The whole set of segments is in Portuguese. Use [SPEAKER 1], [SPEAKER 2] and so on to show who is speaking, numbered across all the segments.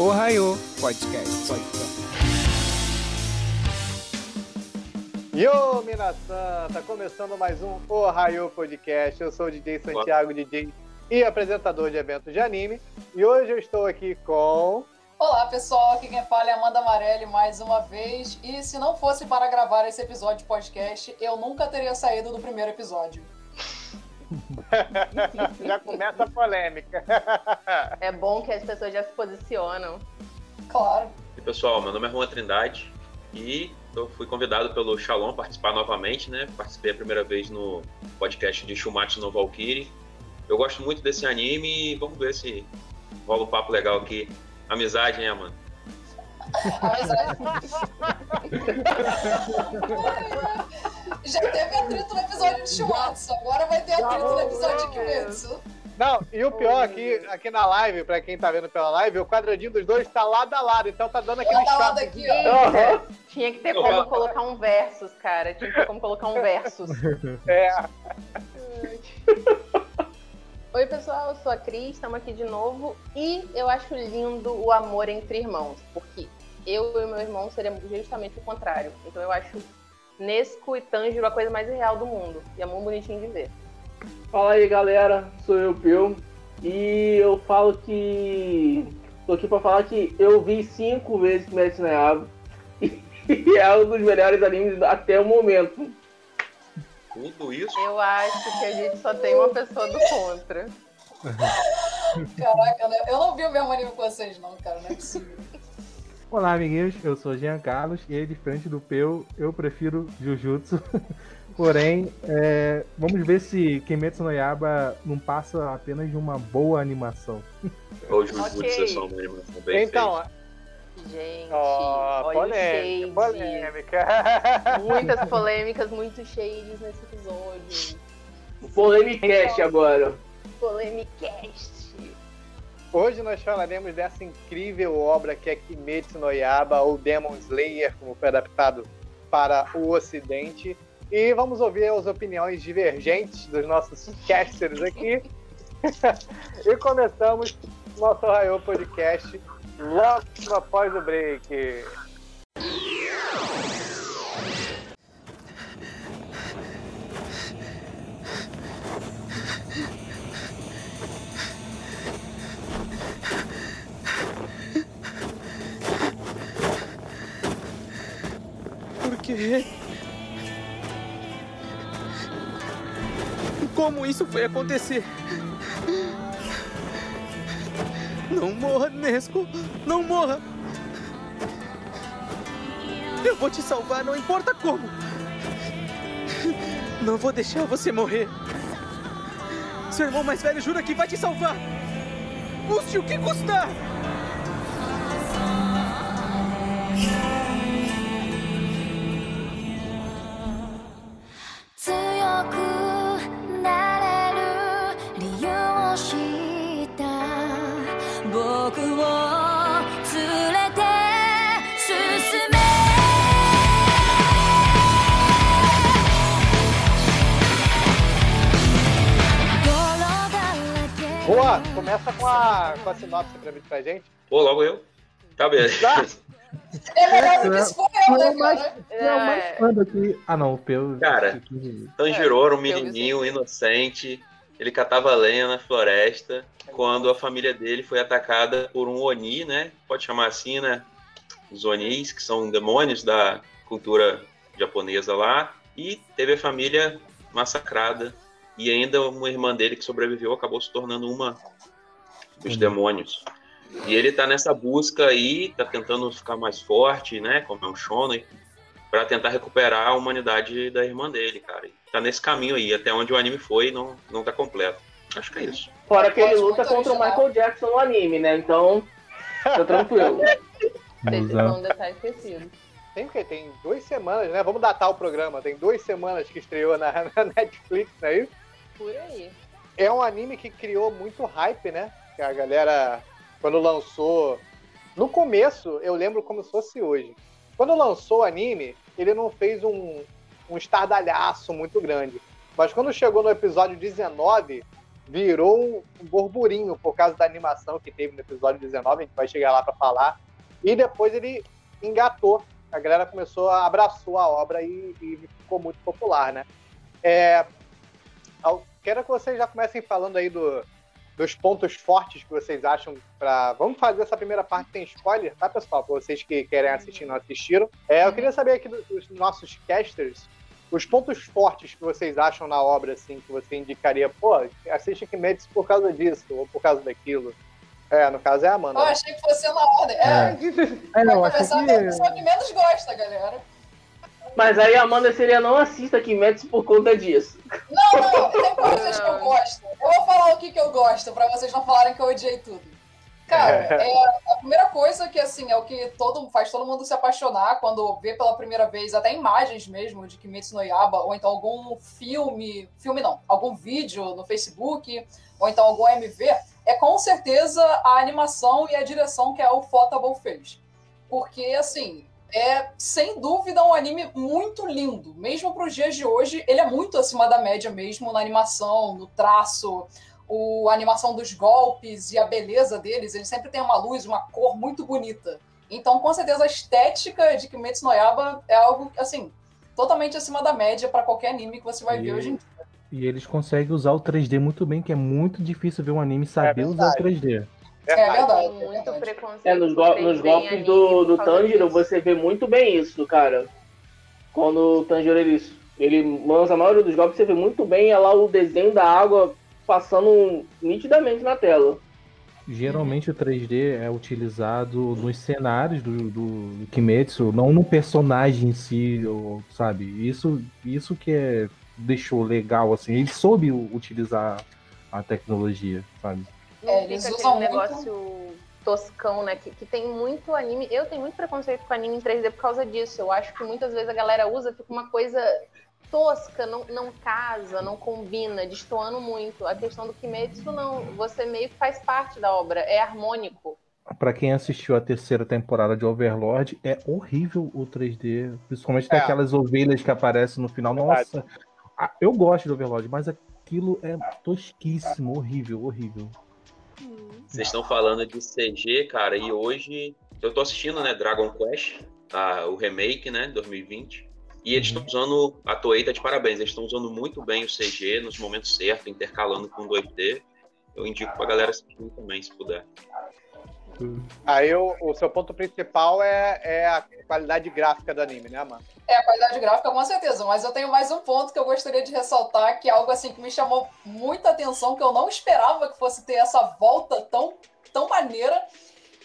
[SPEAKER 1] Ohio Podcast. Podcast.
[SPEAKER 2] Yo, Minasan! Tá começando mais um Ohio Podcast. Eu sou o DJ Santiago, DJ e apresentador de eventos de anime. E hoje eu estou aqui com.
[SPEAKER 3] Olá, pessoal. Aqui quem fala é Amanda Amarelli mais uma vez. E se não fosse para gravar esse episódio de podcast, eu nunca teria saído do primeiro episódio.
[SPEAKER 2] Já começa a polêmica.
[SPEAKER 4] É bom que as pessoas já se posicionam.
[SPEAKER 3] Claro.
[SPEAKER 5] E pessoal, meu nome é Juan Trindade e eu fui convidado pelo Shalom a participar novamente, né? Participei a primeira vez no podcast de Shumatsu no Valkyrie. Eu gosto muito desse anime e vamos ver se rola um papo legal aqui. Amizade, hein, Amanda?
[SPEAKER 3] Já teve atrito no episódio de Shumatsu, agora vai ter atrito no episódio de Kimetsu.
[SPEAKER 2] Não, e o pior aqui, aqui na live, pra quem tá vendo pela live, o quadradinho dos dois tá lado a lado, então tá dando aquele
[SPEAKER 3] Lado
[SPEAKER 2] choque.
[SPEAKER 3] aqui, ó.
[SPEAKER 4] Eita, tinha que ter como colocar um versus, cara. Tinha que ter como colocar um versus.
[SPEAKER 2] É.
[SPEAKER 4] Oi, pessoal, eu sou a Cris, estamos aqui de novo. E eu acho lindo o amor entre irmãos, porque eu e meu irmão seremos justamente o contrário. Então eu acho Nesco e Tanjiro a coisa mais real do mundo. E é muito bonitinho de ver.
[SPEAKER 6] Fala aí galera, sou eu, Peu, e eu falo que. tô aqui pra falar que eu vi cinco vezes Kimetsu no Yaiba e é um dos melhores animes até o momento.
[SPEAKER 5] Tudo isso?
[SPEAKER 4] Eu acho que a gente só tem uma pessoa do contra.
[SPEAKER 3] Caraca, né? eu não vi o mesmo anime com vocês, não, cara, não é possível.
[SPEAKER 7] Olá, amiguinhos. Eu sou Jean Carlos e aí, diferente do Peu, eu prefiro Jujutsu. Porém, é, vamos ver se Kimetsu no Yaiba não passa apenas de uma boa animação.
[SPEAKER 5] Ou Jujutsu
[SPEAKER 4] Ok.
[SPEAKER 5] é só uma animação bem
[SPEAKER 2] Então,
[SPEAKER 4] Gente,
[SPEAKER 2] ó,
[SPEAKER 4] olha
[SPEAKER 2] polêmica,
[SPEAKER 4] o
[SPEAKER 2] polêmica.
[SPEAKER 4] Muitas polêmicas, muitos shades nesse episódio.
[SPEAKER 6] Polemicast agora.
[SPEAKER 4] Polemicast.
[SPEAKER 2] Hoje nós falaremos dessa incrível obra que é Kimetsu no Yaiba, ou Demon Slayer, como foi adaptado para o Ocidente. E vamos ouvir as opiniões divergentes dos nossos casters aqui. e começamos nosso Raio Podcast logo após o break.
[SPEAKER 1] Como isso foi acontecer? Não morra, Nesco! Não morra! Eu vou te salvar, não importa como! Não vou deixar você morrer! Seu irmão mais velho jura que vai te salvar! Custe o que custar!
[SPEAKER 2] Boa, começa com a, com a sinopse pra mim pra gente.
[SPEAKER 5] Pô, logo eu? Tá, beleza.
[SPEAKER 2] Tá?
[SPEAKER 3] É melhor do que se for eu, né, cara?
[SPEAKER 7] É o mais fã daqui. Ah, não, o Peu.
[SPEAKER 5] Cara, Tanjiro era um menininho inocente. Ele catava lenha na floresta quando a família dele foi atacada por um Oni, né? Pode chamar assim, né? Os Onis, que são demônios da cultura japonesa lá. E teve a família massacrada. E ainda uma irmã dele que sobreviveu acabou se tornando uma dos
[SPEAKER 7] Uhum.
[SPEAKER 5] demônios. E ele tá nessa busca aí, tá tentando ficar mais forte, né? Como é um shonen, para tentar recuperar a humanidade da irmã dele, cara. E tá nesse caminho aí, até onde o anime foi, não, não tá completo. Acho que é isso.
[SPEAKER 6] Fora que ele luta contra o. Michael Jackson no anime, né? Então, tá tranquilo.
[SPEAKER 4] Esse foi um detalhe esquecido.
[SPEAKER 2] Tem o quê? Tem duas semanas, né? Vamos datar o programa. Tem duas semanas que estreou na, na Netflix, não é isso?
[SPEAKER 4] Por aí.
[SPEAKER 2] É um anime que criou muito hype, né? Que a galera, quando lançou. No começo, eu lembro como se fosse hoje. Quando lançou o anime, ele não fez um, um estardalhaço muito grande. Mas quando chegou no episódio 19, virou um burburinho por causa da animação que teve no episódio 19, a gente vai chegar lá para falar. E depois ele engatou, a galera começou a abraçou a obra e, e ficou muito popular, né? É, quero que vocês já comecem falando aí do, dos pontos fortes que vocês acham para. Vamos fazer essa primeira parte sem spoiler, tá, pessoal? Para vocês que querem assistir e não assistiram. É, eu queria saber aqui dos nossos casters os pontos fortes que vocês acham na obra, assim, que você indicaria, pô, assiste Kimetsu por causa disso, ou por causa daquilo. É, no caso é a Amanda.
[SPEAKER 3] Eu né? achei que fosse na ordem. É, é. é não, vai começar que... a pessoa que menos gosta, galera.
[SPEAKER 6] Mas aí a Amanda seria não assista Kimetsu por conta disso.
[SPEAKER 3] Não, não, tem coisas que eu gosto. Eu vou falar o que, que eu gosto, pra vocês não falarem que eu odiei tudo. Cara, é, a primeira coisa que, assim, é o que todo, faz todo mundo se apaixonar quando vê pela primeira vez, até imagens mesmo de Kimetsu no Yaba, ou então algum filme, filme não, algum vídeo no Facebook, ou então algum MV, é com certeza a animação e a direção que é o Photable fez. Porque, assim, é sem dúvida um anime muito lindo. Mesmo para os dias de hoje, ele é muito acima da média mesmo na animação, no traço, o, a animação dos golpes e a beleza deles, ele sempre tem uma luz, uma cor muito bonita. Então, com certeza, a estética de Kimetsu no Yaba é algo, assim, totalmente acima da média para qualquer anime que você vai e... ver hoje em dia.
[SPEAKER 7] E eles conseguem usar o 3D muito bem, que é muito difícil ver um anime saber é usar o 3D.
[SPEAKER 3] É verdade.
[SPEAKER 4] Tem muito preconceito.
[SPEAKER 6] É, nos, go nos golpes do, do Tanjiro, você vê muito bem isso, cara. Quando o Tanjiro ele, ele lança a maioria dos golpes, você vê muito bem é lá o desenho da água passando nitidamente na tela.
[SPEAKER 7] Geralmente o 3D é utilizado nos cenários do, do, do Kimetsu, não no personagem em si, sabe? Isso, isso que é, deixou legal, assim. Ele soube utilizar a tecnologia, sabe?
[SPEAKER 4] É, eles usam um negócio toscão, né? Que, que tem muito anime. Eu tenho muito preconceito com anime em 3D por causa disso. Eu acho que muitas vezes a galera usa, fica uma coisa tosca, não, não casa, não combina, destoando muito. A questão do Kimetsu, não. Você meio que faz parte da obra, é harmônico.
[SPEAKER 7] Para quem assistiu a terceira temporada de Overlord, é horrível o 3D. Principalmente é. aquelas ovelhas que aparecem no final. Nossa, eu gosto de Overlord, mas aquilo é tosquíssimo, horrível, horrível.
[SPEAKER 5] Vocês estão falando de CG, cara, e hoje eu tô assistindo, né, Dragon Quest, tá, o remake, né, 2020. E eles estão uhum. usando, a Toei tá de parabéns, eles estão usando muito bem o CG nos momentos certos, intercalando com 2D. Eu indico pra galera assistir também, se puder.
[SPEAKER 2] Aí o, o, seu ponto principal é, é, a qualidade gráfica do anime, né, mano?
[SPEAKER 3] É, a qualidade gráfica, com certeza. Mas eu tenho mais um ponto que eu gostaria de ressaltar, que é algo assim que me chamou muita atenção, que eu não esperava que fosse ter essa volta tão, tão maneira,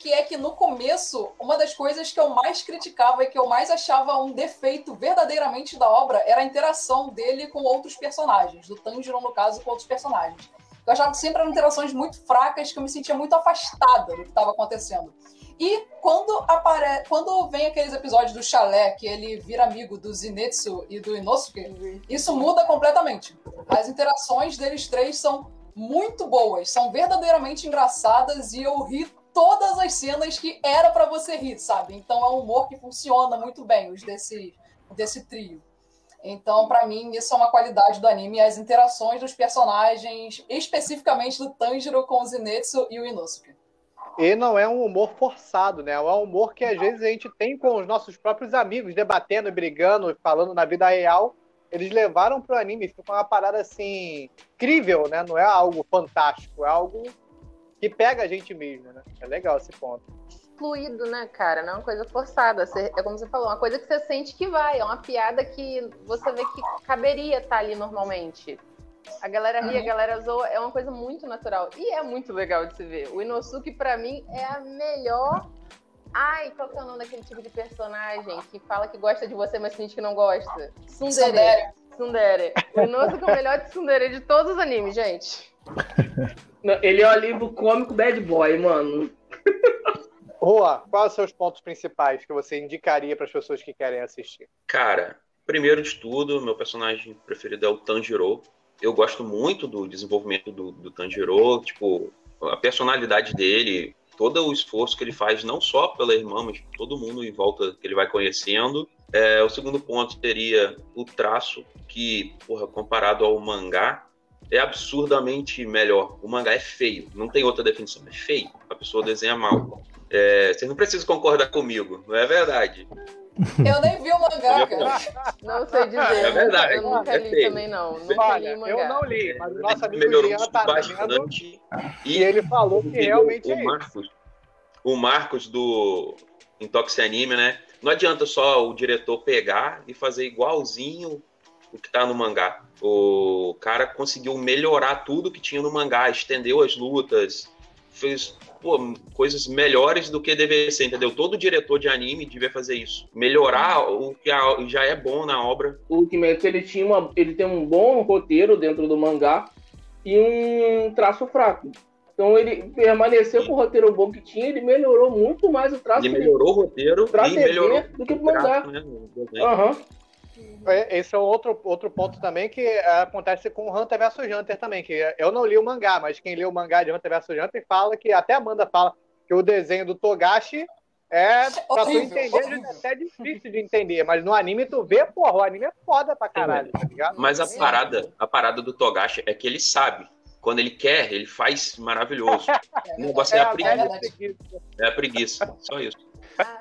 [SPEAKER 3] que é que no começo, uma das coisas que eu mais criticava e que eu mais achava um defeito verdadeiramente da obra era a interação dele com outros personagens, do Tanjiro, no caso, com outros personagens. Eu achava que sempre eram interações muito fracas, que eu me sentia muito afastada do que estava acontecendo. E quando, apare... quando vem aqueles episódios do chalé, que ele vira amigo do Zenitsu e do Inosuke, isso muda completamente. As interações deles três são muito boas, são verdadeiramente engraçadas e eu ri todas as cenas que era para você rir, sabe? Então é um humor que funciona muito bem, os desse, desse trio. Então, para mim, isso é uma qualidade do anime, as interações dos personagens, especificamente do Tanjiro com o Zenitsu e o Inosuke.
[SPEAKER 2] E não é um humor forçado, né? É um humor que às vezes a gente tem com os nossos próprios amigos, debatendo, brigando, falando na vida real. Eles levaram pro anime, ficou uma parada assim incrível, né? Não é algo fantástico, é algo que pega a gente mesmo, né? É legal esse ponto.
[SPEAKER 4] Fluido, né, cara? Não é uma coisa forçada. é como você falou, uma coisa que você sente que vai. É uma piada que você vê que caberia estar tá ali normalmente. A galera ri, a uhum. galera zoa, é uma coisa muito natural. E é muito legal de se ver. O Inosuke, para mim, é a melhor. Ai, qual que é o nome daquele tipo de personagem que fala que gosta de você, mas finge que não gosta? Tsundere. Tsundere. O Inosuke é o melhor de Tsundere de todos os animes, gente.
[SPEAKER 6] Ele é o livro cômico bad boy, mano.
[SPEAKER 2] Rua, quais os seus pontos principais que você indicaria para as pessoas que querem assistir?
[SPEAKER 5] Cara, primeiro de tudo, meu personagem preferido é o Tanjiro. Eu gosto muito do desenvolvimento do, do Tanjiro, tipo, a personalidade dele, todo o esforço que ele faz, não só pela irmã, mas todo mundo em volta que ele vai conhecendo. É, o segundo ponto seria o traço, que, porra, comparado ao mangá, é absurdamente melhor. O mangá é feio, não tem outra definição, é feio. A pessoa desenha mal. É, vocês não precisam concordar comigo, não é verdade.
[SPEAKER 3] Eu nem vi o mangá, cara.
[SPEAKER 4] Não sei dizer.
[SPEAKER 5] É verdade,
[SPEAKER 4] Eu nunca
[SPEAKER 5] é
[SPEAKER 4] li
[SPEAKER 5] feio.
[SPEAKER 4] também, não. Nunca
[SPEAKER 8] Olha,
[SPEAKER 4] li o
[SPEAKER 8] eu não li, mas o nosso amigo
[SPEAKER 5] melhorou
[SPEAKER 8] Jean tá lendo
[SPEAKER 5] bastante.
[SPEAKER 8] e ele falou que realmente é
[SPEAKER 5] o
[SPEAKER 8] isso.
[SPEAKER 5] Marcos, o Marcos do Intox Anime, né? Não adianta só o diretor pegar e fazer igualzinho o que tá no mangá. O cara conseguiu melhorar tudo que tinha no mangá, estendeu as lutas, fez pô, coisas melhores do que deveria ser, entendeu? Todo diretor de anime devia fazer isso. Melhorar o que já é bom na obra.
[SPEAKER 6] O Kimetsu ele tinha uma, ele tem um bom roteiro dentro do mangá e um traço fraco. Então ele permaneceu com o roteiro bom que tinha, ele melhorou muito mais o traço
[SPEAKER 5] Ele melhorou o roteiro e melhorou
[SPEAKER 6] do que
[SPEAKER 5] o
[SPEAKER 6] mangá.
[SPEAKER 5] né?
[SPEAKER 6] Aham.
[SPEAKER 8] É, Esse é outro, outro ponto também que é, acontece com o Hunter vs Hunter também, que eu não li o mangá, mas quem lê o mangá de Hunter vs Hunter fala que, até a Amanda fala, que o desenho do Togashi é, pra tu
[SPEAKER 3] Horrível,
[SPEAKER 8] entender,
[SPEAKER 3] horrível.
[SPEAKER 8] é até difícil de entender, mas no anime tu vê, porra, o anime é foda pra caralho, tá ligado?
[SPEAKER 5] Mas a parada, a parada do Togashi é que ele sabe. Quando ele quer, ele faz maravilhoso. O negócio é, a
[SPEAKER 8] a
[SPEAKER 5] preguiça. É a preguiça. Só isso.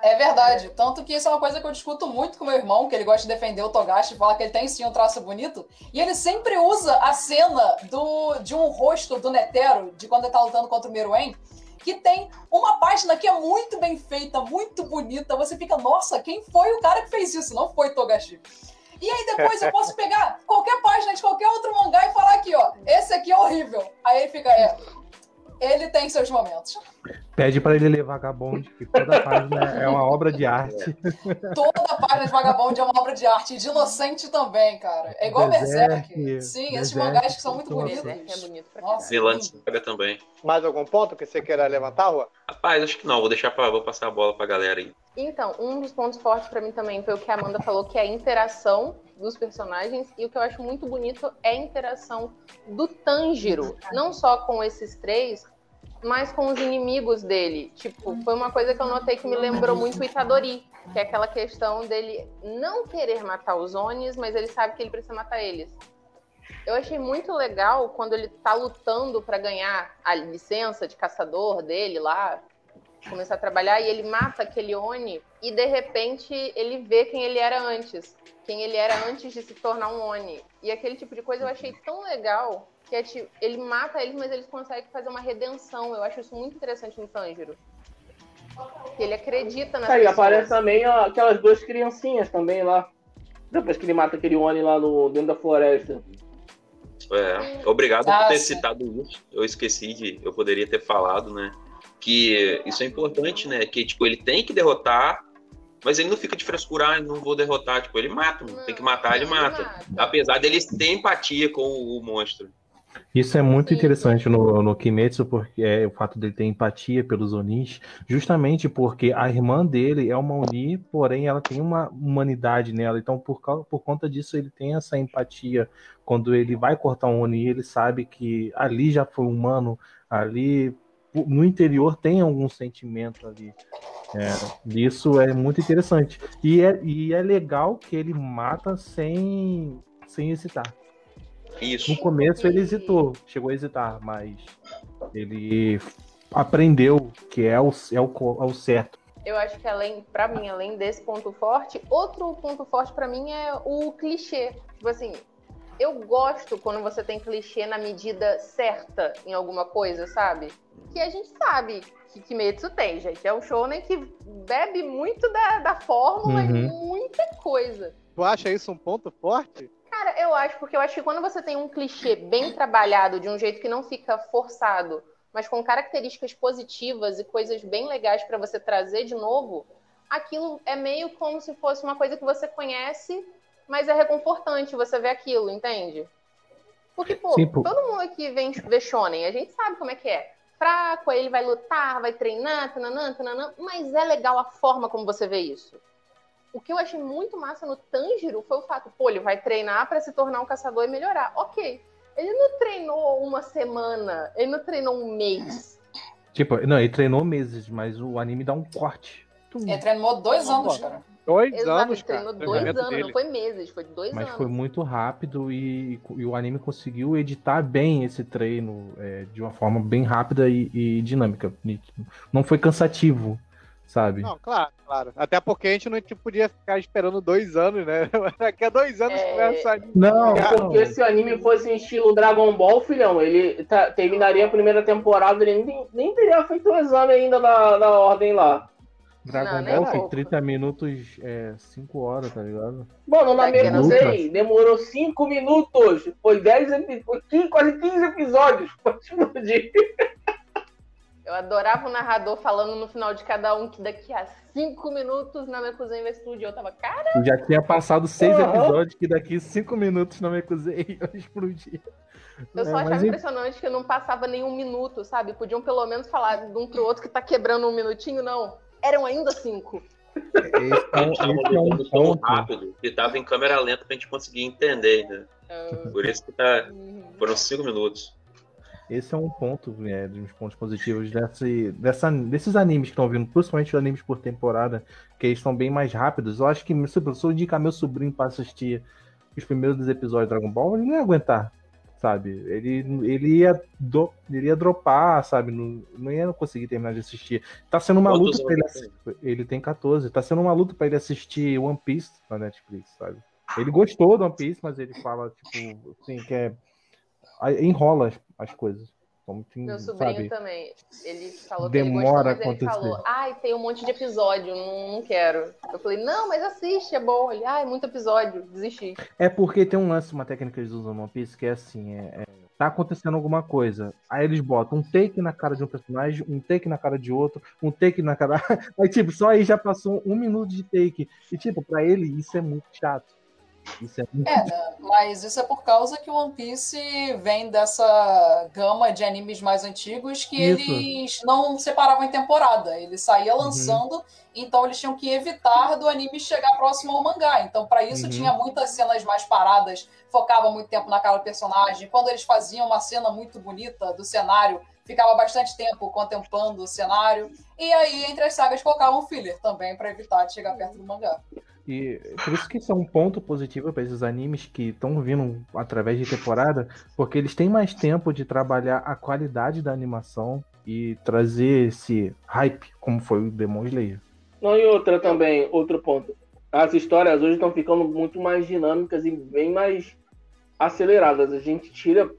[SPEAKER 3] É verdade. Tanto que isso é uma coisa que eu discuto muito com meu irmão, que ele gosta de defender o Togashi, fala que ele tem sim um traço bonito. E ele sempre usa a cena do, de um rosto do Netero, de quando ele tá lutando contra o Meruem, que tem uma página que é muito bem feita, muito bonita. Você fica, nossa, quem foi o cara que fez isso? Não foi Togashi. E aí depois eu posso pegar qualquer página de qualquer outro mangá e falar aqui, ó, esse aqui é horrível. Aí ele fica, é, ele tem seus momentos.
[SPEAKER 7] Pede pra ele ler Vagabond, que toda página é uma obra de arte.
[SPEAKER 3] Toda página de Vagabond é uma obra de arte. E de Inocente também, cara. É igual Berserk.
[SPEAKER 7] Berserk,
[SPEAKER 3] Sim, esses mangás que são muito bonitos.
[SPEAKER 4] É bonito pra
[SPEAKER 3] Nossa.
[SPEAKER 5] Saga também.
[SPEAKER 8] Mais algum ponto que você queira levantar, Rua?
[SPEAKER 5] Rapaz, acho que não. Vou deixar pra, vou passar a bola pra galera aí.
[SPEAKER 4] Então, um dos pontos fortes pra mim também foi o que a Amanda falou, que é a interação dos personagens. E o que eu acho muito bonito é a interação do Tanjiro. Não só com esses três, mas com os inimigos dele. Tipo, foi uma coisa que eu notei que me lembrou muito Itadori. Que é aquela questão dele não querer matar os Onis, mas ele sabe que ele precisa matar eles. Eu achei muito legal quando ele tá lutando pra ganhar a licença de caçador dele lá, começar a trabalhar e ele mata aquele Oni e de repente ele vê quem ele era antes, quem ele era antes de se tornar um Oni. E aquele tipo de coisa eu achei tão legal que é tipo, ele mata eles, mas eles conseguem fazer uma redenção. Eu acho isso muito interessante no Tanjiro. Que ele acredita nas
[SPEAKER 6] Aí aparece também ó, aquelas duas criancinhas também lá. Depois que ele mata aquele Oni lá no, dentro da floresta.
[SPEAKER 5] É, obrigado
[SPEAKER 3] Ah,
[SPEAKER 5] por ter
[SPEAKER 3] sim.
[SPEAKER 5] citado isso. Eu esqueci de. Eu poderia ter falado, né? Que isso é importante, né? Que tipo, ele tem que derrotar, mas ele não fica de frescura, ah, não vou derrotar. Tipo, ele mata, mano. tem que matar, ele
[SPEAKER 4] Não,
[SPEAKER 5] mata. Apesar dele ter empatia com o, o monstro.
[SPEAKER 7] Isso é muito
[SPEAKER 4] Sim.
[SPEAKER 7] interessante no, no Kimetsu, porque é o fato dele ter empatia pelos Onis, justamente porque a irmã dele é uma Oni, porém ela tem uma humanidade nela. Então, por, por conta disso, ele tem essa empatia. Quando ele vai cortar um Oni, ele sabe que ali já foi humano, ali no interior tem algum sentimento ali. É, isso é muito interessante. E é, e é legal que ele mata sem, sem hesitar.
[SPEAKER 5] Isso.
[SPEAKER 7] No começo ele hesitou, chegou a hesitar, mas ele aprendeu que é o, é o, é o certo.
[SPEAKER 4] Eu acho que além, pra mim, além desse ponto forte, outro ponto forte pra mim é o clichê. Tipo assim, eu gosto quando você tem clichê na medida certa em alguma coisa, sabe? Que a gente sabe que Kimetsu tem, gente. É um shonen que bebe muito da, da fórmula e
[SPEAKER 7] Uhum.
[SPEAKER 4] muita coisa.
[SPEAKER 8] Tu acha isso um ponto forte?
[SPEAKER 4] Cara, eu acho, porque eu acho que quando você tem um clichê bem trabalhado, de um jeito que não fica forçado, mas com características positivas e coisas bem legais pra você trazer de novo, aquilo é meio como se fosse uma coisa que você conhece, mas é reconfortante você ver aquilo, entende? Porque, pô,
[SPEAKER 7] Sim, pô.
[SPEAKER 4] todo mundo aqui vem ver shonen, a gente sabe como é que é. Fraco, aí ele vai lutar, vai treinar, tananã, tananã, mas é legal a forma como você vê isso. O que eu achei muito massa no Tanjiro foi o fato, pô, ele vai treinar pra se tornar um caçador e melhorar. Ok. Ele não treinou uma semana, ele não treinou um mês.
[SPEAKER 7] Tipo, não, ele treinou meses, mas o anime dá um corte muito.
[SPEAKER 3] Ele treinou dois anos, cara.
[SPEAKER 8] Dois
[SPEAKER 4] Exato,
[SPEAKER 8] anos,
[SPEAKER 4] ele
[SPEAKER 8] cara.
[SPEAKER 4] treinou
[SPEAKER 8] o
[SPEAKER 4] dois anos,
[SPEAKER 8] dele.
[SPEAKER 4] não foi meses, foi dois
[SPEAKER 7] Mas
[SPEAKER 4] anos.
[SPEAKER 7] foi muito rápido e, e o anime conseguiu editar bem esse treino é, de uma forma bem rápida e, e dinâmica. Não foi cansativo, sabe?
[SPEAKER 8] Não, claro, claro. Até porque a gente não podia ficar esperando dois anos, né? Daqui a dois anos
[SPEAKER 4] É.
[SPEAKER 8] começa a anime.
[SPEAKER 7] Não,
[SPEAKER 6] É porque se o anime fosse em estilo Dragon Ball, filhão, ele tá- terminaria a primeira temporada, ele nem, nem teria feito o exame ainda da, da ordem lá.
[SPEAKER 7] Dragon
[SPEAKER 4] Não, nem
[SPEAKER 7] Ball tem
[SPEAKER 4] pouco.
[SPEAKER 7] 30 minutos, é, 5 horas, tá ligado?
[SPEAKER 6] Mano, na mesma, não sei, demorou 5 minutos. Foi 10 epi- foi 15, quase 15 episódios pra explodir.
[SPEAKER 4] Eu adorava o narrador falando no final de cada um que daqui a cinco minutos na minha cozinha vai explodir. Eu tava, cara,
[SPEAKER 7] Eu já tinha passado seis
[SPEAKER 6] Aham.
[SPEAKER 7] episódios que daqui 5 minutos não me acusei eu explodir.
[SPEAKER 4] eu só
[SPEAKER 7] É,
[SPEAKER 4] achava
[SPEAKER 7] mas,
[SPEAKER 4] impressionante que não passava nenhum minuto, sabe? Podiam pelo menos falar de um pro outro que tá quebrando um minutinho, não. Eram ainda cinco.
[SPEAKER 7] Esse é um,
[SPEAKER 5] Tava
[SPEAKER 7] esse é um ponto.
[SPEAKER 5] rápido que tava em câmera lenta pra gente conseguir entender, né? Por isso que tá.
[SPEAKER 4] uhum.
[SPEAKER 5] Foram cinco minutos.
[SPEAKER 7] Esse é um ponto, né, de uns pontos positivos desse, dessa, desses animes que estão vindo, principalmente os animes por temporada, que eles estão bem mais rápidos. Eu acho que se eu indicar meu sobrinho para assistir os primeiros episódios de Dragon Ball, ele não ia aguentar, sabe? Ele, ele, ia, do, ele ia dropar, sabe? Não, não ia conseguir terminar de assistir. Tá sendo uma
[SPEAKER 5] Quantos
[SPEAKER 7] luta pra ele assistir. Ele tem 14. Tá sendo uma luta pra ele assistir One Piece na Netflix, sabe? Ele gostou do One Piece, mas ele fala, tipo, assim, que é. Enrola as, as coisas. Como que,
[SPEAKER 4] Meu sobrinho
[SPEAKER 7] sabe?
[SPEAKER 4] também. Ele falou
[SPEAKER 7] Demora
[SPEAKER 4] que ele gostou, mas ele
[SPEAKER 7] acontecer.
[SPEAKER 4] falou, ai, tem um monte de episódio, não, não quero. Eu falei, não, mas assiste, é bom. Ele, ai, muito episódio, desisti.
[SPEAKER 7] É porque tem um lance, uma técnica que eles usam no One Piece que é assim, é, é, tá acontecendo alguma coisa. Aí eles botam um take na cara de um personagem, um take na cara de outro, um take na cara. Aí, tipo, só aí já passou um minuto de take. E, tipo, pra ele isso é muito chato. Isso é muito
[SPEAKER 3] É, né? Mas isso é por causa que o One Piece vem dessa gama de animes mais antigos que
[SPEAKER 7] Isso.
[SPEAKER 3] eles não separavam em temporada. Ele saía lançando, então eles tinham que evitar do anime chegar próximo ao mangá. Então, para isso,
[SPEAKER 7] Uhum.
[SPEAKER 3] tinha muitas cenas mais paradas, focava muito tempo naquela personagem. Quando eles faziam uma cena muito bonita do cenário, ficava bastante tempo contemplando o cenário. E aí, entre as sagas, colocavam filler também, para evitar de chegar perto do mangá.
[SPEAKER 7] E por isso que isso é um ponto positivo para esses animes que estão vindo através de temporada, porque eles têm mais tempo de trabalhar a qualidade da animação e trazer esse hype, como foi o Demon Slayer.
[SPEAKER 6] Não, e outra também, outro ponto. As histórias hoje estão ficando muito mais dinâmicas e bem mais aceleradas. A gente tira,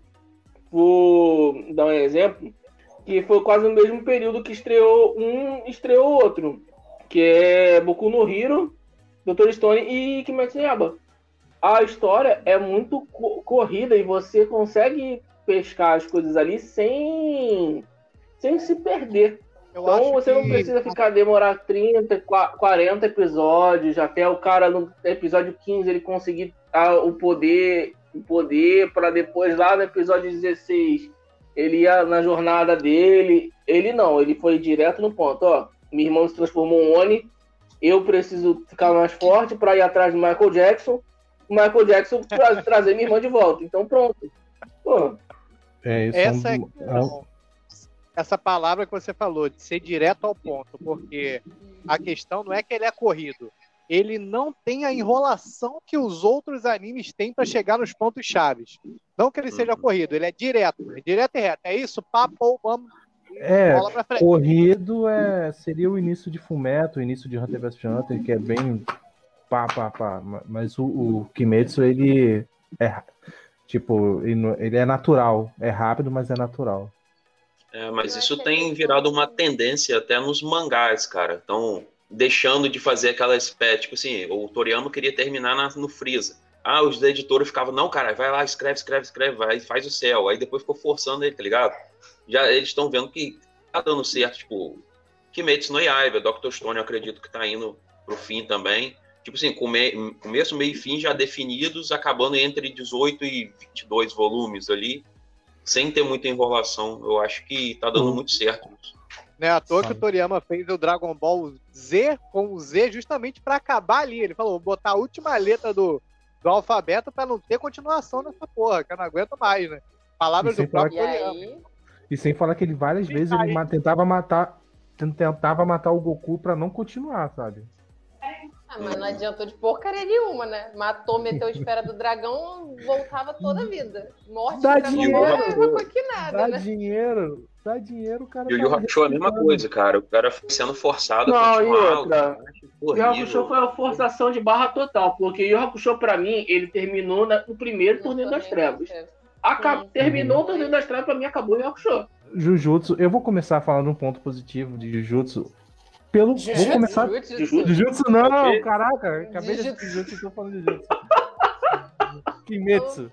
[SPEAKER 6] por dar um exemplo, que foi quase no mesmo período que estreou um estreou outro, que é Boku no Hero, Dr. Stone e Kimetsu no Yaiba. A história é muito co- corrida e você consegue pescar as coisas ali sem, sem se perder.
[SPEAKER 8] Eu
[SPEAKER 6] Então você não
[SPEAKER 8] que-
[SPEAKER 6] precisa ficar demorar 30, qua- 40 episódios, até o cara no episódio 15 ele conseguir ah, o poder, o poder para depois lá no episódio 16 ele ia na jornada dele. Ele não, ele foi direto no ponto, ó. Minha irmã se transformou em Oni, eu preciso ficar mais forte para ir atrás do Michael Jackson. O Michael Jackson pra trazer minha irmã de volta. Então pronto. Pô,
[SPEAKER 7] É, isso
[SPEAKER 8] Essa
[SPEAKER 7] é
[SPEAKER 8] é
[SPEAKER 7] um,
[SPEAKER 8] a
[SPEAKER 7] é
[SPEAKER 8] questão. essa palavra que você falou, de ser direto ao ponto, porque a questão não é que ele é corrido. Ele não tem a enrolação que os outros animes têm para chegar nos pontos chaves. Não que ele seja
[SPEAKER 5] Uhum.
[SPEAKER 8] corrido, ele é direto, é direto e reto. É isso, papo, vamos,
[SPEAKER 7] é, corrido é, seria o início de Fumeto, o início de Hunter vs Hunter, que é bem pá, pá, pá. Mas o, o Kimetsu, ele é tipo, ele é natural, é rápido, mas é natural.
[SPEAKER 5] É, mas isso tem virado uma tendência até nos mangás, cara. Então, deixando de fazer aquelas pé, tipo assim, o Toriyama queria terminar na- no Freeza. Ah, os editores ficavam, não, cara, vai lá, escreve, escreve, escreve, vai, faz o céu. Aí depois ficou forçando ele, tá ligado? Já eles estão vendo que tá dando certo, tipo, Kimetsu no Yaiba, Dr. Stone, eu acredito que tá indo pro fim também. Tipo assim, come, começo, meio e fim já definidos, acabando entre 18 e 22 volumes ali, sem ter muita enrolação. Eu acho que tá dando
[SPEAKER 7] Hum.
[SPEAKER 5] muito certo isso.
[SPEAKER 8] Não é à toa que
[SPEAKER 7] Sabe.
[SPEAKER 8] o Toriyama fez o Dragon Ball Z com o Z justamente para acabar ali. Ele falou, vou botar a última letra do, do alfabeto para não ter continuação nessa porra, que eu não aguento mais, né? Palavras do próprio Toriyama.
[SPEAKER 4] aí,
[SPEAKER 7] E sem falar que ele várias
[SPEAKER 8] Sim,
[SPEAKER 7] vezes ele ma- tentava matar tentava matar o Goku pra não continuar, sabe?
[SPEAKER 4] Ah, mas não adiantou de porcaria nenhuma, né? Matou, meteu a esfera do dragão, voltava toda a vida. Morte
[SPEAKER 7] Dá
[SPEAKER 4] do
[SPEAKER 7] dinheiro,
[SPEAKER 4] não aqui nada,
[SPEAKER 7] Dá
[SPEAKER 4] né?
[SPEAKER 7] dinheiro, dá dinheiro, o cara.
[SPEAKER 5] E o Yu Hakusho é a mesma coisa, cara. O cara foi sendo forçado a
[SPEAKER 6] Não, e
[SPEAKER 5] continuar.
[SPEAKER 6] outra?
[SPEAKER 5] o
[SPEAKER 6] Yu Hakusho foi uma forçação de barra total, porque o Yu Hakusho, pra mim, ele terminou no primeiro Torneio das Trevas. Aca-
[SPEAKER 4] Sim.
[SPEAKER 6] Terminou o Torneio das Trevas, pra mim, acabou o Yu Hakusho.
[SPEAKER 7] Jujutsu, eu vou começar falando um ponto positivo de Jujutsu. Pelo, vou
[SPEAKER 3] Jujutsu?
[SPEAKER 7] começar.
[SPEAKER 6] Jujutsu?
[SPEAKER 7] Jujutsu não,
[SPEAKER 5] Ok.
[SPEAKER 7] caraca, acabei de
[SPEAKER 4] Jujutsu.
[SPEAKER 7] Jujutsu, tô falando de Jujutsu. Kimetsu.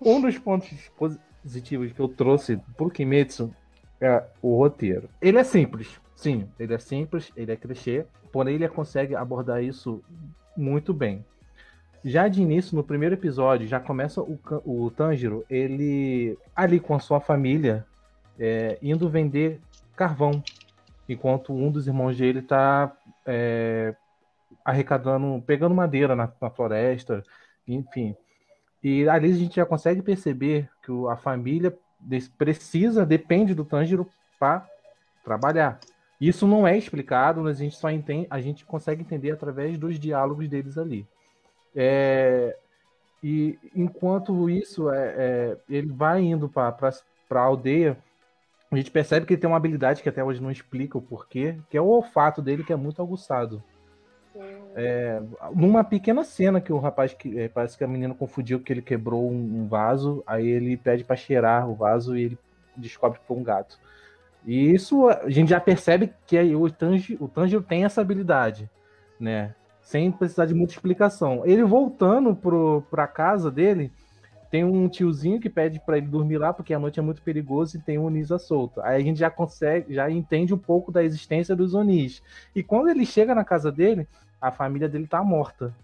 [SPEAKER 7] Um dos pontos positivos que eu trouxe pro Kimetsu é o roteiro. Ele é simples, sim, ele é simples, ele é clichê, porém ele consegue abordar isso muito bem. Já de início, no primeiro episódio, já começa o, o Tanjiro, ele ali com a sua família, é, indo vender carvão, enquanto um dos irmãos dele tá é, arrecadando, pegando madeira na, na floresta, enfim. E ali a gente já consegue perceber que a família precisa, depende do Tanjiro para trabalhar. Isso não é explicado, mas a gente só entende, a gente consegue entender através dos diálogos deles ali. É, e enquanto isso, é, é, ele vai indo para a aldeia, a gente percebe que ele tem uma habilidade que até hoje não explica o porquê, que é o olfato dele, que é muito aguçado. É, numa pequena cena que o rapaz, que é, parece que a menina confundiu que ele quebrou um, um vaso, aí ele pede para cheirar o vaso e ele descobre que foi um gato. E isso a gente já percebe que aí o Tanjiro, o Tanjiro tem essa habilidade, né? Sem precisar de muita explicação. Ele voltando pro, pra casa dele, tem um tiozinho que pede para ele dormir lá porque a noite é muito perigoso e tem um Onisa solto. Aí a gente já consegue, já entende um pouco da existência dos Onis. E quando ele chega na casa dele, a família dele tá morta.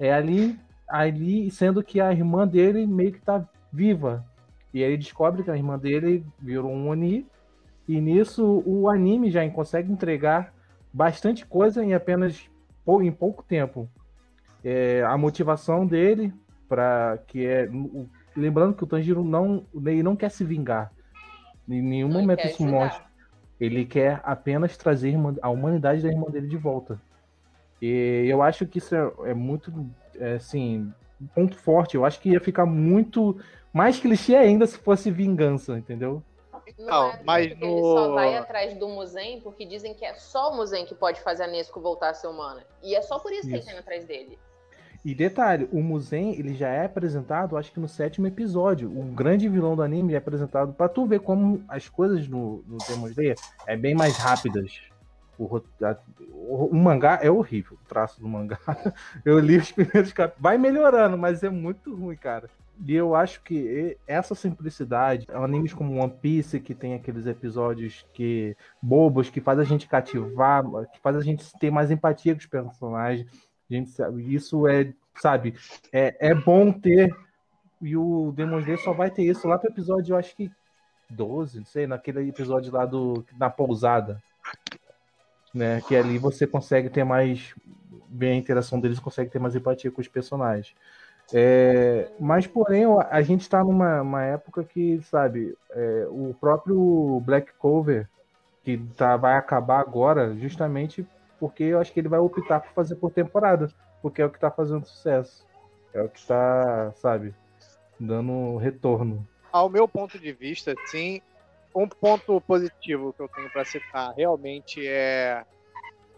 [SPEAKER 7] É ali, ali sendo que a irmã dele meio que tá viva. E aí ele descobre que a irmã dele virou um Oni. E nisso o anime já consegue entregar bastante coisa em apenas em pouco tempo. É, a motivação dele para que é lembrando que o Tanjiro não ele não quer se vingar. Em nenhum
[SPEAKER 4] Ele
[SPEAKER 7] momento isso
[SPEAKER 4] ajudar.
[SPEAKER 7] mostra. Ele quer apenas trazer a humanidade da irmã dele de volta. E eu acho que isso é, é muito, é, assim, um ponto forte. Eu acho que ia ficar muito mais clichê ainda se fosse vingança, entendeu?
[SPEAKER 2] Não,
[SPEAKER 4] Não, é
[SPEAKER 2] mas
[SPEAKER 4] porque ele só
[SPEAKER 2] no-
[SPEAKER 4] vai atrás do Muzen porque dizem que é só o Muzen que pode fazer a Nesco voltar a ser humana. E é só por isso, que ele
[SPEAKER 7] Isso.
[SPEAKER 4] tá indo atrás dele.
[SPEAKER 7] E detalhe, o Muzen, ele já é apresentado, acho que no sétimo episódio. O grande vilão do anime é apresentado pra tu ver como as coisas no, no Demon Slayer é bem mais rápidas. O, a- o, o mangá é horrível, o traço do mangá. Eu li os primeiros capítulos. Vai melhorando, mas é muito ruim, cara. E eu acho que essa simplicidade, animes como One Piece, que tem aqueles episódios que bobos, que faz a gente cativar, que faz a gente ter mais empatia com os personagens. A gente sabe, isso é, sabe, é, é bom ter. E o Demon Slayer só vai ter isso lá pro episódio, eu acho que 12, não sei, naquele episódio lá do na pousada. Né, que ali você consegue ter mais ver a interação deles, consegue ter mais empatia com os personagens. É, mas, porém, a gente está numa uma época que, sabe, é, o próprio Black Cover, que tá, vai acabar agora, justamente porque eu acho que ele vai optar por fazer por temporada, porque é o que tá fazendo sucesso. É o que tá, sabe, dando retorno.
[SPEAKER 2] Ao meu ponto de vista, sim, um ponto positivo que eu tenho para citar realmente é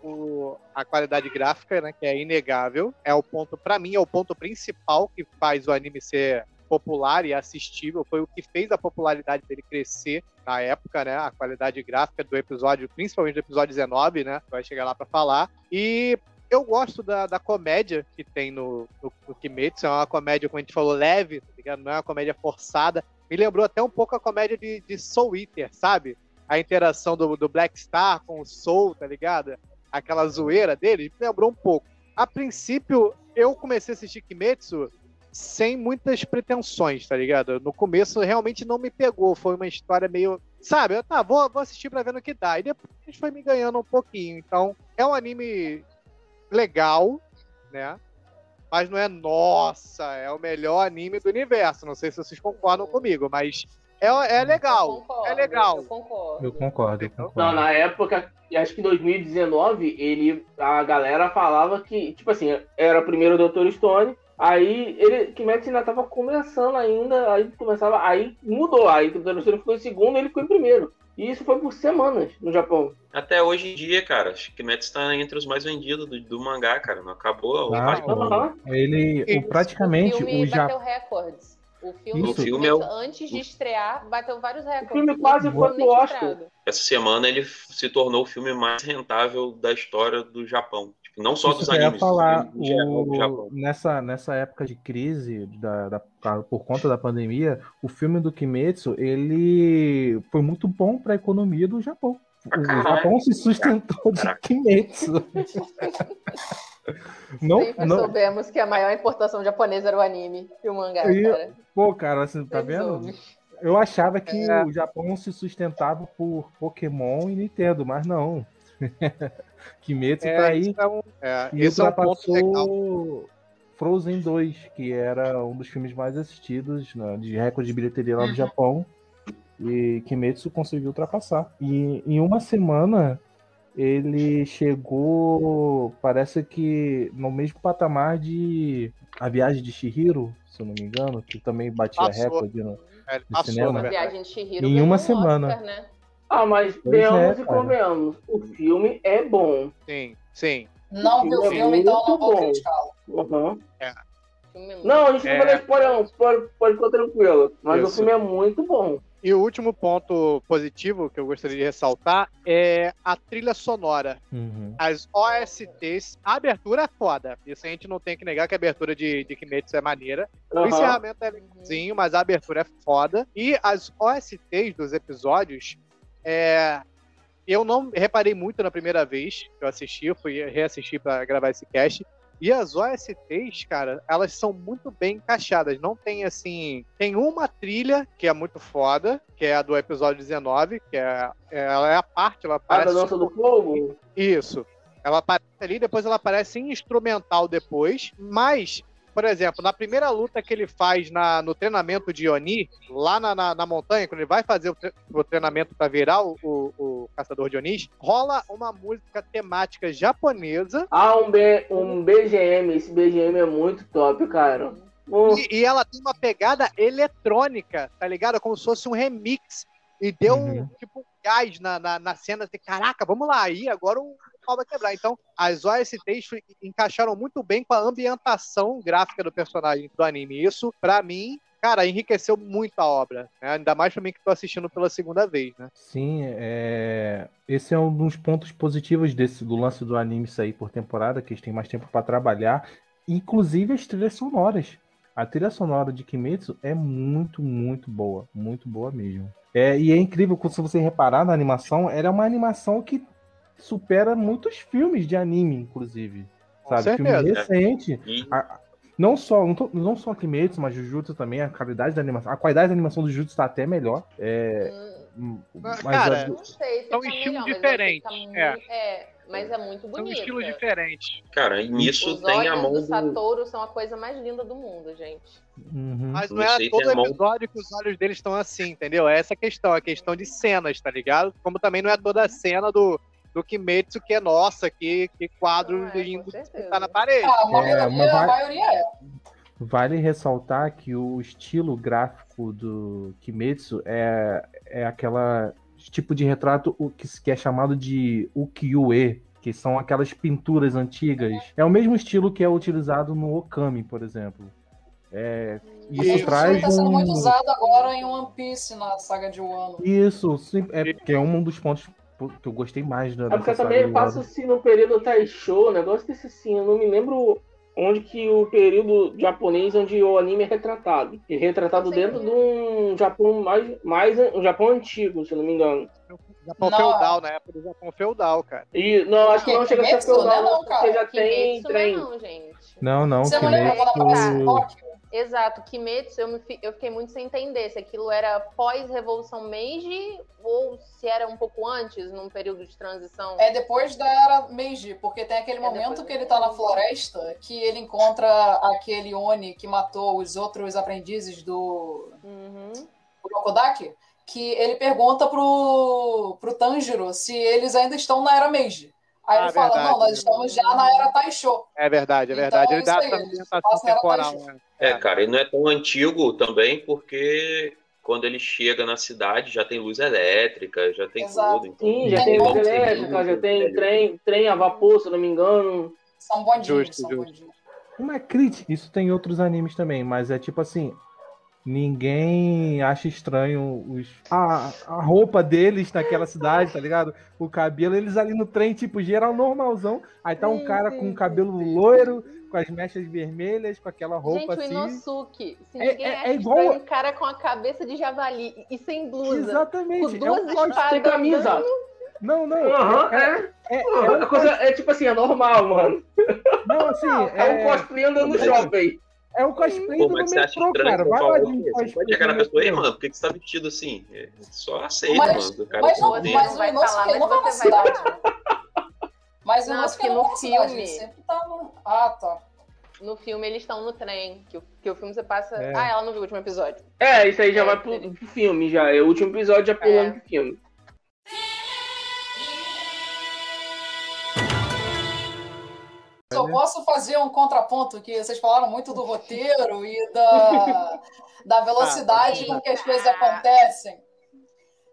[SPEAKER 2] o- a qualidade gráfica, né, que é inegável. É o ponto, para mim, é o ponto principal que faz o anime ser popular e assistível. Foi o que fez a popularidade dele crescer na época, né? A qualidade gráfica do episódio, principalmente do episódio 19, né? Vai chegar lá para falar. E eu gosto da, da comédia que tem no, no, no Kimetsu. É uma comédia, como a gente falou, leve, tá ligado? Não é uma comédia forçada. Me lembrou até um pouco a comédia de, de Soul Eater, sabe? A interação do, do Black Star com o Soul, tá ligado? Aquela zoeira dele, me lembrou um pouco. A princípio, eu comecei a assistir Kimetsu sem muitas pretensões, tá ligado? No começo realmente não me pegou, foi uma história meio. Sabe, eu, tá, vou, vou assistir pra ver no que dá. E depois foi me ganhando um pouquinho. Então, é um anime legal, né? Mas não é, nossa, é o melhor anime do universo. Não sei se vocês concordam comigo, mas É, é legal.
[SPEAKER 4] concordo,
[SPEAKER 2] É legal.
[SPEAKER 4] Eu concordo.
[SPEAKER 7] Eu concordo, eu concordo.
[SPEAKER 6] Não, na época, acho que em 2019, ele, a galera falava que, tipo assim, era primeiro o Dr. Stone, aí ele, Kimetsu ainda tava começando ainda, aí começava, aí mudou, aí o Dr. Stone ficou em segundo e ele ficou em primeiro. E isso foi por semanas no Japão.
[SPEAKER 5] Até hoje em dia, cara, acho que Kimetsu tá entre os mais vendidos do, do mangá, cara. Não acabou.
[SPEAKER 7] Ah,
[SPEAKER 6] Aham.
[SPEAKER 7] Ele, o-
[SPEAKER 2] Isso.
[SPEAKER 7] praticamente,
[SPEAKER 4] o filme
[SPEAKER 7] o Japão.
[SPEAKER 4] O filme.
[SPEAKER 5] O filme é o-
[SPEAKER 4] antes de estrear, bateu vários recordes.
[SPEAKER 6] filme quase foi pro Oscar.
[SPEAKER 5] Essa semana ele se tornou o filme mais rentável da história do Japão. Tipo, não só
[SPEAKER 7] Isso
[SPEAKER 5] dos
[SPEAKER 7] que eu ia
[SPEAKER 5] animes,
[SPEAKER 7] falar, o-
[SPEAKER 5] Japão.
[SPEAKER 7] nessa, nessa época de crise, da, da- por- conta da pandemia, o filme do Kimetsu, ele foi muito bom para a economia do Japão. O. Japão se sustentou de
[SPEAKER 5] Caraca.
[SPEAKER 7] Kimetsu. Não,
[SPEAKER 4] Sempre
[SPEAKER 7] não,
[SPEAKER 4] soubemos que a maior importação japonesa era o anime e o mangá,
[SPEAKER 7] E-
[SPEAKER 4] cara.
[SPEAKER 7] pô, cara, assim, tá vendo? Eu achava que
[SPEAKER 2] É.
[SPEAKER 7] o Japão se sustentava por Pokémon e Nintendo, mas não. Kimetsu
[SPEAKER 2] É,
[SPEAKER 7] tá aí
[SPEAKER 2] isso é um, é,
[SPEAKER 7] e
[SPEAKER 2] esse é um
[SPEAKER 7] ultrapassou Frozen 2, que era um dos filmes mais assistidos né, de recorde de bilheteria lá no
[SPEAKER 3] Uhum.
[SPEAKER 7] Japão. E Kimetsu conseguiu ultrapassar. E em uma semana ele chegou, parece que no mesmo patamar de A Viagem de Shihiro, se eu não me engano, que também batia
[SPEAKER 2] Passou.
[SPEAKER 7] recorde no,
[SPEAKER 2] É,
[SPEAKER 7] no
[SPEAKER 2] passou,
[SPEAKER 7] cinema.
[SPEAKER 2] na
[SPEAKER 4] A viagem de Shihiro
[SPEAKER 7] Em uma
[SPEAKER 4] um
[SPEAKER 7] semana.
[SPEAKER 4] Oscar, né?
[SPEAKER 6] Ah, mas
[SPEAKER 7] Pois é,
[SPEAKER 6] venhamos e convenhamos. O filme é bom.
[SPEAKER 2] Sim, sim.
[SPEAKER 3] Não viu o
[SPEAKER 6] Filme é
[SPEAKER 3] filme, então não
[SPEAKER 6] muito
[SPEAKER 3] vou
[SPEAKER 6] bom.
[SPEAKER 3] criticá-lo.
[SPEAKER 6] Uhum.
[SPEAKER 4] O filme é muito
[SPEAKER 6] Não, a gente não
[SPEAKER 2] É.
[SPEAKER 6] vai dar spoiler, não. Pode, pode ficar tranquilo. Mas o
[SPEAKER 2] Isso.
[SPEAKER 6] filme é muito bom.
[SPEAKER 2] E o último ponto positivo que eu gostaria de ressaltar é a trilha sonora.
[SPEAKER 7] Uhum.
[SPEAKER 2] As OSTs, a abertura é foda. Isso a gente não tem que negar que a abertura de, de Kimetsu é maneira. O
[SPEAKER 6] Aham.
[SPEAKER 2] encerramento é legalzinho, mas a abertura é foda. E as OSTs dos episódios, é, eu não reparei muito na primeira vez que eu assisti, eu fui reassistir pra gravar esse cast. E as OSTs, cara, elas são muito bem encaixadas. Não tem assim. Tem uma trilha que é muito foda, que é a do episódio 19, que é, é- ela é a parte, ela
[SPEAKER 6] Ah, da. Dança do Fogo?
[SPEAKER 2] Isso. Ela aparece ali, depois ela aparece em instrumental depois. Mas, por exemplo, na primeira luta que ele faz na, no treinamento de Oni, lá na, na, na montanha, quando ele vai fazer o, tre- o treinamento para virar o, o, o caçador de Onis, rola uma música temática japonesa.
[SPEAKER 6] Ah, um, B, um BGM. Esse BGM é muito top, cara. Um-
[SPEAKER 2] E, e ela tem uma pegada eletrônica, tá ligado? Como se fosse um remix. E deu um,
[SPEAKER 7] Uhum.
[SPEAKER 2] tipo um gás na, na, na cena. Assim, Caraca, vamos lá. Aí agora o pau vai quebrar. Então, as OSTs encaixaram muito bem com a ambientação gráfica do personagem do anime. Isso, pra mim, cara, enriqueceu muito a obra. né? Ainda mais pra mim que tô assistindo pela segunda vez, né?
[SPEAKER 7] Sim, é... esse é um dos pontos positivos desse, do lance do anime sair por temporada, que eles têm mais tempo para trabalhar, inclusive as trilhas sonoras. A trilha sonora de Kimetsu é muito, muito boa, muito boa mesmo. É, e é incrível, se você reparar na animação, ela é uma animação que supera muitos filmes de anime, inclusive.
[SPEAKER 2] Com
[SPEAKER 7] Sabe? Filme recente.
[SPEAKER 5] E
[SPEAKER 7] Não só, não, tô- não só Kimetsu, mas Jujutsu também, a qualidade da animação. A qualidade da animação do Jujutsu tá até melhor. É,
[SPEAKER 4] Hum,
[SPEAKER 7] mas
[SPEAKER 2] cara,
[SPEAKER 7] a-
[SPEAKER 4] Não sei se
[SPEAKER 2] São
[SPEAKER 4] tá
[SPEAKER 2] estilos diferentes,
[SPEAKER 4] tá
[SPEAKER 2] é.
[SPEAKER 4] muito- é, mas é muito
[SPEAKER 2] São
[SPEAKER 4] bonito.
[SPEAKER 2] estilos diferentes.
[SPEAKER 5] Cara, e nisso
[SPEAKER 4] Os
[SPEAKER 5] tem a mão
[SPEAKER 4] do
[SPEAKER 5] do.
[SPEAKER 4] Satoru são a coisa mais linda do mundo, gente.
[SPEAKER 7] Uhum.
[SPEAKER 2] Mas não
[SPEAKER 5] Você
[SPEAKER 2] é todo
[SPEAKER 5] a mão-
[SPEAKER 2] episódio que os olhos deles estão assim, entendeu? É essa a questão, a questão de cenas, tá ligado? Como também não é toda a cena do, do Kimetsu que é nossa, que, que quadro
[SPEAKER 4] Não é, com
[SPEAKER 2] lindo que tá na parede.
[SPEAKER 3] Ah, a maioria,
[SPEAKER 7] É, mas vai-
[SPEAKER 3] a maioria é.
[SPEAKER 7] Vale ressaltar que o estilo gráfico do Kimetsu é, é aquela tipo de retrato o que, que é chamado de ukiyo-e, que são aquelas pinturas antigas. É o mesmo estilo que é utilizado no Okami, por exemplo. É, isso
[SPEAKER 2] Isso
[SPEAKER 7] traz
[SPEAKER 3] está sendo muito usado agora em One Piece, na saga de Wano.
[SPEAKER 7] Isso, sim, é porque é um dos pontos que eu gostei mais da
[SPEAKER 6] É porque
[SPEAKER 7] dessa
[SPEAKER 6] também passa assim no período Taisho, um negócio desse assim, eu não me lembro onde que o período japonês onde o anime é retratado. E retratado
[SPEAKER 4] Não sei
[SPEAKER 6] dentro de um Japão mais, mais um Japão antigo, se eu não me engano.
[SPEAKER 2] Japão
[SPEAKER 3] Não.
[SPEAKER 2] feudal, na época do Japão feudal, cara.
[SPEAKER 6] E não, acho que não chega a ser feudal,
[SPEAKER 3] né, não,
[SPEAKER 6] porque
[SPEAKER 3] cara?
[SPEAKER 6] já tem
[SPEAKER 4] Kimetsu
[SPEAKER 6] trem.
[SPEAKER 4] não, gente.
[SPEAKER 7] Não, não,
[SPEAKER 3] Você não lembra quando aparece?
[SPEAKER 4] Exato, Kimetsu eu, me eu fiquei muito sem entender se aquilo era pós-revolução Meiji ou se era um pouco antes, num período de transição.
[SPEAKER 3] É depois da era Meiji, porque tem aquele
[SPEAKER 4] É
[SPEAKER 3] momento que ele tá na floresta, que ele encontra aquele Oni que matou os outros aprendizes do,
[SPEAKER 4] Uhum.
[SPEAKER 3] que ele pergunta pro, pro Tanjiro se eles ainda estão na era Meiji. Aí
[SPEAKER 8] Ah,
[SPEAKER 3] ele fala,
[SPEAKER 8] verdade,
[SPEAKER 3] não, nós estamos já na era Taisho.
[SPEAKER 8] É verdade, é
[SPEAKER 3] Então,
[SPEAKER 8] verdade. Ele
[SPEAKER 3] isso
[SPEAKER 8] dá
[SPEAKER 3] aí,
[SPEAKER 8] essa ambientação temporal. Né?
[SPEAKER 5] É, cara, ele não é tão antigo também, porque quando ele chega na cidade já tem luz elétrica, já tem
[SPEAKER 3] Exato.
[SPEAKER 5] tudo. Então,
[SPEAKER 6] Sim, já
[SPEAKER 3] É
[SPEAKER 6] tem luz elétrica, já tem trem, trem a vapor, se eu não me engano.
[SPEAKER 3] São bondinhos,
[SPEAKER 8] Justo,
[SPEAKER 3] são
[SPEAKER 8] justo.
[SPEAKER 3] bondinhos.
[SPEAKER 7] Uma crítica, isso tem em outros animes também, mas é tipo assim, ninguém acha estranho os, a, a roupa deles naquela cidade, tá ligado? O cabelo, eles ali no trem, tipo, geral normalzão, aí tá um
[SPEAKER 4] Sim,
[SPEAKER 7] cara
[SPEAKER 4] sim,
[SPEAKER 7] com
[SPEAKER 4] sim,
[SPEAKER 7] cabelo
[SPEAKER 4] sim.
[SPEAKER 7] loiro, com as mechas vermelhas, com aquela
[SPEAKER 4] Gente,
[SPEAKER 7] roupa
[SPEAKER 4] o
[SPEAKER 7] assim.
[SPEAKER 4] Inosuke. Se
[SPEAKER 7] É-
[SPEAKER 4] ninguém
[SPEAKER 7] é-
[SPEAKER 4] acha
[SPEAKER 7] é igual-
[SPEAKER 4] estranho, um cara com a cabeça de javali e sem blusa.
[SPEAKER 7] Exatamente,
[SPEAKER 4] Com
[SPEAKER 7] é
[SPEAKER 4] duas
[SPEAKER 7] um cos-
[SPEAKER 4] espadas
[SPEAKER 6] Sem camisa.
[SPEAKER 7] Não, não,
[SPEAKER 6] Aham,
[SPEAKER 7] é,
[SPEAKER 6] é.
[SPEAKER 7] é, é um
[SPEAKER 6] coisa é tipo assim, é normal, mano.
[SPEAKER 7] Não, assim,
[SPEAKER 6] É um
[SPEAKER 7] é,
[SPEAKER 6] cosplay andando no
[SPEAKER 5] Mas-
[SPEAKER 6] shopping.
[SPEAKER 7] É um cosplay
[SPEAKER 5] Pô,
[SPEAKER 7] do
[SPEAKER 5] mas você acha
[SPEAKER 7] metrô,
[SPEAKER 5] estranho
[SPEAKER 7] cara. Vai lá
[SPEAKER 5] o
[SPEAKER 7] de
[SPEAKER 5] pode chegar na pessoa, ei,
[SPEAKER 7] metrô.
[SPEAKER 5] mano, por que que você tá vestido assim? É, Só aceita,
[SPEAKER 3] Mas-
[SPEAKER 5] mano. O cara
[SPEAKER 3] Mas, não, mas
[SPEAKER 4] não
[SPEAKER 3] o
[SPEAKER 4] vai falar,
[SPEAKER 3] não
[SPEAKER 4] mas
[SPEAKER 3] vai na
[SPEAKER 4] você vai
[SPEAKER 3] cidade. Mas o
[SPEAKER 4] Não, porque
[SPEAKER 3] não
[SPEAKER 4] no filme-
[SPEAKER 3] sempre tá no... Ah, tá.
[SPEAKER 4] No filme eles estão no trem. Que, o- que o filme você passa.
[SPEAKER 7] É.
[SPEAKER 4] Ah, ela não viu o último episódio.
[SPEAKER 6] É, isso aí já
[SPEAKER 4] É,
[SPEAKER 6] vai pro filme, já. É o último episódio já pulando
[SPEAKER 4] É.
[SPEAKER 6] pro filme.
[SPEAKER 3] Só posso fazer um contraponto que vocês falaram muito do roteiro e da, da velocidade com que as coisas acontecem.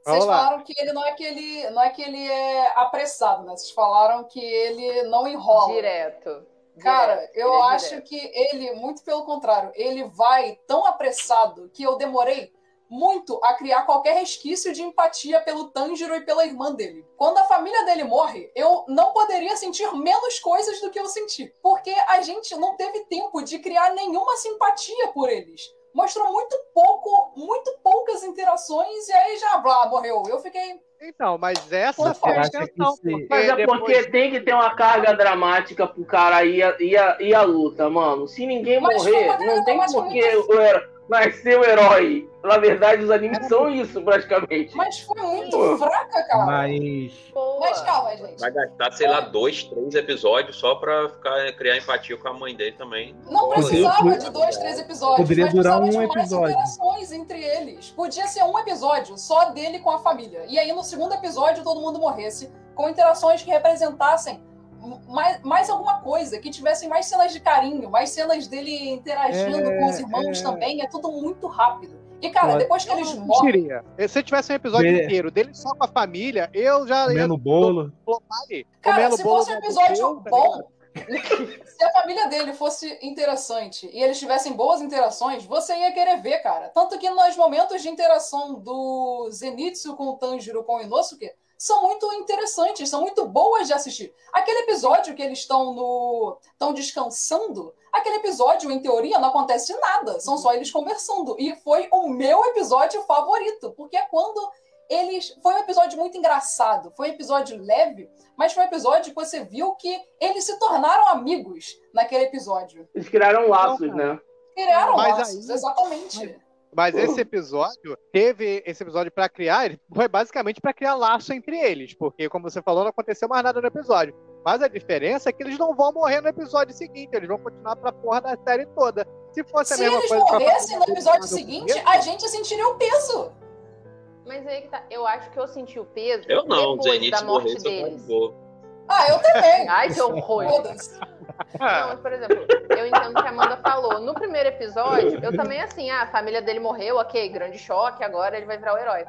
[SPEAKER 3] Vocês
[SPEAKER 8] Vamos lá.
[SPEAKER 3] falaram que ele não é que ele não é que ele é apressado, né? Vocês falaram que ele não enrola.
[SPEAKER 4] Direto.
[SPEAKER 3] Cara,
[SPEAKER 4] Direto.
[SPEAKER 3] eu
[SPEAKER 4] é
[SPEAKER 3] acho
[SPEAKER 4] direto.
[SPEAKER 3] que ele, muito pelo contrário, ele vai tão apressado que eu demorei muito a criar qualquer resquício de empatia pelo Tanjiro e pela irmã dele. Quando a família dele morre, eu não poderia sentir menos coisas do que eu senti. Porque a gente não teve tempo de criar nenhuma simpatia por eles. Mostrou muito pouco, muito poucas interações e aí já, blá, morreu. Eu fiquei.
[SPEAKER 8] Então, mas essa foi a
[SPEAKER 7] acha que
[SPEAKER 8] intenção.
[SPEAKER 7] se-
[SPEAKER 8] porque
[SPEAKER 6] Mas é
[SPEAKER 8] depois-
[SPEAKER 6] porque tem que ter uma carga dramática pro cara ir a, ir a, ir a luta, mano. Se ninguém
[SPEAKER 3] Mas
[SPEAKER 6] morrer, não tem
[SPEAKER 3] dramática
[SPEAKER 6] por que o herói nascer o herói. Na verdade, os animes são isso, praticamente.
[SPEAKER 3] Mas foi muito
[SPEAKER 6] Pô.
[SPEAKER 3] fraca, cara.
[SPEAKER 7] Mas.
[SPEAKER 3] Mas calma, gente.
[SPEAKER 5] Vai gastar, sei lá, dois, três episódios só pra ficar, criar empatia com a mãe dele também.
[SPEAKER 3] Não precisava de dois, três episódios.
[SPEAKER 7] Poderia
[SPEAKER 3] mas
[SPEAKER 7] durar
[SPEAKER 3] precisava
[SPEAKER 7] um
[SPEAKER 3] de mais
[SPEAKER 7] episódio.
[SPEAKER 3] interações entre eles. Podia ser um episódio só dele com a família. E aí no segundo episódio todo mundo morresse com interações que representassem mais, mais alguma coisa, que tivessem mais cenas de carinho, mais cenas dele interagindo
[SPEAKER 7] É,
[SPEAKER 3] com os irmãos
[SPEAKER 7] é.
[SPEAKER 3] também. É tudo muito rápido. E cara, depois que
[SPEAKER 8] Eu
[SPEAKER 3] eles
[SPEAKER 8] não
[SPEAKER 3] morrem.
[SPEAKER 8] diria. Se tivesse um episódio
[SPEAKER 7] Be-
[SPEAKER 8] inteiro dele só com a família, eu já ia
[SPEAKER 7] comendo bolo.
[SPEAKER 3] Cara, se
[SPEAKER 8] bolo
[SPEAKER 3] fosse um episódio
[SPEAKER 8] tá
[SPEAKER 3] bom, se a família dele fosse interessante e eles tivessem boas interações, você ia querer ver, cara. Tanto que nos momentos de interação do Zenitsu com o Tanjiro com o Inosuke são muito interessantes, são muito boas de assistir. Aquele episódio que eles estão no estão descansando, aquele episódio em teoria não acontece nada, são só eles conversando e foi o meu episódio favorito, porque é quando eles foi um episódio muito engraçado, foi um episódio leve, mas foi um episódio que você viu que eles se tornaram amigos naquele episódio.
[SPEAKER 6] Eles criaram laços,
[SPEAKER 8] cara.
[SPEAKER 6] né?
[SPEAKER 3] Criaram
[SPEAKER 8] Mas
[SPEAKER 3] laços,
[SPEAKER 8] aí-
[SPEAKER 3] exatamente.
[SPEAKER 8] Mas esse episódio teve esse episódio pra criar, ele foi basicamente pra criar laço entre eles, porque como você falou, não aconteceu mais nada no episódio. Mas a diferença é que eles não vão morrer no episódio seguinte, eles vão continuar pra porra da série toda. Se fosse
[SPEAKER 3] Se
[SPEAKER 8] a mesma
[SPEAKER 3] eles
[SPEAKER 8] coisa com a
[SPEAKER 3] morressem no episódio seguinte, a gente sentiria o peso.
[SPEAKER 4] Mas aí que tá. Eu acho que eu senti o peso
[SPEAKER 5] Eu não,
[SPEAKER 4] depois
[SPEAKER 5] Zenith
[SPEAKER 4] da morte
[SPEAKER 5] tava de
[SPEAKER 4] deles.
[SPEAKER 3] Ah, eu também.
[SPEAKER 4] Ai, que horror.
[SPEAKER 3] Foda-se.
[SPEAKER 4] Não, mas, por exemplo, eu entendo o que a Amanda falou. No primeiro episódio, eu também, assim, ah, a família dele morreu, ok, grande choque, agora ele vai virar o herói.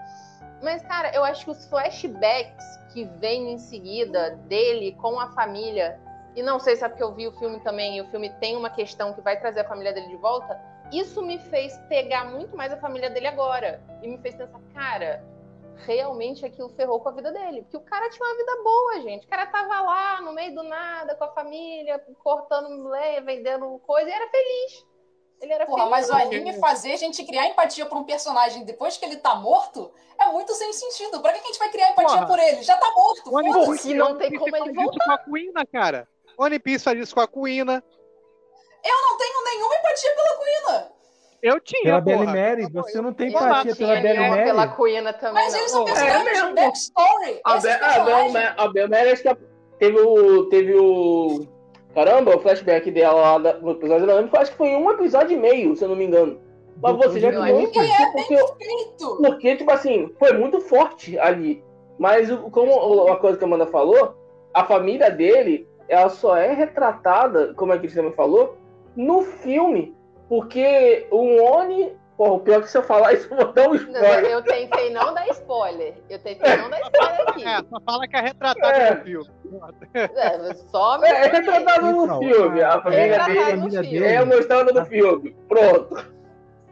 [SPEAKER 4] Mas, cara, eu acho que os flashbacks que vêm em seguida dele com a família, e não sei se é porque eu vi o filme também, e o filme tem uma questão que vai trazer a família dele de volta, isso me fez pegar muito mais a família dele agora. E me fez pensar, cara, realmente aquilo ferrou com a vida dele. Porque o cara tinha uma vida boa, gente. O cara tava lá no meio do nada, com a família, cortando lenha, vendendo coisa, e era feliz. Ele era
[SPEAKER 3] Porra,
[SPEAKER 4] feliz.
[SPEAKER 3] mas o anime fazer a gente criar empatia por um personagem depois que ele tá morto é muito sem sentido. Pra que a gente vai criar empatia
[SPEAKER 8] Porra.
[SPEAKER 3] por ele? Já tá morto,
[SPEAKER 8] One
[SPEAKER 3] foda-se.
[SPEAKER 8] Piece-
[SPEAKER 4] Porque não tem como ele
[SPEAKER 8] faz isso com a Kuina, cara. One Piece faz isso com a Kuina.
[SPEAKER 3] Eu não tenho nenhuma empatia pela Kuina.
[SPEAKER 8] Eu tinha,
[SPEAKER 7] Pela Belly
[SPEAKER 8] porra.
[SPEAKER 7] Mary, você não tem
[SPEAKER 4] não
[SPEAKER 7] empatia pela Belly
[SPEAKER 4] nenhuma
[SPEAKER 7] Mary?
[SPEAKER 4] pela Cuina também,
[SPEAKER 3] Mas
[SPEAKER 4] não.
[SPEAKER 3] eles são
[SPEAKER 8] Pô, é
[SPEAKER 6] mesmo.
[SPEAKER 3] backstory.
[SPEAKER 6] A, Be a,
[SPEAKER 3] personagens-
[SPEAKER 6] a Mary, acho que teve o. Teve o. Caramba, o flashback dela lá no episódio da Lamp, acho que foi um episódio e meio, se eu não me engano. Mas você já
[SPEAKER 4] Eu
[SPEAKER 6] criou
[SPEAKER 4] acho que
[SPEAKER 6] empatia
[SPEAKER 3] é
[SPEAKER 6] porque, porque, tipo assim, foi muito forte ali. Mas como uma coisa que a Amanda falou, a família dele, ela só é retratada, como a Cristina falou, no filme. Porque o Oni. Porra, o pior é que se eu falar isso, eu vou dar um
[SPEAKER 4] Não,
[SPEAKER 6] spoiler.
[SPEAKER 4] Eu tentei não dar spoiler. Eu tentei não dar spoiler aqui.
[SPEAKER 2] É, só fala que é retratado
[SPEAKER 6] É.
[SPEAKER 2] no filme.
[SPEAKER 4] É, só me
[SPEAKER 6] É, é retratado no
[SPEAKER 7] Então,
[SPEAKER 6] filme. A família
[SPEAKER 4] retratado
[SPEAKER 6] dele é mostrada no filme. Pronto.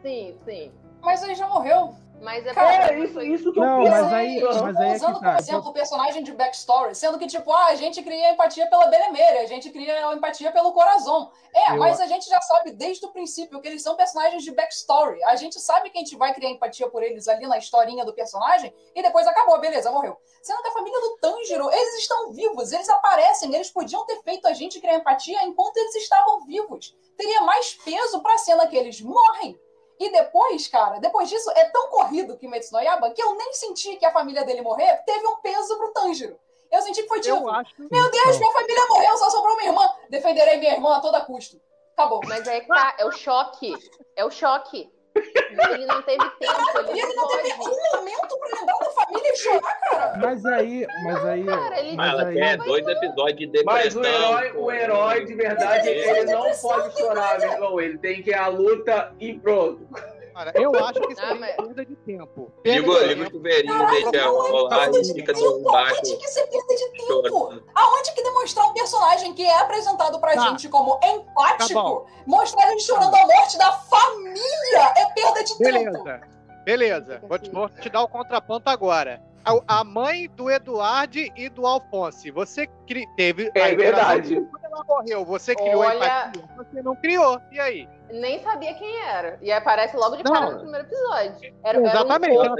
[SPEAKER 4] Sim, sim.
[SPEAKER 3] Mas ele já morreu.
[SPEAKER 4] Mas é
[SPEAKER 3] Cara,
[SPEAKER 6] É isso, isso que eu
[SPEAKER 7] Não, mas aí,
[SPEAKER 3] Gente,
[SPEAKER 7] mas aí é
[SPEAKER 3] usando
[SPEAKER 7] que
[SPEAKER 3] como
[SPEAKER 7] tá.
[SPEAKER 3] exemplo o personagem de backstory, sendo que, tipo, ah, a gente cria empatia pela Belemere, a gente cria empatia pelo Corazon. É,
[SPEAKER 7] Eu-
[SPEAKER 3] mas a gente já sabe desde o princípio que eles são personagens de backstory. A gente sabe que a gente vai criar empatia por eles ali na historinha do personagem e depois acabou, beleza, morreu. Sendo que a família do Tanjiro, eles estão vivos, eles aparecem, eles podiam ter feito a gente criar empatia enquanto eles estavam vivos. Teria mais peso pra cena que eles morrem. E depois, cara, depois disso, é tão corrido que Metsu no Yaiba que eu nem senti que a família dele morrer teve um peso pro Tanjiro. Eu senti que foi tipo, meu Deus, minha família morreu, só sobrou minha irmã. Defenderei minha irmã a toda custo. Acabou.
[SPEAKER 4] Mas aí que tá, é o choque. É o choque. Ele não teve tempo, ele
[SPEAKER 3] E ele
[SPEAKER 4] não
[SPEAKER 3] teve um momento pra lembrar da família e chorar, cara.
[SPEAKER 7] Mas aí, mas aí,
[SPEAKER 4] cara, ele-
[SPEAKER 5] Mas
[SPEAKER 7] mas
[SPEAKER 5] ela
[SPEAKER 7] aí,
[SPEAKER 5] quer dois episódios de
[SPEAKER 6] Mas
[SPEAKER 5] depressão.
[SPEAKER 6] o herói, o herói de verdade, ele não pode chorar, meu irmão. Ele tem que ir à luta e pronto.
[SPEAKER 2] Cara, eu acho que isso
[SPEAKER 4] Não,
[SPEAKER 2] é
[SPEAKER 4] mas-
[SPEAKER 2] perda de tempo. De
[SPEAKER 5] liga o chuveirinho, deixa rolar e fica do embaixo
[SPEAKER 3] Aonde que isso é perda de tempo? Aonde que demonstrar um personagem que é apresentado pra
[SPEAKER 2] Tá.
[SPEAKER 3] gente como empático,
[SPEAKER 2] Tá
[SPEAKER 3] mostrar ele chorando a morte da família é perda de tempo.
[SPEAKER 2] Beleza. Beleza. Vou te, vou te dar o contraponto agora. A, a mãe do Eduardo e do Alfonso. Você cri- teve.
[SPEAKER 6] É
[SPEAKER 2] a
[SPEAKER 6] verdade.
[SPEAKER 2] Quando ela morreu, você criou a
[SPEAKER 4] Olha-
[SPEAKER 2] empatia? Você não criou. E aí?
[SPEAKER 4] Nem sabia quem era. E aparece logo de cara no primeiro episódio. Era, era
[SPEAKER 2] Exatamente.
[SPEAKER 4] Um
[SPEAKER 2] Ela.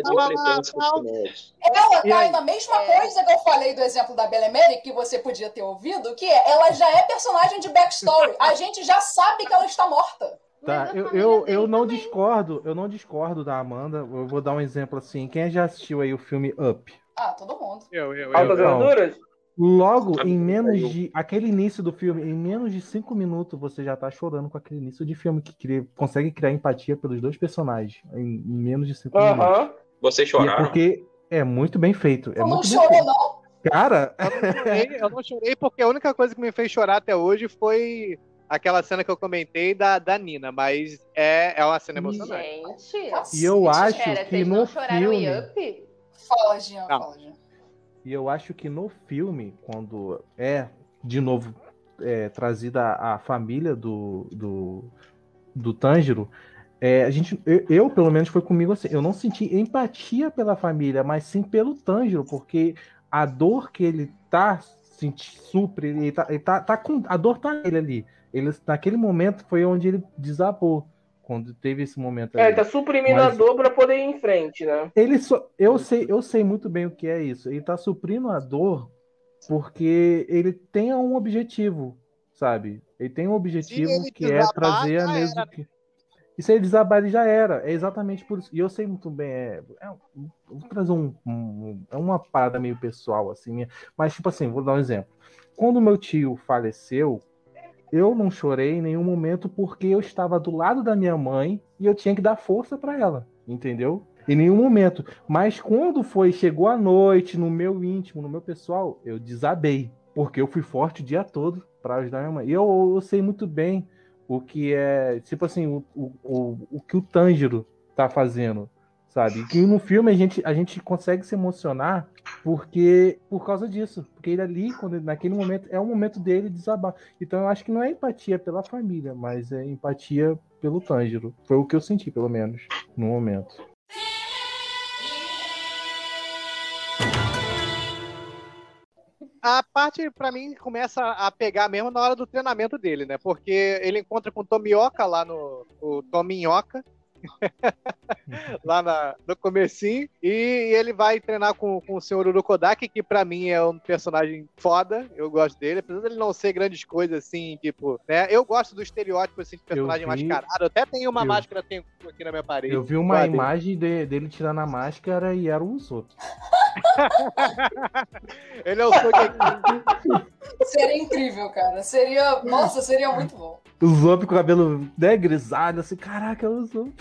[SPEAKER 3] Ela
[SPEAKER 2] E
[SPEAKER 3] cai
[SPEAKER 2] aí?
[SPEAKER 3] na mesma
[SPEAKER 4] É.
[SPEAKER 3] coisa que eu falei do exemplo da Belemere, que você podia ter ouvido, que é, ela já é personagem de backstory. A gente já sabe que ela está morta.
[SPEAKER 7] Tá,
[SPEAKER 4] a
[SPEAKER 7] eu, eu,
[SPEAKER 4] dele
[SPEAKER 7] eu não
[SPEAKER 4] também.
[SPEAKER 7] discordo, eu não discordo da Amanda. Eu vou dar um exemplo assim. Quem já assistiu aí o filme Up?
[SPEAKER 3] Ah, todo mundo.
[SPEAKER 2] Eu, eu, eu.
[SPEAKER 6] Altas aventuras?
[SPEAKER 7] Logo, em menos
[SPEAKER 5] eu-
[SPEAKER 7] de. Aquele início do filme, em menos de cinco minutos, você já tá chorando com aquele início de filme que cria- consegue criar empatia pelos dois personagens. Em, em menos de cinco minutos.
[SPEAKER 6] Aham.
[SPEAKER 5] Vocês
[SPEAKER 7] E é
[SPEAKER 5] choraram?
[SPEAKER 7] porque é muito bem feito. É
[SPEAKER 3] não
[SPEAKER 7] muito
[SPEAKER 3] chorou,
[SPEAKER 7] feito.
[SPEAKER 3] não?
[SPEAKER 7] Cara,
[SPEAKER 2] Eu não, chorei, eu não chorei porque a única coisa que me fez chorar até hoje foi aquela cena que eu comentei da, da Nina, mas é, é uma cena emocionante.
[SPEAKER 4] Gente.
[SPEAKER 7] E eu acho
[SPEAKER 4] Pera,
[SPEAKER 7] que
[SPEAKER 4] vocês
[SPEAKER 7] no
[SPEAKER 4] não choraram
[SPEAKER 7] filme-
[SPEAKER 4] em Up?
[SPEAKER 3] Fala, Jean,
[SPEAKER 2] Não.
[SPEAKER 3] fala, Jean.
[SPEAKER 7] E eu acho que no filme, quando é de novo é, trazida a, família do, do, do Tanjiro, é, a gente, eu, eu, pelo menos foi comigo assim, eu não senti empatia pela família, mas sim pelo Tanjiro, porque a dor que ele tá senti, supre, ele tá, ele tá, tá com a dor tá nele ali. Ele, naquele momento foi onde ele desabou, quando teve esse momento.
[SPEAKER 6] É,
[SPEAKER 7] ali.
[SPEAKER 6] tá suprimindo
[SPEAKER 7] Mas-
[SPEAKER 6] a dor pra poder ir em frente, né?
[SPEAKER 7] Ele só, eu sei, eu sei muito bem o que é isso. Ele tá suprindo a dor porque ele tem um objetivo, sabe? Ele tem um objetivo que é
[SPEAKER 2] desabar,
[SPEAKER 7] trazer a mesma.
[SPEAKER 2] né?
[SPEAKER 7] E se ele desabar, ele já era. É exatamente por isso. E eu sei muito bem. É, é- vou trazer um, um- é uma parada meio pessoal, assim. minha. Mas, tipo assim, vou dar um exemplo. Quando meu tio faleceu, eu não chorei em nenhum momento porque eu estava do lado da minha mãe e eu tinha que dar força para ela, entendeu? Em nenhum momento. Mas quando foi, chegou a noite, no meu íntimo, no meu pessoal, eu desabei. Porque eu fui forte o dia todo para ajudar minha mãe. E eu, eu sei muito bem o que é, tipo assim, o, o, o, o que o Tanjiro tá fazendo, sabe? Que no filme a gente, a gente consegue se emocionar porque por causa disso. Porque ele ali, quando ele- naquele momento, é o momento dele desabar. Então eu acho que não é empatia pela família, mas é empatia pelo Tanjiro. Foi o que eu senti, pelo menos, no momento.
[SPEAKER 2] A parte, pra mim, começa a pegar mesmo na hora do treinamento dele, né? Porque ele encontra com o Tomioka lá no. O Tominhoca. lá na, no comecinho. E ele vai treinar com, com o senhor Urukodaki, que pra mim é um personagem foda. Eu gosto dele. Apesar dele não ser grandes coisas assim, tipo. Né? Eu gosto do estereótipo assim, de personagem
[SPEAKER 7] vi-
[SPEAKER 2] mascarado. Eu até tenho uma
[SPEAKER 7] eu-
[SPEAKER 2] máscara tenho aqui na minha parede.
[SPEAKER 7] Eu vi uma
[SPEAKER 2] Guardei.
[SPEAKER 7] imagem de- dele tirando a máscara e era o Usopp.
[SPEAKER 2] Ele é o Sogeking.
[SPEAKER 3] Seria incrível, cara. Seria. Nossa, seria muito bom.
[SPEAKER 7] O Usopp com o cabelo né, grisalho, assim, caraca, é o Usopp.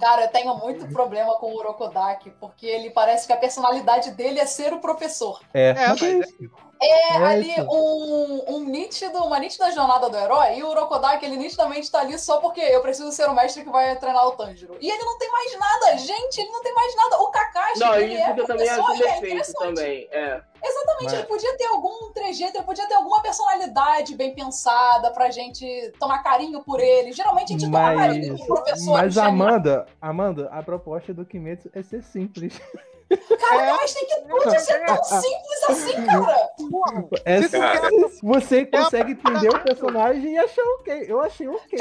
[SPEAKER 3] Cara, eu tenho muito problema com o Urokodaki, porque ele parece que a personalidade dele é ser o professor.
[SPEAKER 7] É,
[SPEAKER 2] É,
[SPEAKER 7] mas é
[SPEAKER 2] mas.
[SPEAKER 3] É,
[SPEAKER 7] É
[SPEAKER 3] ali
[SPEAKER 7] isso.
[SPEAKER 3] um, um nítido, uma nítida jornada do herói, e o Urokodaki, ele nitidamente tá ali só porque eu preciso ser o mestre que vai treinar o Tanjiro. E ele não tem mais nada, gente, ele não tem mais nada. O Kakashi,
[SPEAKER 6] Não,
[SPEAKER 3] ele
[SPEAKER 6] isso
[SPEAKER 3] é professor, ele é interessante.
[SPEAKER 6] também. É.
[SPEAKER 3] Exatamente,
[SPEAKER 7] Mas-
[SPEAKER 3] ele podia ter algum trejeito, ele podia ter alguma personalidade bem pensada pra gente tomar carinho por ele. Geralmente a gente toma
[SPEAKER 7] Mas,
[SPEAKER 3] carinho com professores.
[SPEAKER 7] mas. Amanda, Amanda, a proposta do Kimetsu é ser simples.
[SPEAKER 3] Cara, mas tem que tudo ser tão simples assim, cara.
[SPEAKER 7] É
[SPEAKER 2] Se
[SPEAKER 5] Cara.
[SPEAKER 7] Você consegue entender o personagem e achar ok. Eu achei ok.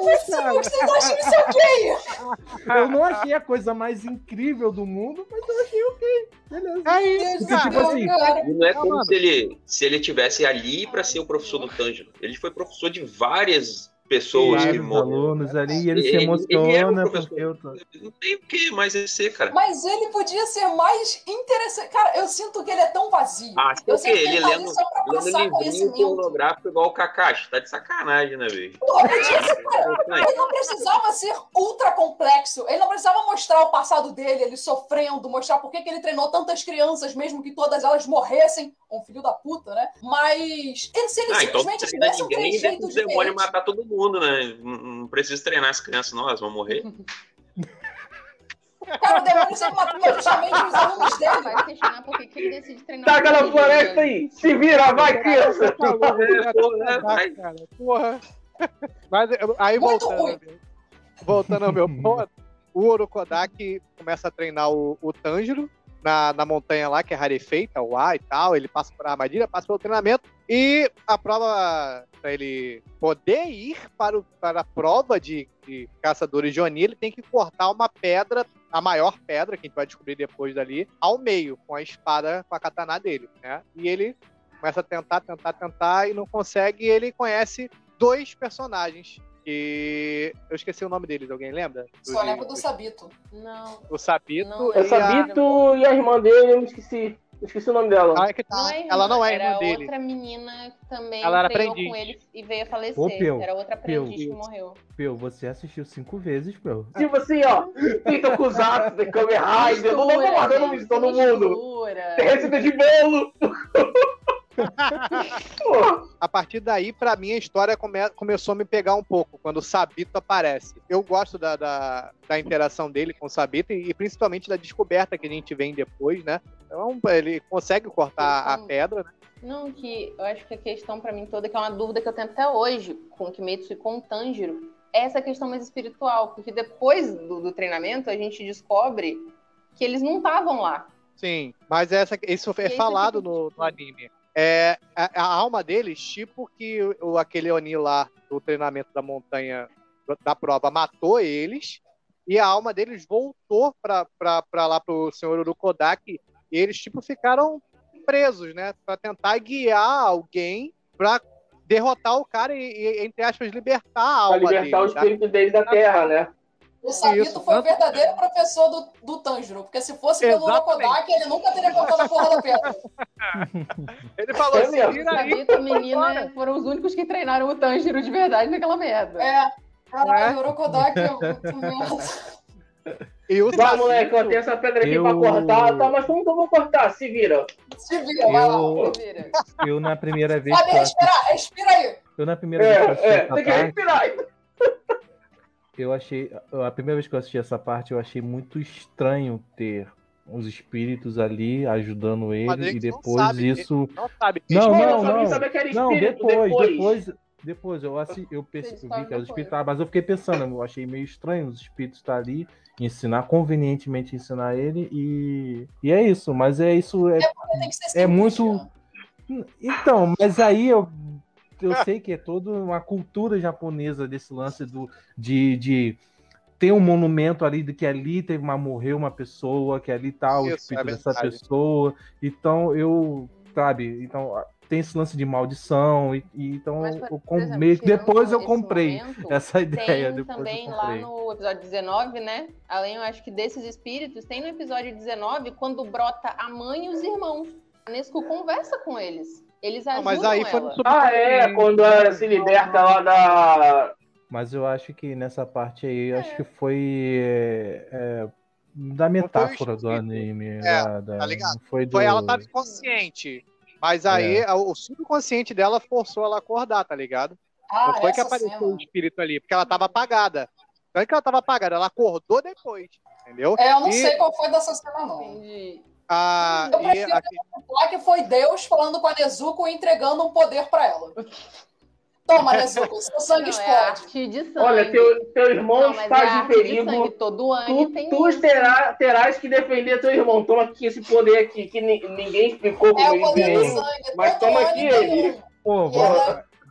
[SPEAKER 3] Vocês acham isso ok?
[SPEAKER 7] Eu não achei a coisa mais incrível do mundo, mas eu achei ok. Beleza.
[SPEAKER 2] É
[SPEAKER 3] Deus
[SPEAKER 7] Porque,
[SPEAKER 3] do
[SPEAKER 7] tipo assim,
[SPEAKER 3] cara.
[SPEAKER 5] Não é como se ele, se ele tivesse ali para ser o professor do Tanjiro. Ele foi professor de várias pessoas que morreram.
[SPEAKER 7] alunos ali e ele se
[SPEAKER 5] Ele- ele era um
[SPEAKER 7] emociona
[SPEAKER 5] professor.
[SPEAKER 7] porque eu tô...
[SPEAKER 5] Não tem o que mais ele ser, cara.
[SPEAKER 3] Mas ele podia ser mais interessante. Cara, eu sinto que ele é tão vazio.
[SPEAKER 5] Ah,
[SPEAKER 3] Eu sinto que
[SPEAKER 5] Ele
[SPEAKER 3] tá ali
[SPEAKER 5] lendo,
[SPEAKER 3] só pra passar conhecimento.
[SPEAKER 5] pornográfico igual o Kakashi. Tá de sacanagem, né, velho?
[SPEAKER 3] Ele não precisava ser ultra complexo. Ele não precisava mostrar o passado dele, ele sofrendo, mostrar por que que ele treinou tantas crianças, mesmo que todas elas morressem. Um filho da puta, né? Mas ele, se ele
[SPEAKER 5] Ah, então
[SPEAKER 3] simplesmente
[SPEAKER 5] não treina
[SPEAKER 3] tivesse um trejeito
[SPEAKER 5] os demônios
[SPEAKER 3] diferente.
[SPEAKER 5] matar todo mundo, né? Não, não precisa treinar as crianças, não, elas vão morrer.
[SPEAKER 3] Cara, o demônio sempre matou justamente os alunos dele.
[SPEAKER 4] Vai questionar por que ele decide treinar
[SPEAKER 6] Taca
[SPEAKER 4] um
[SPEAKER 6] na floresta aí! Se vira, vai, criança!
[SPEAKER 5] Porra, vai.
[SPEAKER 2] cara. Porra. Mas aí
[SPEAKER 3] Muito
[SPEAKER 2] voltando,
[SPEAKER 3] ruim.
[SPEAKER 2] voltando ao meu ponto, o Orokodaki começa a treinar o, o Tanjiro na, na montanha lá, que é rarefeita, o ar e tal. Ele passa por armadilha, passa pelo treinamento. E a prova, para ele poder ir para, o, para a prova de, de caçadores de Oni, ele tem que cortar uma pedra, a maior pedra, que a gente vai descobrir depois dali, ao meio, com a espada, com a katana dele, né? E ele começa a tentar, tentar, tentar e não consegue. E ele conhece dois personagens. Que eu esqueci o nome deles, alguém lembra?
[SPEAKER 3] Só lembro do Sabito.
[SPEAKER 4] Não,
[SPEAKER 2] O Sabito
[SPEAKER 4] Não,
[SPEAKER 2] e
[SPEAKER 6] É
[SPEAKER 2] a...
[SPEAKER 6] Sabito e a irmã dele, eu me esqueci. Eu esqueci o nome dela.
[SPEAKER 2] Ah, é que tá.
[SPEAKER 4] não é irmã,
[SPEAKER 2] Ela não é
[SPEAKER 4] era
[SPEAKER 2] irmã dele.
[SPEAKER 4] outra menina que também
[SPEAKER 2] Ela era aprendiz.
[SPEAKER 4] com ele e veio a falecer.
[SPEAKER 7] Peu,
[SPEAKER 4] era outra
[SPEAKER 7] Peu.
[SPEAKER 4] aprendiz que morreu.
[SPEAKER 7] Peu, você assistiu cinco vezes, Peu.
[SPEAKER 6] Tipo assim, ó. Tem Tokusatsu, tem Kamen Rider, eu não tô guardando isso todo mundo. Tem receita de bolo.
[SPEAKER 2] A partir daí, pra mim, a história come- começou a me pegar um pouco, quando o Sabito aparece. Eu gosto da, da, da interação dele com o Sabito e, e principalmente da descoberta que a gente vem depois, né? Então, ele consegue cortar a
[SPEAKER 4] Então,
[SPEAKER 2] pedra, né?
[SPEAKER 4] Não, que eu acho que a questão pra mim toda, que é uma dúvida que eu tenho até hoje com o Kimetsu e com o Tanjiro, é essa questão mais espiritual. Porque depois do, do treinamento, a gente descobre que eles não estavam lá.
[SPEAKER 2] Sim, mas essa, isso é falado
[SPEAKER 4] fica,
[SPEAKER 2] no,
[SPEAKER 4] tipo,
[SPEAKER 2] no anime. É, a, a alma deles, tipo que o, aquele Oni lá do treinamento da montanha da prova matou eles, e a alma deles voltou pra, pra, pra lá pro senhor Urukodaki, e eles tipo ficaram presos, né? Pra tentar guiar alguém pra derrotar o cara e, e, entre aspas, libertar a
[SPEAKER 6] pra
[SPEAKER 2] alma
[SPEAKER 6] libertar o
[SPEAKER 2] tá?
[SPEAKER 6] espírito dele da terra, né?
[SPEAKER 3] O Sabito
[SPEAKER 2] Isso,
[SPEAKER 3] foi o verdadeiro professor do, do Tanjiro, porque se fosse pelo. Urokodaki, ele nunca teria cortado a porra da pedra.
[SPEAKER 2] Ele falou
[SPEAKER 6] É
[SPEAKER 2] assim, vira aí.
[SPEAKER 4] Sabito e a menina foram os únicos que treinaram o Tanjiro de verdade naquela merda.
[SPEAKER 3] É, caralho, o Urokodaki é muito merda.
[SPEAKER 2] E o
[SPEAKER 6] Vai,
[SPEAKER 2] Sabito-
[SPEAKER 6] moleque, eu tenho essa pedra aqui
[SPEAKER 7] Eu-
[SPEAKER 6] pra cortar. Tá, mas como que eu vou cortar? Se vira.
[SPEAKER 3] Se vira, vai lá.
[SPEAKER 7] Eu,
[SPEAKER 4] Vira.
[SPEAKER 7] eu na primeira vez eu,
[SPEAKER 3] respirar? Respira aí.
[SPEAKER 7] eu na primeira vez eu
[SPEAKER 6] É, é,
[SPEAKER 7] essa
[SPEAKER 6] tem que
[SPEAKER 7] parte,
[SPEAKER 6] respirar.
[SPEAKER 7] eu achei a primeira vez que eu assisti essa parte, eu achei muito estranho ter os espíritos ali ajudando ele e depois
[SPEAKER 2] sabem,
[SPEAKER 7] isso
[SPEAKER 2] Não sabe.
[SPEAKER 7] Não, não, não.
[SPEAKER 6] saber que era
[SPEAKER 7] Não,
[SPEAKER 6] espírito
[SPEAKER 7] depois,
[SPEAKER 6] depois.
[SPEAKER 7] depois, depois, eu, assi, eu, perce- eu vi que era espíritos, mas eu fiquei pensando, eu achei meio estranho os espíritos estar ali, ensinar, convenientemente ensinar ele, e, e é isso, mas é isso, é, É
[SPEAKER 3] simples,
[SPEAKER 7] muito-
[SPEAKER 3] cara.
[SPEAKER 7] então, mas aí eu, eu sei que é toda uma cultura japonesa desse lance do, de, de ter um monumento ali de que ali teve uma morreu uma pessoa, que ali tá o
[SPEAKER 2] Isso,
[SPEAKER 7] espírito
[SPEAKER 2] é
[SPEAKER 7] dessa
[SPEAKER 2] verdade.
[SPEAKER 7] pessoa. Então eu, sabe, então tem esse lance de maldição e, e então
[SPEAKER 4] Mas,
[SPEAKER 7] eu
[SPEAKER 4] exemplo,
[SPEAKER 7] meio depois eu comprei
[SPEAKER 4] momento,
[SPEAKER 7] essa ideia
[SPEAKER 4] Tem
[SPEAKER 7] depois
[SPEAKER 4] também
[SPEAKER 7] eu
[SPEAKER 4] lá no episódio 19, né? Além, eu acho que desses espíritos, tem no episódio 19 quando brota a mãe e os irmãos. A Nesco conversa com eles. Eles
[SPEAKER 2] Não,
[SPEAKER 4] ajudam
[SPEAKER 2] mas aí foi no
[SPEAKER 4] ela.
[SPEAKER 2] subconsciente.
[SPEAKER 6] Ah, é, quando ela se liberta lá da.
[SPEAKER 7] Mas eu acho que nessa parte aí, eu acho que foi é, é, da metáfora do anime.
[SPEAKER 2] É,
[SPEAKER 7] da, da-
[SPEAKER 2] tá ligado?
[SPEAKER 7] Foi, do...
[SPEAKER 2] Foi ela tava inconsciente. Mas aí
[SPEAKER 7] É.
[SPEAKER 2] o subconsciente dela forçou ela a acordar, tá ligado?
[SPEAKER 3] Ah,
[SPEAKER 2] Não foi que apareceu
[SPEAKER 3] cena.
[SPEAKER 2] o espírito ali, porque ela tava apagada. Não é que ela tava apagada, ela acordou depois, entendeu?
[SPEAKER 3] É, eu não
[SPEAKER 2] E
[SPEAKER 3] sei qual foi dessa cena, não.
[SPEAKER 4] Entendi.
[SPEAKER 2] A-
[SPEAKER 3] Eu
[SPEAKER 2] e
[SPEAKER 3] prefiro
[SPEAKER 2] a-
[SPEAKER 3] Lá que foi Deus falando com a Nezuko e entregando um poder pra ela. Toma, Nezuko, seu sangue
[SPEAKER 4] Não, é
[SPEAKER 3] explode.
[SPEAKER 4] de sangue.
[SPEAKER 6] Olha, teu, teu irmão
[SPEAKER 4] Não, mas é
[SPEAKER 6] está de
[SPEAKER 4] de
[SPEAKER 6] perigo.
[SPEAKER 4] sangue. Todo ano
[SPEAKER 6] Tu,
[SPEAKER 4] tem
[SPEAKER 6] tu terá, terás que defender teu irmão. Toma aqui esse poder aqui, que ni- ninguém explicou
[SPEAKER 3] É
[SPEAKER 6] como
[SPEAKER 3] o
[SPEAKER 6] ele
[SPEAKER 3] poder do
[SPEAKER 6] veio.
[SPEAKER 3] sangue.
[SPEAKER 6] Mas toma aqui ele.
[SPEAKER 7] Pô,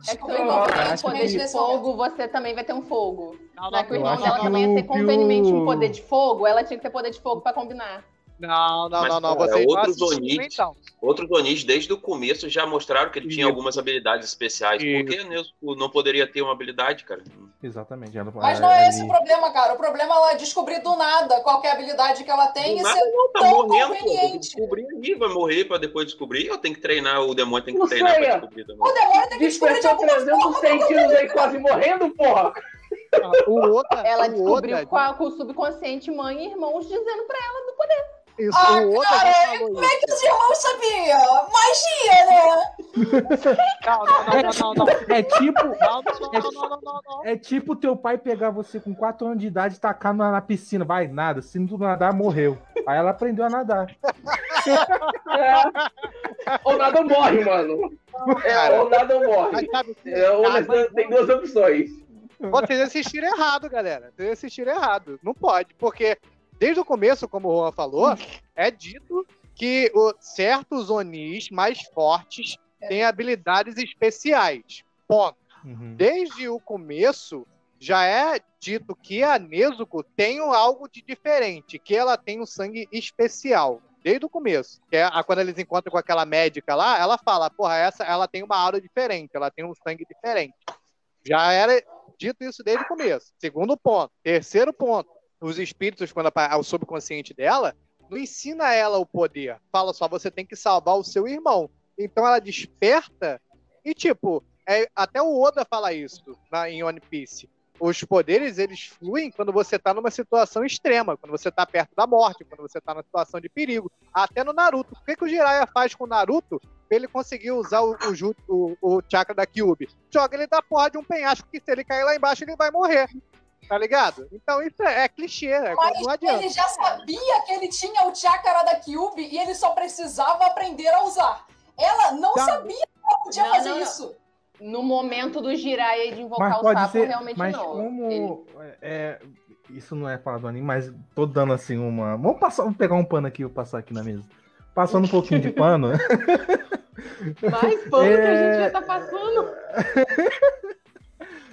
[SPEAKER 3] E
[SPEAKER 4] É que seu irmão tem um poder de fogo, você também vai ter um fogo.
[SPEAKER 2] Não,
[SPEAKER 4] Já que o irmão dela também ia ter
[SPEAKER 7] o-
[SPEAKER 4] convenientemente um poder de fogo, ela tinha que ter poder de fogo pra combinar.
[SPEAKER 2] Não, não,
[SPEAKER 5] Mas,
[SPEAKER 2] não, não.
[SPEAKER 5] cara, outros Onis-
[SPEAKER 2] então.
[SPEAKER 5] Outros Onis, desde o começo, já mostraram que ele tinha algumas habilidades especiais. Por que Nezuko não poderia ter uma habilidade, cara?
[SPEAKER 7] Exatamente. Ela,
[SPEAKER 3] Mas não é esse o problema, cara. O problema é ela descobrir do nada qual que é a habilidade que ela tem
[SPEAKER 5] Do
[SPEAKER 3] e
[SPEAKER 5] nada
[SPEAKER 3] ser
[SPEAKER 5] não, tá
[SPEAKER 3] tão
[SPEAKER 5] morrendo,
[SPEAKER 3] conveniente.
[SPEAKER 5] descobrir ali, vai morrer pra depois descobrir. Eu tenho que treinar, o demônio tem que
[SPEAKER 6] Não
[SPEAKER 5] treinar
[SPEAKER 6] sei,
[SPEAKER 5] pra
[SPEAKER 6] é.
[SPEAKER 5] descobrir também.
[SPEAKER 3] O demônio tem que descobrir de
[SPEAKER 6] Despertou
[SPEAKER 3] alguma
[SPEAKER 6] 300
[SPEAKER 3] forma.
[SPEAKER 6] sentidos aí quase morrendo, porra.
[SPEAKER 2] O Oda,
[SPEAKER 4] Ela
[SPEAKER 2] o
[SPEAKER 4] descobriu
[SPEAKER 2] Oda,
[SPEAKER 4] com, a- com o subconsciente mãe e irmãos dizendo pra ela do poder.
[SPEAKER 2] Isso,
[SPEAKER 3] Ah,
[SPEAKER 2] o Oda
[SPEAKER 3] cara,
[SPEAKER 2] falou
[SPEAKER 3] Como é
[SPEAKER 2] isso.
[SPEAKER 3] que os irmãos sabiam? Magia, né?
[SPEAKER 2] Não, não, não, não, não, não.
[SPEAKER 7] É tipo,
[SPEAKER 2] Não, não, não, não, não, não.
[SPEAKER 7] é tipo teu pai pegar você com 4 anos de idade e tacar na, na piscina. Vai, nada. Se não nadar, morreu. Aí ela aprendeu a nadar.
[SPEAKER 6] É. Ou nada ou morre, mano. É, ou nada ou morre. É, ou tem duas opções.
[SPEAKER 2] Vocês assistiram errado, galera. Vocês assistiram errado. Não pode, porque desde o começo, como o Juan falou, é dito que o- certos Onis mais fortes têm habilidades especiais. Ponto.
[SPEAKER 7] Uhum.
[SPEAKER 2] Desde o começo, já é dito que a Nezuko tem algo de diferente, que ela tem um sangue especial. Desde o começo. Que é a- quando eles encontram com aquela médica lá, ela fala, porra, essa ela tem uma aura diferente, ela tem um sangue diferente. Já era dito isso desde o começo. Segundo ponto. Terceiro ponto. Os espíritos, quando apa- o subconsciente dela, não ensina ela o poder. Fala só, você tem que salvar o seu irmão. Então ela desperta e, tipo, é- até o Oda fala isso na, em One Piece. Os poderes, eles fluem quando você tá numa situação extrema, quando você tá perto da morte, quando você tá numa situação de perigo. Até no Naruto. O que, que o Jiraiya faz com o Naruto ele conseguir usar o, o, o, o chakra da Kyuubi? Joga ele da porra de um penhasco que se ele cair lá embaixo, ele vai morrer. Tá ligado? Então isso é, é clichê, é,
[SPEAKER 3] Mas
[SPEAKER 2] não adianta.
[SPEAKER 3] ele já sabia que ele tinha o chakra da Kyuubi e ele só precisava aprender a usar. Ela não
[SPEAKER 2] Tá.
[SPEAKER 3] sabia que ela podia
[SPEAKER 4] Não,
[SPEAKER 3] fazer
[SPEAKER 4] não, não.
[SPEAKER 3] isso.
[SPEAKER 4] No momento do Jiraiya e de invocar
[SPEAKER 7] Mas
[SPEAKER 4] o sapo,
[SPEAKER 7] ser.
[SPEAKER 4] realmente
[SPEAKER 7] Mas
[SPEAKER 4] não.
[SPEAKER 7] como.
[SPEAKER 4] Ele-
[SPEAKER 7] é, isso não é falar do anime, mas tô dando assim uma. Vamos, passar, vamos pegar um pano aqui e passar aqui na mesa. Passando um pouquinho de pano.
[SPEAKER 4] Mais pano que a
[SPEAKER 7] É.
[SPEAKER 4] gente já tá passando.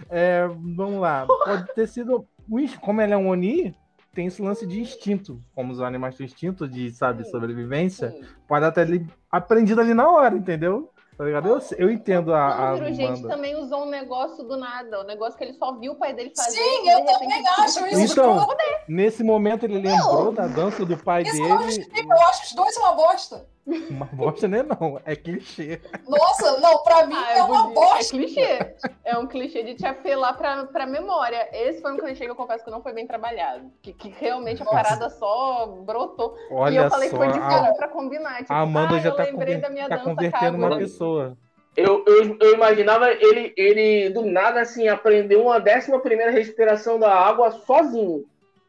[SPEAKER 7] É, vamos lá. Pode ter sido. o Como ele é um Oni, tem esse lance de instinto. Como os animais têm instinto de, sabe,
[SPEAKER 4] Sim.
[SPEAKER 7] sobrevivência.
[SPEAKER 4] Sim.
[SPEAKER 7] Pode até ele aprendido ali na hora, entendeu? Tá ligado? Eu, eu entendo a, a
[SPEAKER 4] Não, Viro, gente também usou um negócio do nada. Um neggosto que ele só viu o pai dele fazer.
[SPEAKER 3] Sim, eu também acho isso.
[SPEAKER 7] Então. Nesse momento ele lembrou da dança do pai
[SPEAKER 3] Isso
[SPEAKER 7] dele.
[SPEAKER 3] justifica, eu acho os dois uma bosta.
[SPEAKER 7] Uma bosta, né? Não, é clichê.
[SPEAKER 3] Nossa, não, pra mim
[SPEAKER 4] Ah,
[SPEAKER 3] é
[SPEAKER 4] eu
[SPEAKER 3] uma
[SPEAKER 4] dizer, É
[SPEAKER 3] bosta.
[SPEAKER 4] clichê. É um clichê de te apelar pra, pra memória. Esse foi um clichê que eu confesso que não foi bem trabalhado. Que, que realmente a
[SPEAKER 3] Nossa.
[SPEAKER 4] parada só brotou. e
[SPEAKER 7] Olha
[SPEAKER 4] eu falei
[SPEAKER 7] só,
[SPEAKER 4] que foi de
[SPEAKER 7] a,
[SPEAKER 4] cara pra combinar. Tipo,
[SPEAKER 7] a Amanda
[SPEAKER 4] ah,
[SPEAKER 7] já
[SPEAKER 4] eu
[SPEAKER 7] tá,
[SPEAKER 4] lembrei
[SPEAKER 7] conver-
[SPEAKER 4] da minha
[SPEAKER 7] tá
[SPEAKER 4] dança
[SPEAKER 7] convertendo uma pessoa.
[SPEAKER 6] Eu, eu, eu imaginava ele, ele, do nada, assim, aprender uma décima primeira respiração da água sozinho.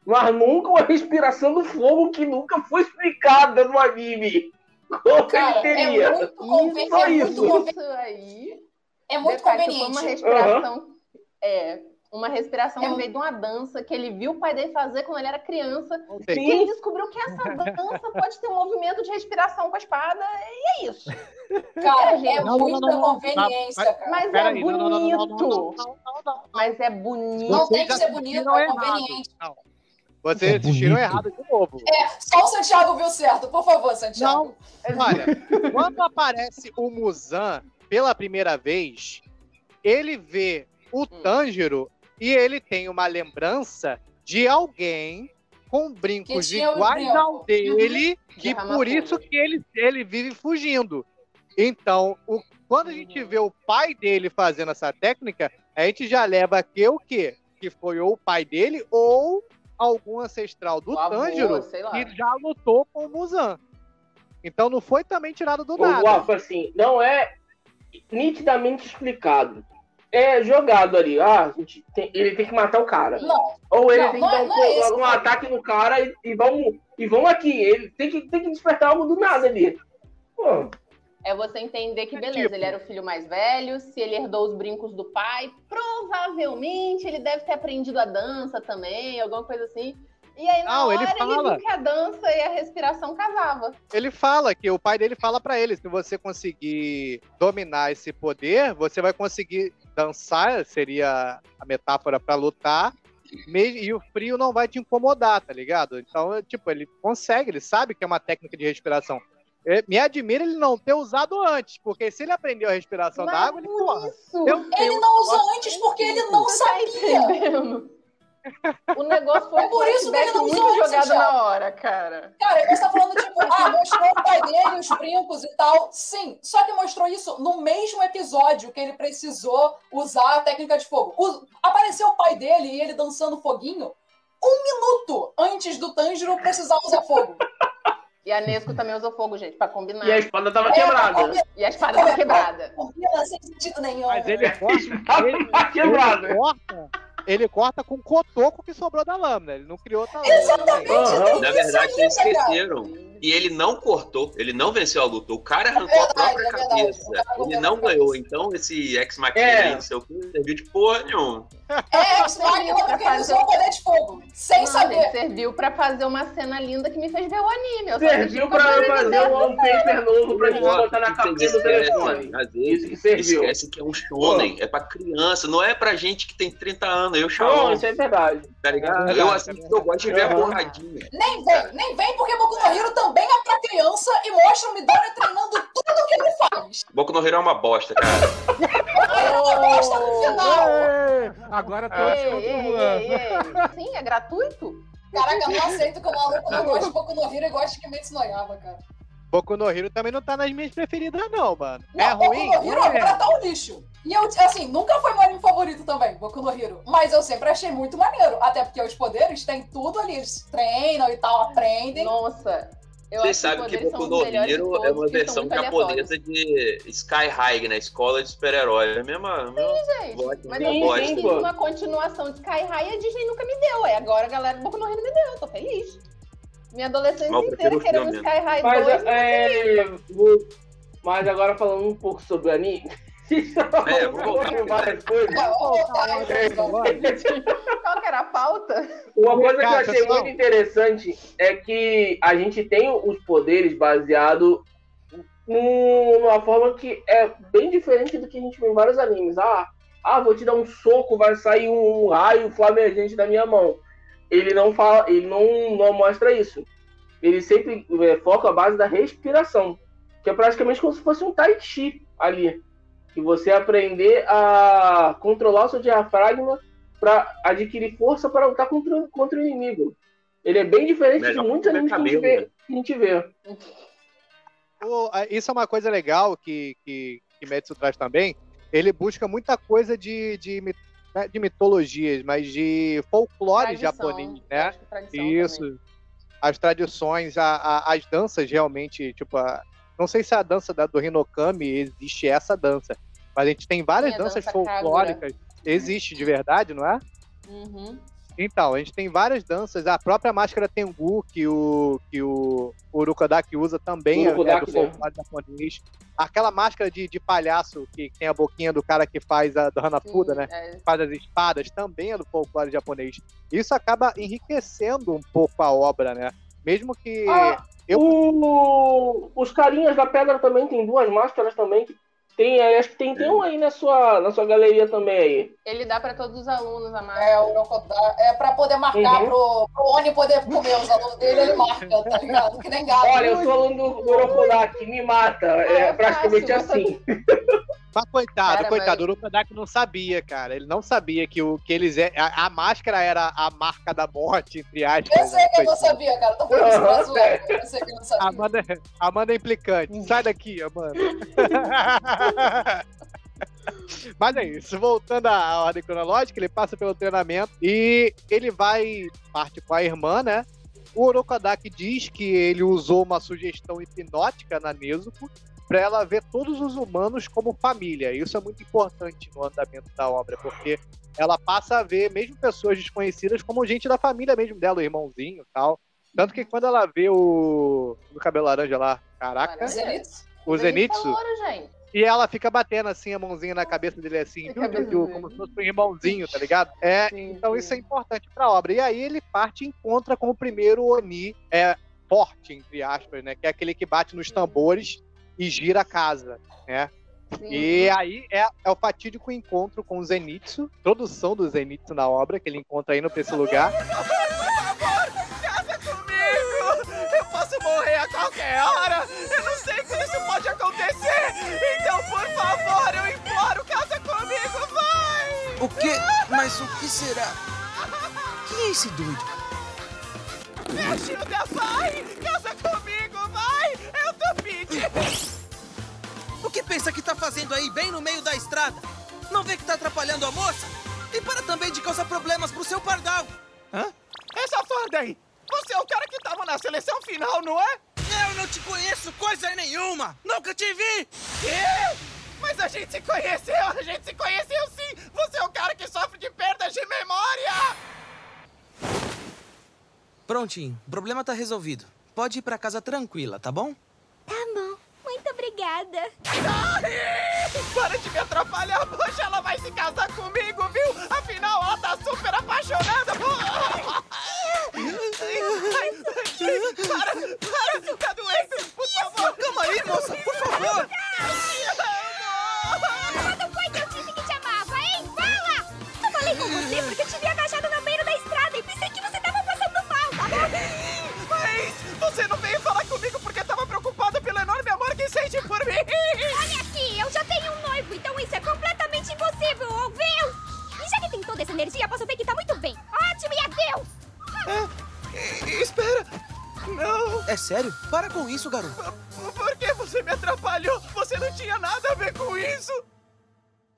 [SPEAKER 6] Mas nunca uma respiração do fogo que nunca foi explicada no anime. Como
[SPEAKER 3] Cara,
[SPEAKER 6] ele
[SPEAKER 3] é
[SPEAKER 6] teria?
[SPEAKER 3] muito, conven...
[SPEAKER 6] Só
[SPEAKER 3] é muito,
[SPEAKER 6] isso.
[SPEAKER 3] conven-
[SPEAKER 4] Isso aí.
[SPEAKER 3] é muito
[SPEAKER 4] Detalhe Foi uma
[SPEAKER 3] conveniente.
[SPEAKER 4] respiração. É. Uma respiração
[SPEAKER 3] É
[SPEAKER 4] no
[SPEAKER 3] um-
[SPEAKER 4] meio de uma dança que ele viu o pai dele fazer quando ele era criança. Que ele descobriu que essa dança pode ter um movimento de respiração com a espada. E é isso.
[SPEAKER 3] Cara,
[SPEAKER 4] gente.
[SPEAKER 3] é
[SPEAKER 2] Não,
[SPEAKER 3] muita
[SPEAKER 2] não, não.
[SPEAKER 3] conveniência,
[SPEAKER 2] Mas-
[SPEAKER 4] é bonito. Mas é bonito.
[SPEAKER 3] Não tem que ser bonito, é conveniente.
[SPEAKER 2] Não. Vocês
[SPEAKER 7] É
[SPEAKER 2] errado de novo.
[SPEAKER 3] É, só o Santiago viu certo. Por favor, Santiago.
[SPEAKER 2] Olha, quando aparece o Muzan pela primeira vez, ele vê o Tanjiro e ele tem uma lembrança de alguém com brincos iguais
[SPEAKER 3] brincos.
[SPEAKER 2] ao dele, que por isso que ele, ele vive fugindo. Então, o- quando a gente vê o pai dele fazendo essa técnica, a gente já leva que o quê? Que foi ou o pai dele ou algum ancestral do
[SPEAKER 4] O
[SPEAKER 2] Tanjiro que já lutou com o Muzan. Então não foi também tirado do
[SPEAKER 6] O
[SPEAKER 2] nada.
[SPEAKER 6] Waffle, assim, não é nitidamente explicado. É jogado ali. Ah, a gente tem- ele tem que matar o cara.
[SPEAKER 3] Não,
[SPEAKER 6] Ou ele
[SPEAKER 3] Não,
[SPEAKER 6] tem que
[SPEAKER 3] é-
[SPEAKER 6] dar um,
[SPEAKER 3] é esse
[SPEAKER 6] um
[SPEAKER 3] o
[SPEAKER 6] ataque no cara e, e vamos e vão aqui. Ele tem que, tem que despertar algo do nada ali. Pô,
[SPEAKER 4] É você entender que,
[SPEAKER 2] É
[SPEAKER 4] beleza,
[SPEAKER 2] tipo-
[SPEAKER 4] ele era o filho mais velho, se ele herdou os brincos do pai, provavelmente ele deve ter aprendido a dança também, alguma coisa assim. E aí, na
[SPEAKER 2] Não,
[SPEAKER 4] hora,
[SPEAKER 2] ele
[SPEAKER 4] ele,
[SPEAKER 2] fala.
[SPEAKER 4] viu que a dança e a respiração casava.
[SPEAKER 2] Ele fala que o pai dele fala pra ele, se você conseguir dominar esse poder, você vai conseguir dançar, seria a metáfora pra lutar, e o frio não vai te incomodar, tá ligado? Então, tipo, ele consegue, ele sabe que é uma técnica de respiração. Me admira ele não ter usado antes, porque se ele aprendeu a respiração
[SPEAKER 4] Mas
[SPEAKER 2] da água, ele,
[SPEAKER 4] por
[SPEAKER 2] porra,
[SPEAKER 4] isso,
[SPEAKER 2] eu
[SPEAKER 3] ele não usou antes porque ele não
[SPEAKER 4] tá
[SPEAKER 3] sabia.
[SPEAKER 4] O negócio foi
[SPEAKER 3] É por isso que ele não
[SPEAKER 4] muito
[SPEAKER 3] usou antes,
[SPEAKER 4] jogado
[SPEAKER 3] Thiago.
[SPEAKER 4] na hora, cara.
[SPEAKER 3] Cara, você tá falando, tipo, ah, mostrou o pai dele, os brincos e tal. Sim, só que mostrou isso no mesmo episódio que ele precisou usar a técnica de fogo. O- Apareceu o pai dele e ele dançando foguinho um minuto antes do Tanjiro precisar usar fogo.
[SPEAKER 4] E a Nesco também usou fogo, gente, pra combinar.
[SPEAKER 6] e a espada tava
[SPEAKER 3] É,
[SPEAKER 6] quebrada.
[SPEAKER 4] E a espada tá quebrada.
[SPEAKER 3] Combina sem sentido nenhum.
[SPEAKER 2] Mas ele corta, ele,
[SPEAKER 6] Tá quebrada.
[SPEAKER 2] ele corta, ele corta com o cotoco que sobrou da lâmina. Ele não criou outra lâmina.
[SPEAKER 3] Exatamente, tem
[SPEAKER 5] Na verdade,
[SPEAKER 3] cara.
[SPEAKER 5] esqueceram. E ele não cortou, ele não venceu a luta. O cara arrancou
[SPEAKER 3] verdade,
[SPEAKER 5] a própria
[SPEAKER 3] é
[SPEAKER 5] cabeça. Ele não ganhou.
[SPEAKER 3] cabeça.
[SPEAKER 5] Então, esse ex-machina
[SPEAKER 6] É.
[SPEAKER 5] aí, não sei o que, serviu de porra nenhuma.
[SPEAKER 3] É, X-Máquina porque ele usou o poder de fogo. Sem
[SPEAKER 4] Não,
[SPEAKER 3] saber.
[SPEAKER 4] serviu pra fazer uma cena linda que me fez ver o anime. Eu
[SPEAKER 6] Serviu pra fazer
[SPEAKER 4] dele.
[SPEAKER 6] um wallpaper novo pra gente botar na capinha do telefone.
[SPEAKER 5] Às
[SPEAKER 6] Isso que
[SPEAKER 5] vezes,
[SPEAKER 6] serviu.
[SPEAKER 5] esquece que é um shonen, é pra criança, não é pra gente que tem 30 anos. Eu
[SPEAKER 6] Não,
[SPEAKER 5] chamo,
[SPEAKER 6] isso é verdade.
[SPEAKER 5] tá ligado?
[SPEAKER 2] É
[SPEAKER 5] eu
[SPEAKER 2] é
[SPEAKER 5] assisto que eu gosto de ver a porradinha.
[SPEAKER 3] Nem vem, nem vem, porque Boku no Hero também é pra criança e mostra o Midori treinando tudo que ele faz.
[SPEAKER 5] Boku no Hero é uma bosta, cara.
[SPEAKER 3] Bosta no final.
[SPEAKER 7] Ê, Agora
[SPEAKER 4] Ei,
[SPEAKER 7] todos
[SPEAKER 4] ei, ei, ei, ei. Sim, é gratuito?
[SPEAKER 3] Caraca, eu não aceito que o maluco não gosta de Boku no Hero e gosta de Kimetsu no Yaiba, cara.
[SPEAKER 2] Boku no Hero também não tá nas minhas preferidas, não, mano.
[SPEAKER 3] Não,
[SPEAKER 2] é
[SPEAKER 3] Boku
[SPEAKER 2] ruim?
[SPEAKER 3] no Hero
[SPEAKER 2] Não
[SPEAKER 3] agora
[SPEAKER 2] é.
[SPEAKER 3] tá um lixo. E eu, assim, nunca foi meu anime favorito também, Boku no Hero. Mas eu sempre achei muito maneiro. Até porque os poderes têm tudo ali. Eles treinam e tal, aprendem.
[SPEAKER 4] Nossa. Eu
[SPEAKER 5] Vocês
[SPEAKER 4] acho
[SPEAKER 5] sabem que Boku no Hero é uma versão japonesa de Sky High, né? Escola de super-herói. É a mesma, mesma
[SPEAKER 4] Gente,
[SPEAKER 5] voz,
[SPEAKER 4] mas
[SPEAKER 6] sim,
[SPEAKER 4] eu
[SPEAKER 5] voz.
[SPEAKER 6] sim,
[SPEAKER 4] quis
[SPEAKER 6] pô.
[SPEAKER 4] uma continuação de Sky High e a Disney nunca me deu. Aí agora a galera do Boku no Hero me deu. Tô feliz. Minha adolescência
[SPEAKER 5] eu prefiro
[SPEAKER 4] inteira querendo
[SPEAKER 5] filme.
[SPEAKER 4] Sky High
[SPEAKER 6] Mas,
[SPEAKER 4] 2.
[SPEAKER 6] é, vou- mas agora falando um pouco sobre o anime.
[SPEAKER 5] É, vou voltar.
[SPEAKER 6] Sobre várias coisas.
[SPEAKER 4] Qual que era a pauta?
[SPEAKER 6] Uma coisa que eu achei muito interessante é que a gente tem os poderes baseado num- numa forma que é bem diferente do que a gente vê em vários animes. Ah, ah vou te dar um soco, vai sair um, raio flamejante da minha mão. Ele não fala, ele não, não mostra isso. Ele sempre é, foca a base da respiração, que é praticamente como se fosse um tai chi ali, que você aprender a controlar o seu diafragma para adquirir força para lutar contra, contra o inimigo. Ele é bem diferente
[SPEAKER 5] Melhor
[SPEAKER 6] de muitos animes que a, gente vê, que a gente vê.
[SPEAKER 2] Isso é uma coisa legal que, que, que Metsu traz também. Ele busca muita coisa de, de, né, de mitologias, mas de folclore
[SPEAKER 4] Tradição.
[SPEAKER 2] japonês, né? Isso.
[SPEAKER 4] também.
[SPEAKER 2] As tradições, a- a- as danças realmente, tipo, a- não sei se a dança da, do Hinokami existe essa dança, mas a gente tem várias
[SPEAKER 4] a
[SPEAKER 2] danças
[SPEAKER 4] dança
[SPEAKER 2] folclóricas. Existe de verdade, não é?
[SPEAKER 4] Uhum.
[SPEAKER 2] Então, a gente tem várias danças. A própria máscara Tengu, que o, que o Urukodaki usa, também é- é,
[SPEAKER 6] Urukodaki,
[SPEAKER 2] do
[SPEAKER 6] né?
[SPEAKER 2] folclore japonês. Aquela máscara de, de palhaço, que tem a boquinha do cara que faz a do Hanafuda,
[SPEAKER 4] Sim,
[SPEAKER 2] né?
[SPEAKER 4] é.
[SPEAKER 2] Faz as espadas, também é do folclore japonês. Isso acaba enriquecendo um pouco a obra, né? Mesmo que.
[SPEAKER 6] Ah,
[SPEAKER 2] eu-
[SPEAKER 6] o- os carinhas da pedra também tem duas máscaras também. Que tem, aí, acho que tem, tem um aí na sua, na sua galeria também aí.
[SPEAKER 4] Ele dá pra todos os alunos a máscara.
[SPEAKER 3] É, o Urokodá. É pra poder marcar
[SPEAKER 6] Uhum.
[SPEAKER 3] pro, pro Oni poder comer os alunos dele, ele marca, tá ligado? Que nem gato.
[SPEAKER 6] Olha, eu sou aluno do do Orokodaki, me mata. É,
[SPEAKER 4] é
[SPEAKER 6] praticamente
[SPEAKER 4] fácil,
[SPEAKER 6] assim.
[SPEAKER 2] Mas coitado,
[SPEAKER 4] Cara,
[SPEAKER 2] coitado, o Urukodaki não sabia, cara. Ele não sabia que, o, que eles. é- A, a máscara era a marca da morte, entre aspas.
[SPEAKER 3] Eu sei que eu não sabia, cara. Tô falando isso pra zoar. Eu sei que eu não sabia.
[SPEAKER 2] Amanda, Amanda é implicante. Sai daqui, Amanda. Mas é isso, voltando à ordem cronológica, ele passa pelo treinamento e ele vai, parte com a irmã, né? O Orokodaki diz que ele usou uma sugestão hipnótica na Nezuko para ela ver todos os humanos como família. Isso é muito importante no andamento da obra, porque ela passa a ver mesmo pessoas desconhecidas como gente da família mesmo dela, o irmãozinho e tal. Tanto que quando ela vê o do cabelo laranja lá, caraca,
[SPEAKER 3] Zenitsu?
[SPEAKER 2] o Zenitsu,
[SPEAKER 4] gente.
[SPEAKER 2] e ela fica batendo assim a mãozinha na cabeça dele assim, viu, como se fosse um irmãozinho, tá ligado? É,
[SPEAKER 4] Sim,
[SPEAKER 2] então
[SPEAKER 4] sim.
[SPEAKER 2] isso é importante pra obra. E aí ele parte e encontra com o primeiro Oni é, forte, entre aspas, né? Que é aquele que bate nos tambores e gira a casa, né?
[SPEAKER 4] Sim.
[SPEAKER 2] E aí é, é o fatídico encontro com o Zenitsu, introdução do Zenitsu na obra, que ele encontra indo pra esse lugar.
[SPEAKER 9] Casa comigo! Eu posso morrer a qualquer hora! Eu não sei se isso pode acontecer! Então, por favor, eu imploro, casa comigo, vai!
[SPEAKER 10] O quê? Mas o que será? Quem é esse doido?
[SPEAKER 9] Me ajuda, vai! Casa comigo,
[SPEAKER 10] fazendo aí, bem no meio da estrada? Não vê que tá atrapalhando a moça? E para também de causar problemas pro seu pardal.
[SPEAKER 9] Hã? Essa farda aí! Você é o cara que tava na seleção final, não é?
[SPEAKER 10] Eu não te conheço coisa nenhuma! Nunca te vi!
[SPEAKER 9] Quê? Mas a gente se conheceu! A gente se conheceu sim! Você é o cara que sofre de perdas de memória!
[SPEAKER 10] Prontinho, o problema tá resolvido. Pode ir pra casa tranquila, tá bom?
[SPEAKER 1] Tá bom. Obrigada.
[SPEAKER 9] Ai, para de me atrapalhar, poxa, ela vai se casar comigo, viu? Afinal, ela tá super apaixonada. Ai, ai, para, para, tá doendo, por favor.
[SPEAKER 10] Calma aí, moça, por favor!
[SPEAKER 1] Quando foi que eu disse que te amava, hein? Fala! Eu falei com você porque eu te
[SPEAKER 9] por mim.
[SPEAKER 1] Olha aqui, eu já tenho um noivo, então isso é completamente impossível, ouviu? E já que tem toda essa energia, posso ver que tá muito bem. Ótimo e adeus!
[SPEAKER 9] E- Espera, não.
[SPEAKER 10] É sério? Para com isso, garoto.
[SPEAKER 9] Por que você me atrapalhou? Você não tinha nada a ver com isso!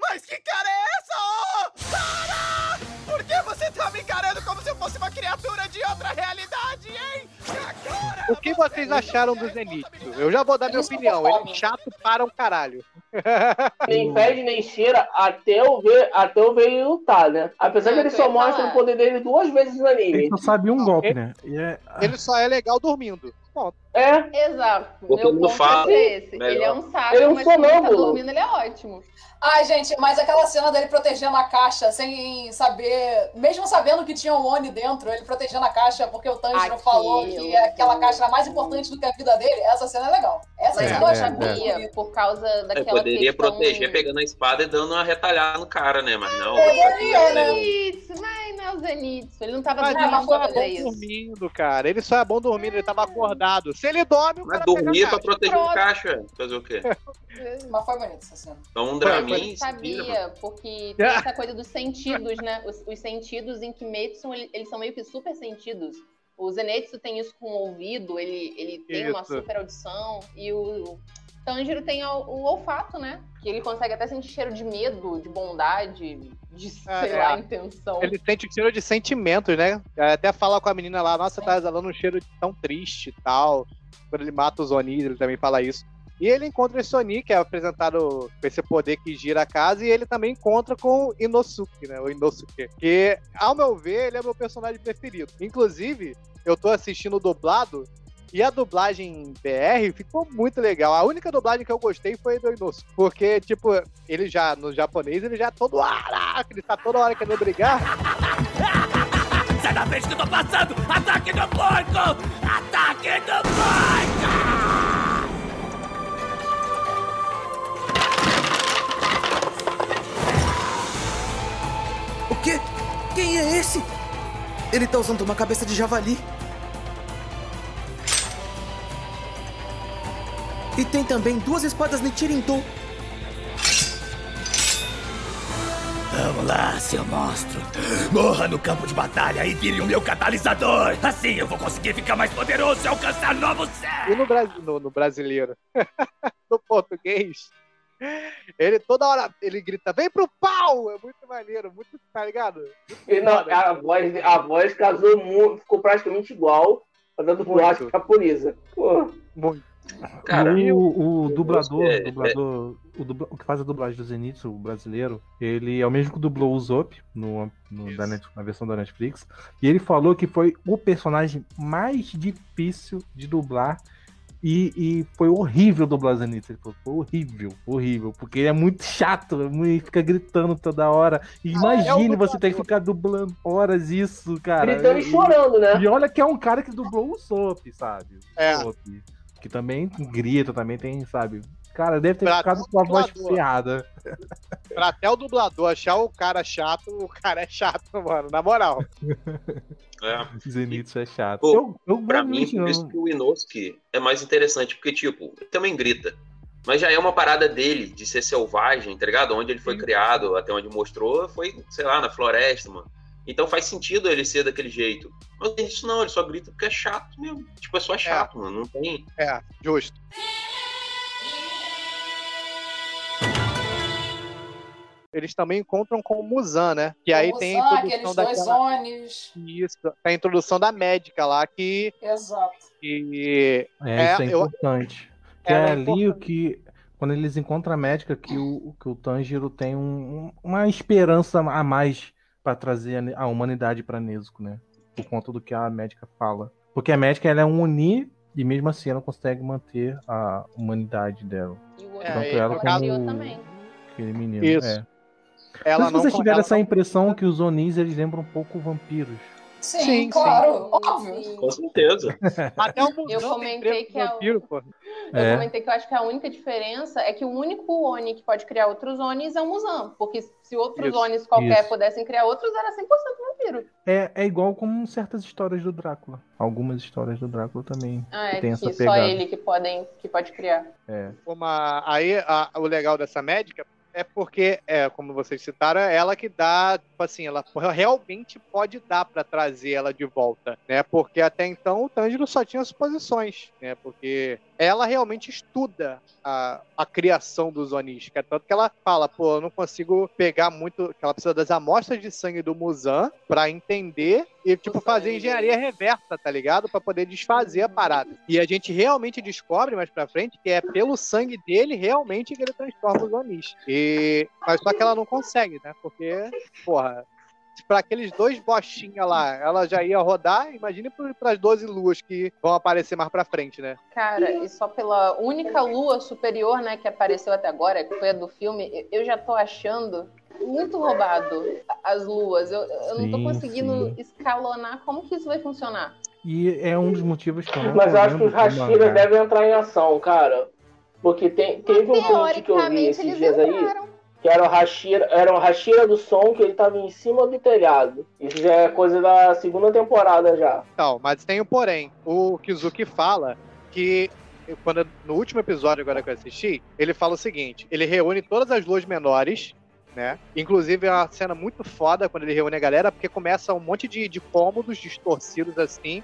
[SPEAKER 9] Mas que cara é essa? Oh, para! Por que você tá me encarando como se eu fosse uma criatura de outra realidade, hein? Agora
[SPEAKER 2] O que
[SPEAKER 9] você
[SPEAKER 2] vocês acharam do Zenitsu? Eu já vou dar minha opinião.
[SPEAKER 3] é
[SPEAKER 2] Ele é chato para um caralho.
[SPEAKER 6] Nem fede nem cheira até eu ver, até eu ver ele lutar, né? Apesar
[SPEAKER 4] É,
[SPEAKER 6] que ele
[SPEAKER 4] eu
[SPEAKER 6] só
[SPEAKER 4] ia
[SPEAKER 6] mostra o poder dele duas vezes no anime.
[SPEAKER 7] Ele só sabe um golpe,
[SPEAKER 2] ele-
[SPEAKER 7] né? É...
[SPEAKER 2] Ele só é legal dormindo. Ponto.
[SPEAKER 6] É,
[SPEAKER 4] Exato.
[SPEAKER 5] Porque
[SPEAKER 4] Meu
[SPEAKER 5] ele não
[SPEAKER 4] ponto
[SPEAKER 5] fala,
[SPEAKER 4] é esse.
[SPEAKER 5] melhor.
[SPEAKER 4] Ele é um saco,
[SPEAKER 6] Ele é um
[SPEAKER 4] mas quando ele tá dormindo, ele é ótimo.
[SPEAKER 3] Ai, gente, mas aquela cena dele protegendo a caixa sem saber, mesmo sabendo que tinha um Oni dentro, ele protegendo a caixa porque o Tanjiro
[SPEAKER 4] Aquilo.
[SPEAKER 3] falou que aquela caixa era mais importante do que a vida dele, essa cena é legal. Essa
[SPEAKER 4] Mas
[SPEAKER 3] cena
[SPEAKER 4] eu
[SPEAKER 3] eu
[SPEAKER 2] é,
[SPEAKER 3] achei
[SPEAKER 2] é.
[SPEAKER 4] por causa
[SPEAKER 5] Eu
[SPEAKER 4] daquela
[SPEAKER 5] poderia
[SPEAKER 4] questão...
[SPEAKER 5] proteger pegando a espada e dando uma retalhada no cara, né? Mas não.
[SPEAKER 3] Poderia, né?
[SPEAKER 4] Zenitsu, mas não é o Zenitsu. Ele não tava
[SPEAKER 2] Mas
[SPEAKER 4] dormindo
[SPEAKER 2] ele é
[SPEAKER 4] fazer
[SPEAKER 2] bom
[SPEAKER 4] isso.
[SPEAKER 2] dormindo, cara. Ele só é bom dormindo, ele tava acordado. Se ele dorme, o
[SPEAKER 5] Mas
[SPEAKER 2] cara
[SPEAKER 5] dormir
[SPEAKER 2] pega
[SPEAKER 5] pra
[SPEAKER 2] a caixa.
[SPEAKER 5] proteger o caixa. Fazer o quê?
[SPEAKER 3] Mas foi bonita essa cena.
[SPEAKER 5] Então um
[SPEAKER 4] Eu
[SPEAKER 5] Dramin.
[SPEAKER 4] sabia, porque tem essa coisa dos sentidos, né? Os, os sentidos em Kimetsu, ele- eles são meio que super sentidos. O Zenitsu tem isso com o ouvido, ele, ele tem uma
[SPEAKER 2] Isso.
[SPEAKER 4] super audição. E o Tanjiro tem o, o olfato, né? Que ele consegue até sentir cheiro de medo, de bondade, de, sei
[SPEAKER 2] é.
[SPEAKER 4] lá, intenção.
[SPEAKER 2] Ele sente o cheiro de sentimentos, né? Até fala com a menina lá, nossa, tá exalando um cheiro de tão triste e tal. Quando ele mata os Oni, ele também fala isso. E ele encontra esse Oni, que é apresentado com esse poder que gira a casa, e ele também encontra com o Inosuke, né? O Inosuke. Que, ao meu ver, ele é meu personagem preferido. Inclusive, eu tô assistindo dublado, e a dublagem BR ficou muito legal. A única dublagem que eu gostei foi do Inosuke. Porque, tipo, ele já, no japonês, ele já é todo. "Araca", Ele tá toda hora querendo brigar.
[SPEAKER 9] Sai da frente que eu tô passando! Ataque do porco! Ataque do porco!
[SPEAKER 10] O quê? Quem é esse? Ele tá usando uma cabeça de javali. E tem também duas espadas Nichirinto.
[SPEAKER 9] Vamos lá, seu monstro. Morra no campo de batalha e vire o meu catalisador. Assim eu vou conseguir ficar mais poderoso e alcançar novos céus.
[SPEAKER 2] E no, Bras- no- no brasileiro? no português, Ele toda hora ele grita, vem pro pau! É muito maneiro, muito, tá ligado? Muito
[SPEAKER 6] E não, a, voz, a voz casou muito, ficou praticamente igual, fazendo plástico japonesa. Pô,
[SPEAKER 2] Muito.
[SPEAKER 5] Cara,
[SPEAKER 7] E o, o dublador,
[SPEAKER 5] é-
[SPEAKER 7] o dublador o, dubla- o que faz a dublagem do Zenitsu, o brasileiro, ele é o mesmo que dublou o Zop no, no- da Net- na versão da Netflix. E ele falou que foi o personagem mais difícil de dublar. E, e foi horrível dublar o Zenitsu. Ele falou, foi horrível, horrível. Porque ele é muito chato, ele fica gritando toda hora. E
[SPEAKER 2] é o
[SPEAKER 7] imagine você ter que ficar dublando horas isso, cara.
[SPEAKER 6] gritando e
[SPEAKER 7] E-
[SPEAKER 6] chorando, né?
[SPEAKER 7] e olha que é um cara que dublou o Sop, sabe? O
[SPEAKER 2] É.
[SPEAKER 7] Que também grita, também tem, sabe? Cara, deve ter
[SPEAKER 2] Pra
[SPEAKER 7] ficado com a voz ferrada.
[SPEAKER 2] Pra até o dublador achar o cara chato, o cara é chato, mano, na moral.
[SPEAKER 5] é.
[SPEAKER 7] Zenitsu é chato.
[SPEAKER 5] Pô,
[SPEAKER 7] eu, eu
[SPEAKER 5] Pra mim, por isso que o Inosuke é mais interessante, porque, tipo, ele também grita. Mas já é uma parada dele, de ser selvagem, tá ligado? Onde ele foi criado, até onde mostrou, foi, sei lá, na floresta, mano. Então faz sentido ele ser daquele jeito. Mas isso não, ele só grita porque é chato mesmo. Tipo, é só chato, mano. Não tem.
[SPEAKER 2] É, justo. Eles também encontram com o Muzan, né? Que aí
[SPEAKER 3] O
[SPEAKER 2] tem a
[SPEAKER 3] Muzan,
[SPEAKER 2] introdução
[SPEAKER 3] aqueles dois
[SPEAKER 2] daquela... Isso, a introdução da médica lá, que...
[SPEAKER 3] Exato.
[SPEAKER 2] que
[SPEAKER 7] É,
[SPEAKER 2] É,
[SPEAKER 7] isso é
[SPEAKER 2] eu-
[SPEAKER 7] importante. Que
[SPEAKER 2] Ela
[SPEAKER 7] é
[SPEAKER 2] é
[SPEAKER 7] ali o
[SPEAKER 2] importante.
[SPEAKER 7] que. Quando eles encontram a médica, que o, que o Tanjiro tem um- uma esperança a mais pra trazer a, humanidade pra Nezuko, né? Por conta do que a médica fala. Porque a médica ela é um Oni e mesmo assim ela consegue manter a humanidade dela.
[SPEAKER 4] E o
[SPEAKER 2] É,
[SPEAKER 7] Tanto
[SPEAKER 2] e
[SPEAKER 7] ela como
[SPEAKER 4] também.
[SPEAKER 7] aquele menino.
[SPEAKER 2] Isso.
[SPEAKER 7] É.
[SPEAKER 2] ela
[SPEAKER 7] Mas
[SPEAKER 2] não...
[SPEAKER 7] vocês tiveram essa
[SPEAKER 2] não-
[SPEAKER 7] impressão que os Onis eles lembram um pouco vampiros.
[SPEAKER 3] Sim,
[SPEAKER 2] Sim,
[SPEAKER 3] claro,
[SPEAKER 4] Sim,
[SPEAKER 3] óbvio.
[SPEAKER 5] Com certeza.
[SPEAKER 2] Até o
[SPEAKER 4] Eu comentei que é
[SPEAKER 2] vampiro, pô.
[SPEAKER 4] Eu
[SPEAKER 7] É.
[SPEAKER 4] comentei que eu acho que a única diferença é que o único Oni que pode criar outros Onis é o Muzan. Porque se outros
[SPEAKER 2] Isso,
[SPEAKER 4] Onis qualquer
[SPEAKER 7] isso.
[SPEAKER 4] pudessem criar outros, era 100% vampiro.
[SPEAKER 7] É, é igual como certas histórias do Drácula. Algumas histórias do Drácula também.
[SPEAKER 4] Ah, é
[SPEAKER 7] Tem
[SPEAKER 4] que
[SPEAKER 7] essa
[SPEAKER 4] só
[SPEAKER 7] pegada.
[SPEAKER 4] ele que, podem, que pode criar.
[SPEAKER 7] É.
[SPEAKER 2] Uma... Aí, a- o legal dessa médica é porque, é, como vocês citaram, é ela que dá, tipo assim, ela realmente pode dar pra trazer ela de volta, né? Porque até então o Tanjiro só tinha suposições, né? Porque ela realmente estuda a, a criação dos Onis, que é tanto que ela fala, pô, eu não consigo pegar muito, que ela precisa das amostras de sangue do Muzan pra entender e, tipo, fazer engenharia reversa, tá ligado? Pra poder desfazer a parada. E a gente realmente descobre mais pra frente que é pelo sangue dele realmente que ele transforma os Onis. E... Mas só que ela não consegue, né? Porque, porra, para aqueles dois bostinha lá, ela já ia rodar, imagine para as 12 luas que vão aparecer mais pra frente, né?
[SPEAKER 4] Cara, e só pela única lua superior, né, que apareceu até agora, que foi a do filme, eu- eu já tô achando muito roubado as luas. Eu, eu não tô
[SPEAKER 7] Sim,
[SPEAKER 4] conseguindo
[SPEAKER 7] sim.
[SPEAKER 4] escalonar como que isso vai funcionar.
[SPEAKER 7] E é um dos motivos que eu não
[SPEAKER 6] Mas eu acho que os Hashiras devem entrar em ação, cara. Porque tem, teve um print que eu vi esses dias aí,
[SPEAKER 4] entraram.
[SPEAKER 6] que era o Hashira, era o Hashira do som, que ele tava em cima do telhado. Isso já é coisa da segunda temporada já.
[SPEAKER 2] Então, mas tem um porém. O Kizuki fala que quando no último episódio agora que eu assisti, ele fala o seguinte: ele reúne todas as luas menores, né? Inclusive é uma cena muito foda quando ele reúne a galera, porque começa um monte de, de cômodos distorcidos assim,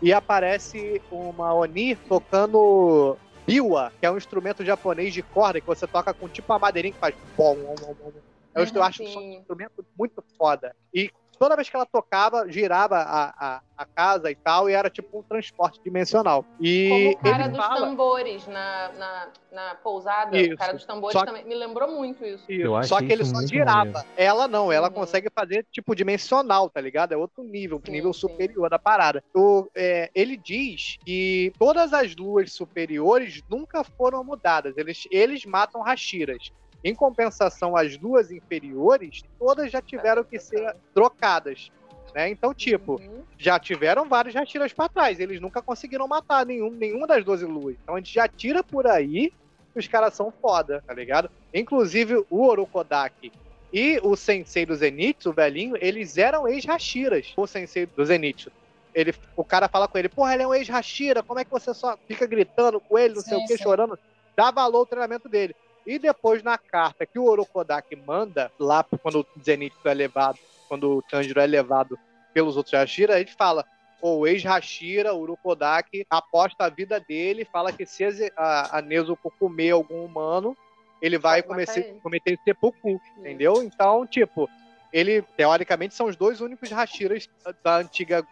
[SPEAKER 2] e aparece uma Oni tocando biwa, que é um instrumento japonês de corda que você toca com tipo uma madeirinha que faz bom, bom, bom, bom. Eu
[SPEAKER 4] Uhum,
[SPEAKER 2] acho que
[SPEAKER 4] sim.
[SPEAKER 2] um instrumento muito foda. E toda vez que ela tocava, girava a, a, a casa e tal, e era tipo um transporte dimensional. E
[SPEAKER 4] Como o cara
[SPEAKER 2] ele
[SPEAKER 4] dos
[SPEAKER 2] fala.
[SPEAKER 4] tambores na, na, na pousada,
[SPEAKER 2] Isso.
[SPEAKER 4] o cara dos tambores
[SPEAKER 2] que-
[SPEAKER 4] também me lembrou muito isso.
[SPEAKER 2] Isso,
[SPEAKER 7] Eu
[SPEAKER 2] Só que ele só girava.
[SPEAKER 7] maneiro.
[SPEAKER 2] Ela não, ela
[SPEAKER 4] Uhum.
[SPEAKER 2] consegue fazer tipo dimensional, tá ligado? É outro nível,
[SPEAKER 4] Sim,
[SPEAKER 2] nível
[SPEAKER 4] sim.
[SPEAKER 2] superior da parada. O, é, ele diz que todas as luas superiores nunca foram mudadas. Eles, eles matam Hashiras. Em compensação, as luas inferiores, todas já tiveram que ser trocadas. Né? Então, tipo,
[SPEAKER 4] Uhum.
[SPEAKER 2] já tiveram vários Hashiras pra trás. Eles nunca conseguiram matar nenhum, nenhuma das 12 luas. Então a gente já tira por aí que os caras são foda, tá ligado? Inclusive o Orokodaki e o sensei do Zenitsu, o velhinho, eles eram ex-Hashiras. O sensei do Zenitsu. Ele, o cara fala com ele, porra, ele é um ex-Hashira, como é que você só fica gritando com ele, não sei
[SPEAKER 3] Sim,
[SPEAKER 2] o que, chorando? Dá valor ao treinamento dele. E depois, na carta que o Orokodaki manda, lá quando o Zenitsu é levado, quando o Tanjiro é levado pelos outros Hashira, ele fala: o ex-Hashira, o Urukodaki, aposta a vida dele, fala que se a, a Nezuko comer algum humano, ele vai cometer, cometer seppuku, entendeu? Então, tipo, ele, teoricamente, são os dois únicos Hashiras da antiga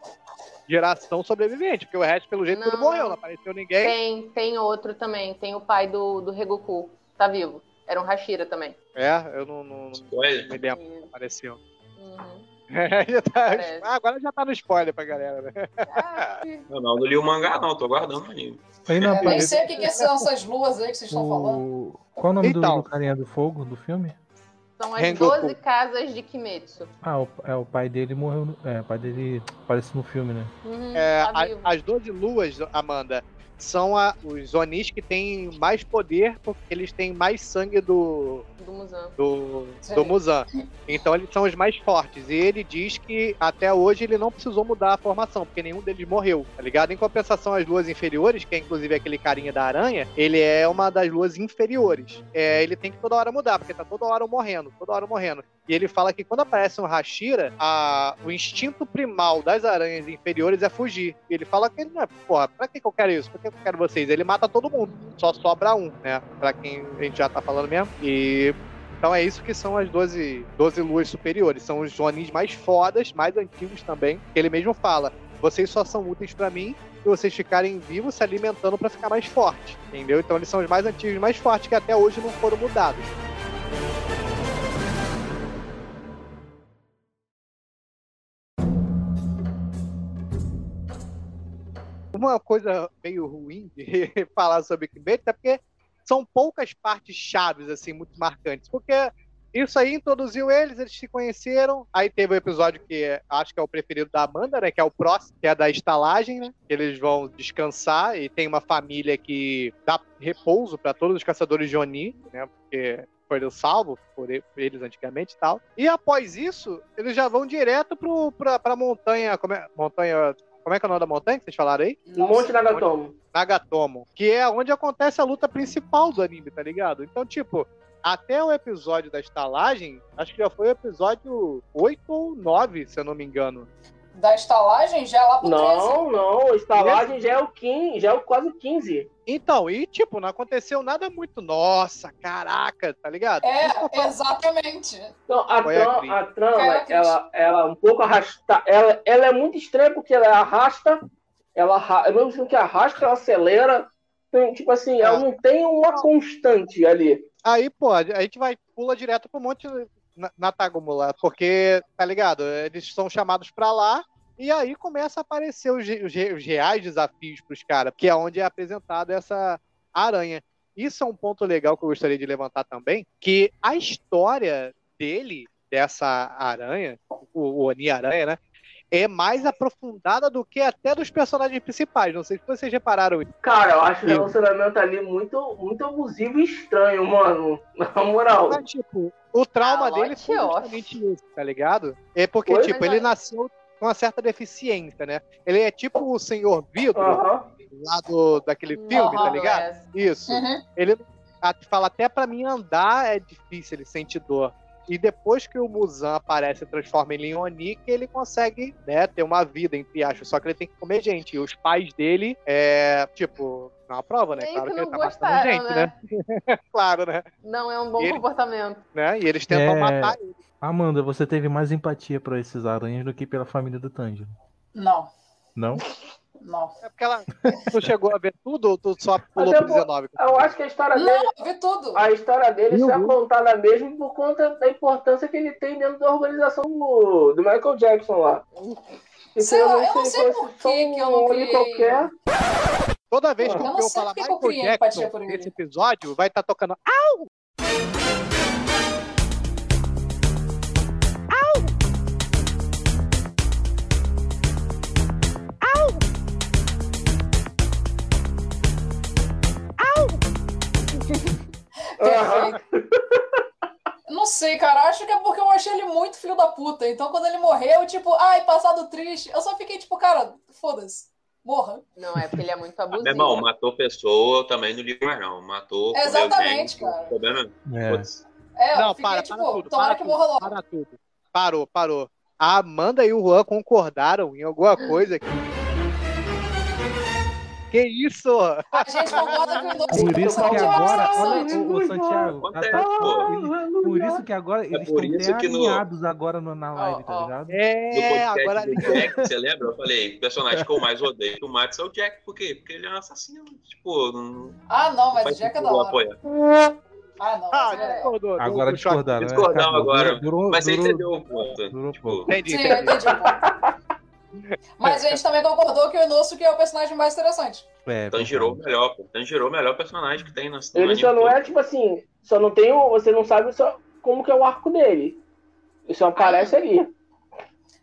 [SPEAKER 2] geração sobrevivente, porque o resto, pelo jeito,
[SPEAKER 4] Não,
[SPEAKER 2] tudo morreu,
[SPEAKER 4] não.
[SPEAKER 2] não apareceu ninguém.
[SPEAKER 4] Tem, tem outro também. Tem o pai do, do Regoku. Tá vivo. Era um Hashira também.
[SPEAKER 2] É, eu não, não, não me lembro que apareceu.
[SPEAKER 4] Uhum.
[SPEAKER 2] Já tá- ah, agora já tá no spoiler pra galera, né?
[SPEAKER 4] Ah,
[SPEAKER 5] Não, não, não li o mangá, não, tô aguardando o anime.
[SPEAKER 7] Aí não
[SPEAKER 3] Eu nem sei o que, que são essas luas aí que vocês estão falando.
[SPEAKER 7] o... Qual o nome do,
[SPEAKER 2] Então.
[SPEAKER 7] do carinha do fogo do filme?
[SPEAKER 4] São as
[SPEAKER 2] Rengoku.
[SPEAKER 4] 12 casas de Kimetsu.
[SPEAKER 7] Ah, o, é, o pai dele morreu. No, é, o pai dele aparece no filme, né?
[SPEAKER 4] Uhum,
[SPEAKER 2] É,
[SPEAKER 4] tá
[SPEAKER 2] a- as 12 luas, Amanda, são a- os Onis que têm mais poder porque eles têm mais sangue do,
[SPEAKER 4] Do Muzan.
[SPEAKER 2] do, do Muzan. Então eles são os mais fortes. E ele diz que até hoje ele não precisou mudar a formação, porque nenhum deles morreu, tá ligado? Em compensação, as luas inferiores, que é inclusive aquele carinha da aranha, ele é uma das luas inferiores. É, ele tem que toda hora mudar, porque tá toda hora morrendo, toda hora morrendo. E ele fala que quando aparece um Hashira, a- o instinto primal das aranhas inferiores é fugir. E ele fala que ele não é, porra, pra que, que eu quero isso? Por que, que eu quero vocês? Ele mata todo mundo. Só sobra um, né? Pra quem a gente já tá falando mesmo. E então é isso que são as 12, 12 luas superiores. São os Jonis mais fodas, mais antigos também. Ele mesmo fala: vocês só são úteis pra mim se vocês ficarem vivos se alimentando pra ficar mais forte. Entendeu? Então eles são os mais antigos, mais fortes, que até hoje não foram mudados. Uma coisa meio ruim de falar sobre Kimetsu é porque são poucas partes chaves, assim, muito marcantes. Porque isso aí introduziu eles, eles se conheceram. Aí teve o episódio que acho que é o preferido da Amanda, né? Que é o próximo, que é da estalagem, né? Eles vão descansar e tem uma família que dá repouso para todos os caçadores de Oni, né? Porque foram salvos por eles antigamente e tal. E após isso, eles já vão direto pro, pra, pra montanha. Como é, montanha. Como é que é o nome da montanha que vocês falaram aí?
[SPEAKER 6] Monte. Nagatomo.
[SPEAKER 2] Nagatomo, que é onde acontece a luta principal do anime, tá ligado? Então, tipo, até o episódio da estalagem, acho que já foi o episódio 8 ou 9, se eu não me engano.
[SPEAKER 3] Da estalagem já é lá pro 13.
[SPEAKER 6] Não, não, estalagem já é o 15, já é o quase 15.
[SPEAKER 2] Então, e tipo, não aconteceu nada muito, nossa, caraca, tá ligado?
[SPEAKER 3] É, exatamente.
[SPEAKER 6] Então, a,
[SPEAKER 2] a
[SPEAKER 6] a trama, ela, ela é um pouco arrasta. Ela, ela é muito estranha porque ela arrasta, ela é mesmo tempo que arrasta, ela acelera. Então, tipo assim, ela
[SPEAKER 2] Ah.
[SPEAKER 6] não tem uma constante ali.
[SPEAKER 2] Aí, pô, a gente vai, pula direto pro Monte Na- Natagomo lá, porque, tá ligado? Eles são chamados pra lá, e aí começa a aparecer os, os os reais desafios pros caras, que é onde é apresentado essa aranha. Isso é um ponto legal que eu gostaria de levantar também, que a história dele, dessa aranha, o, o Oni Aranha, né? É mais aprofundada do que até dos personagens principais. Não sei se vocês repararam isso.
[SPEAKER 6] Cara, eu acho o relacionamento ali muito, muito abusivo e estranho, mano. Na moral.
[SPEAKER 2] Mas, tipo, o trauma
[SPEAKER 4] Ah,
[SPEAKER 2] dele foi
[SPEAKER 4] off.
[SPEAKER 2] justamente isso, tá ligado? É porque,
[SPEAKER 6] Oi?
[SPEAKER 2] tipo, ele
[SPEAKER 4] olha-
[SPEAKER 2] nasceu com uma certa deficiência, né? Ele é tipo o Senhor Vidro,
[SPEAKER 6] Aham.
[SPEAKER 2] lá do, daquele filme, tá ligado?
[SPEAKER 4] é.
[SPEAKER 2] Isso.
[SPEAKER 3] Uhum.
[SPEAKER 2] Ele a- fala até pra mim andar é difícil, ele sente dor. E depois que o Muzan aparece e transforma ele em Oni, que ele consegue, né, ter uma vida, entre aspas. Só que ele tem que comer gente. E os pais dele, é, tipo, não aprova, né?
[SPEAKER 4] Meio
[SPEAKER 2] Claro
[SPEAKER 4] que
[SPEAKER 2] que ele
[SPEAKER 4] não
[SPEAKER 2] tá matando gente,
[SPEAKER 4] né?
[SPEAKER 2] né? claro, né?
[SPEAKER 4] Não é um bom
[SPEAKER 2] Ele-
[SPEAKER 4] comportamento.
[SPEAKER 2] né? E eles tentam
[SPEAKER 7] É.
[SPEAKER 2] matar ele.
[SPEAKER 7] Amanda, você teve mais empatia por esses aranhas do que pela família do Tanjiro.
[SPEAKER 3] Não,
[SPEAKER 7] Não?
[SPEAKER 3] Não.
[SPEAKER 2] É porque ela. Tu chegou a ver tudo ou tu só pulou pro
[SPEAKER 6] por-
[SPEAKER 2] 19?
[SPEAKER 6] Eu acho que a história dele.
[SPEAKER 3] Não, eu vi tudo.
[SPEAKER 6] A história dele só é contada mesmo por conta da importância que ele tem dentro da organização do, do Michael Jackson lá.
[SPEAKER 3] Sei lá, eu não sei
[SPEAKER 6] se
[SPEAKER 3] por que que eu não criei-
[SPEAKER 6] qualquer.
[SPEAKER 2] Toda vez que
[SPEAKER 6] Eu
[SPEAKER 3] sei
[SPEAKER 2] falar
[SPEAKER 3] eu
[SPEAKER 2] Michael Jackson nesse episódio, vai estar tocando.
[SPEAKER 3] Não sei, cara. Acho que é porque eu achei ele muito filho da puta. Então, quando ele morreu, tipo, ai, passado triste. Eu só fiquei tipo, cara, foda-se. Morra.
[SPEAKER 4] Não, é porque ele é muito
[SPEAKER 5] Meu
[SPEAKER 4] abusivo.
[SPEAKER 5] irmão, matou pessoa, eu também não ligo mais, não. Matou.
[SPEAKER 3] Exatamente,
[SPEAKER 5] gente,
[SPEAKER 3] cara.
[SPEAKER 5] Problema.
[SPEAKER 7] É.
[SPEAKER 3] É,
[SPEAKER 2] Não,
[SPEAKER 3] fiquei
[SPEAKER 2] para,
[SPEAKER 3] tipo,
[SPEAKER 2] para tudo.
[SPEAKER 3] tomara
[SPEAKER 2] Para
[SPEAKER 3] que
[SPEAKER 2] tudo,
[SPEAKER 3] morra logo.
[SPEAKER 2] para tudo. Parou, parou. A Amanda e o Juan concordaram em alguma coisa que Que isso?
[SPEAKER 3] A gente concorda que o
[SPEAKER 7] Por isso que
[SPEAKER 3] é
[SPEAKER 7] agora, olha, o, o Santiago,
[SPEAKER 5] Acontece,
[SPEAKER 7] tá-
[SPEAKER 5] pô.
[SPEAKER 7] por isso que agora eles
[SPEAKER 5] por
[SPEAKER 7] estão
[SPEAKER 5] isso
[SPEAKER 7] bem
[SPEAKER 5] que no-
[SPEAKER 7] alinhados agora no- na live, tá
[SPEAKER 3] ó.
[SPEAKER 7] ligado?
[SPEAKER 2] É,
[SPEAKER 5] podcast
[SPEAKER 2] agora
[SPEAKER 5] do Jack, você lembra? Eu falei, o personagem que eu mais odeio do Max é o Jack. Por quê? Porque ele é um assassino. Tipo, não
[SPEAKER 3] Ah, não, mas o Jack é da
[SPEAKER 5] sentido eu
[SPEAKER 3] hora. Ah, não,
[SPEAKER 2] Ah,
[SPEAKER 3] é
[SPEAKER 2] discordou.
[SPEAKER 7] Agora discordaram, né?
[SPEAKER 5] Discordaram
[SPEAKER 7] Acabou.
[SPEAKER 5] agora.
[SPEAKER 7] Durou,
[SPEAKER 5] Mas você
[SPEAKER 7] durou,
[SPEAKER 5] entendeu o ponto.
[SPEAKER 7] durou
[SPEAKER 5] Tipo.
[SPEAKER 2] Entendi,
[SPEAKER 3] Sim,
[SPEAKER 2] entendi.
[SPEAKER 3] o ponto. Mas a gente também concordou que o Inosuke é o personagem mais interessante.
[SPEAKER 7] É,
[SPEAKER 5] Tanjiro
[SPEAKER 7] concordo.
[SPEAKER 5] melhor, pô. Tanjiro é o melhor personagem que tem na
[SPEAKER 6] Ele só não
[SPEAKER 5] todo.
[SPEAKER 6] é tipo assim, só não tem o. Você não sabe só como que é o arco dele. Ele só aparece ali.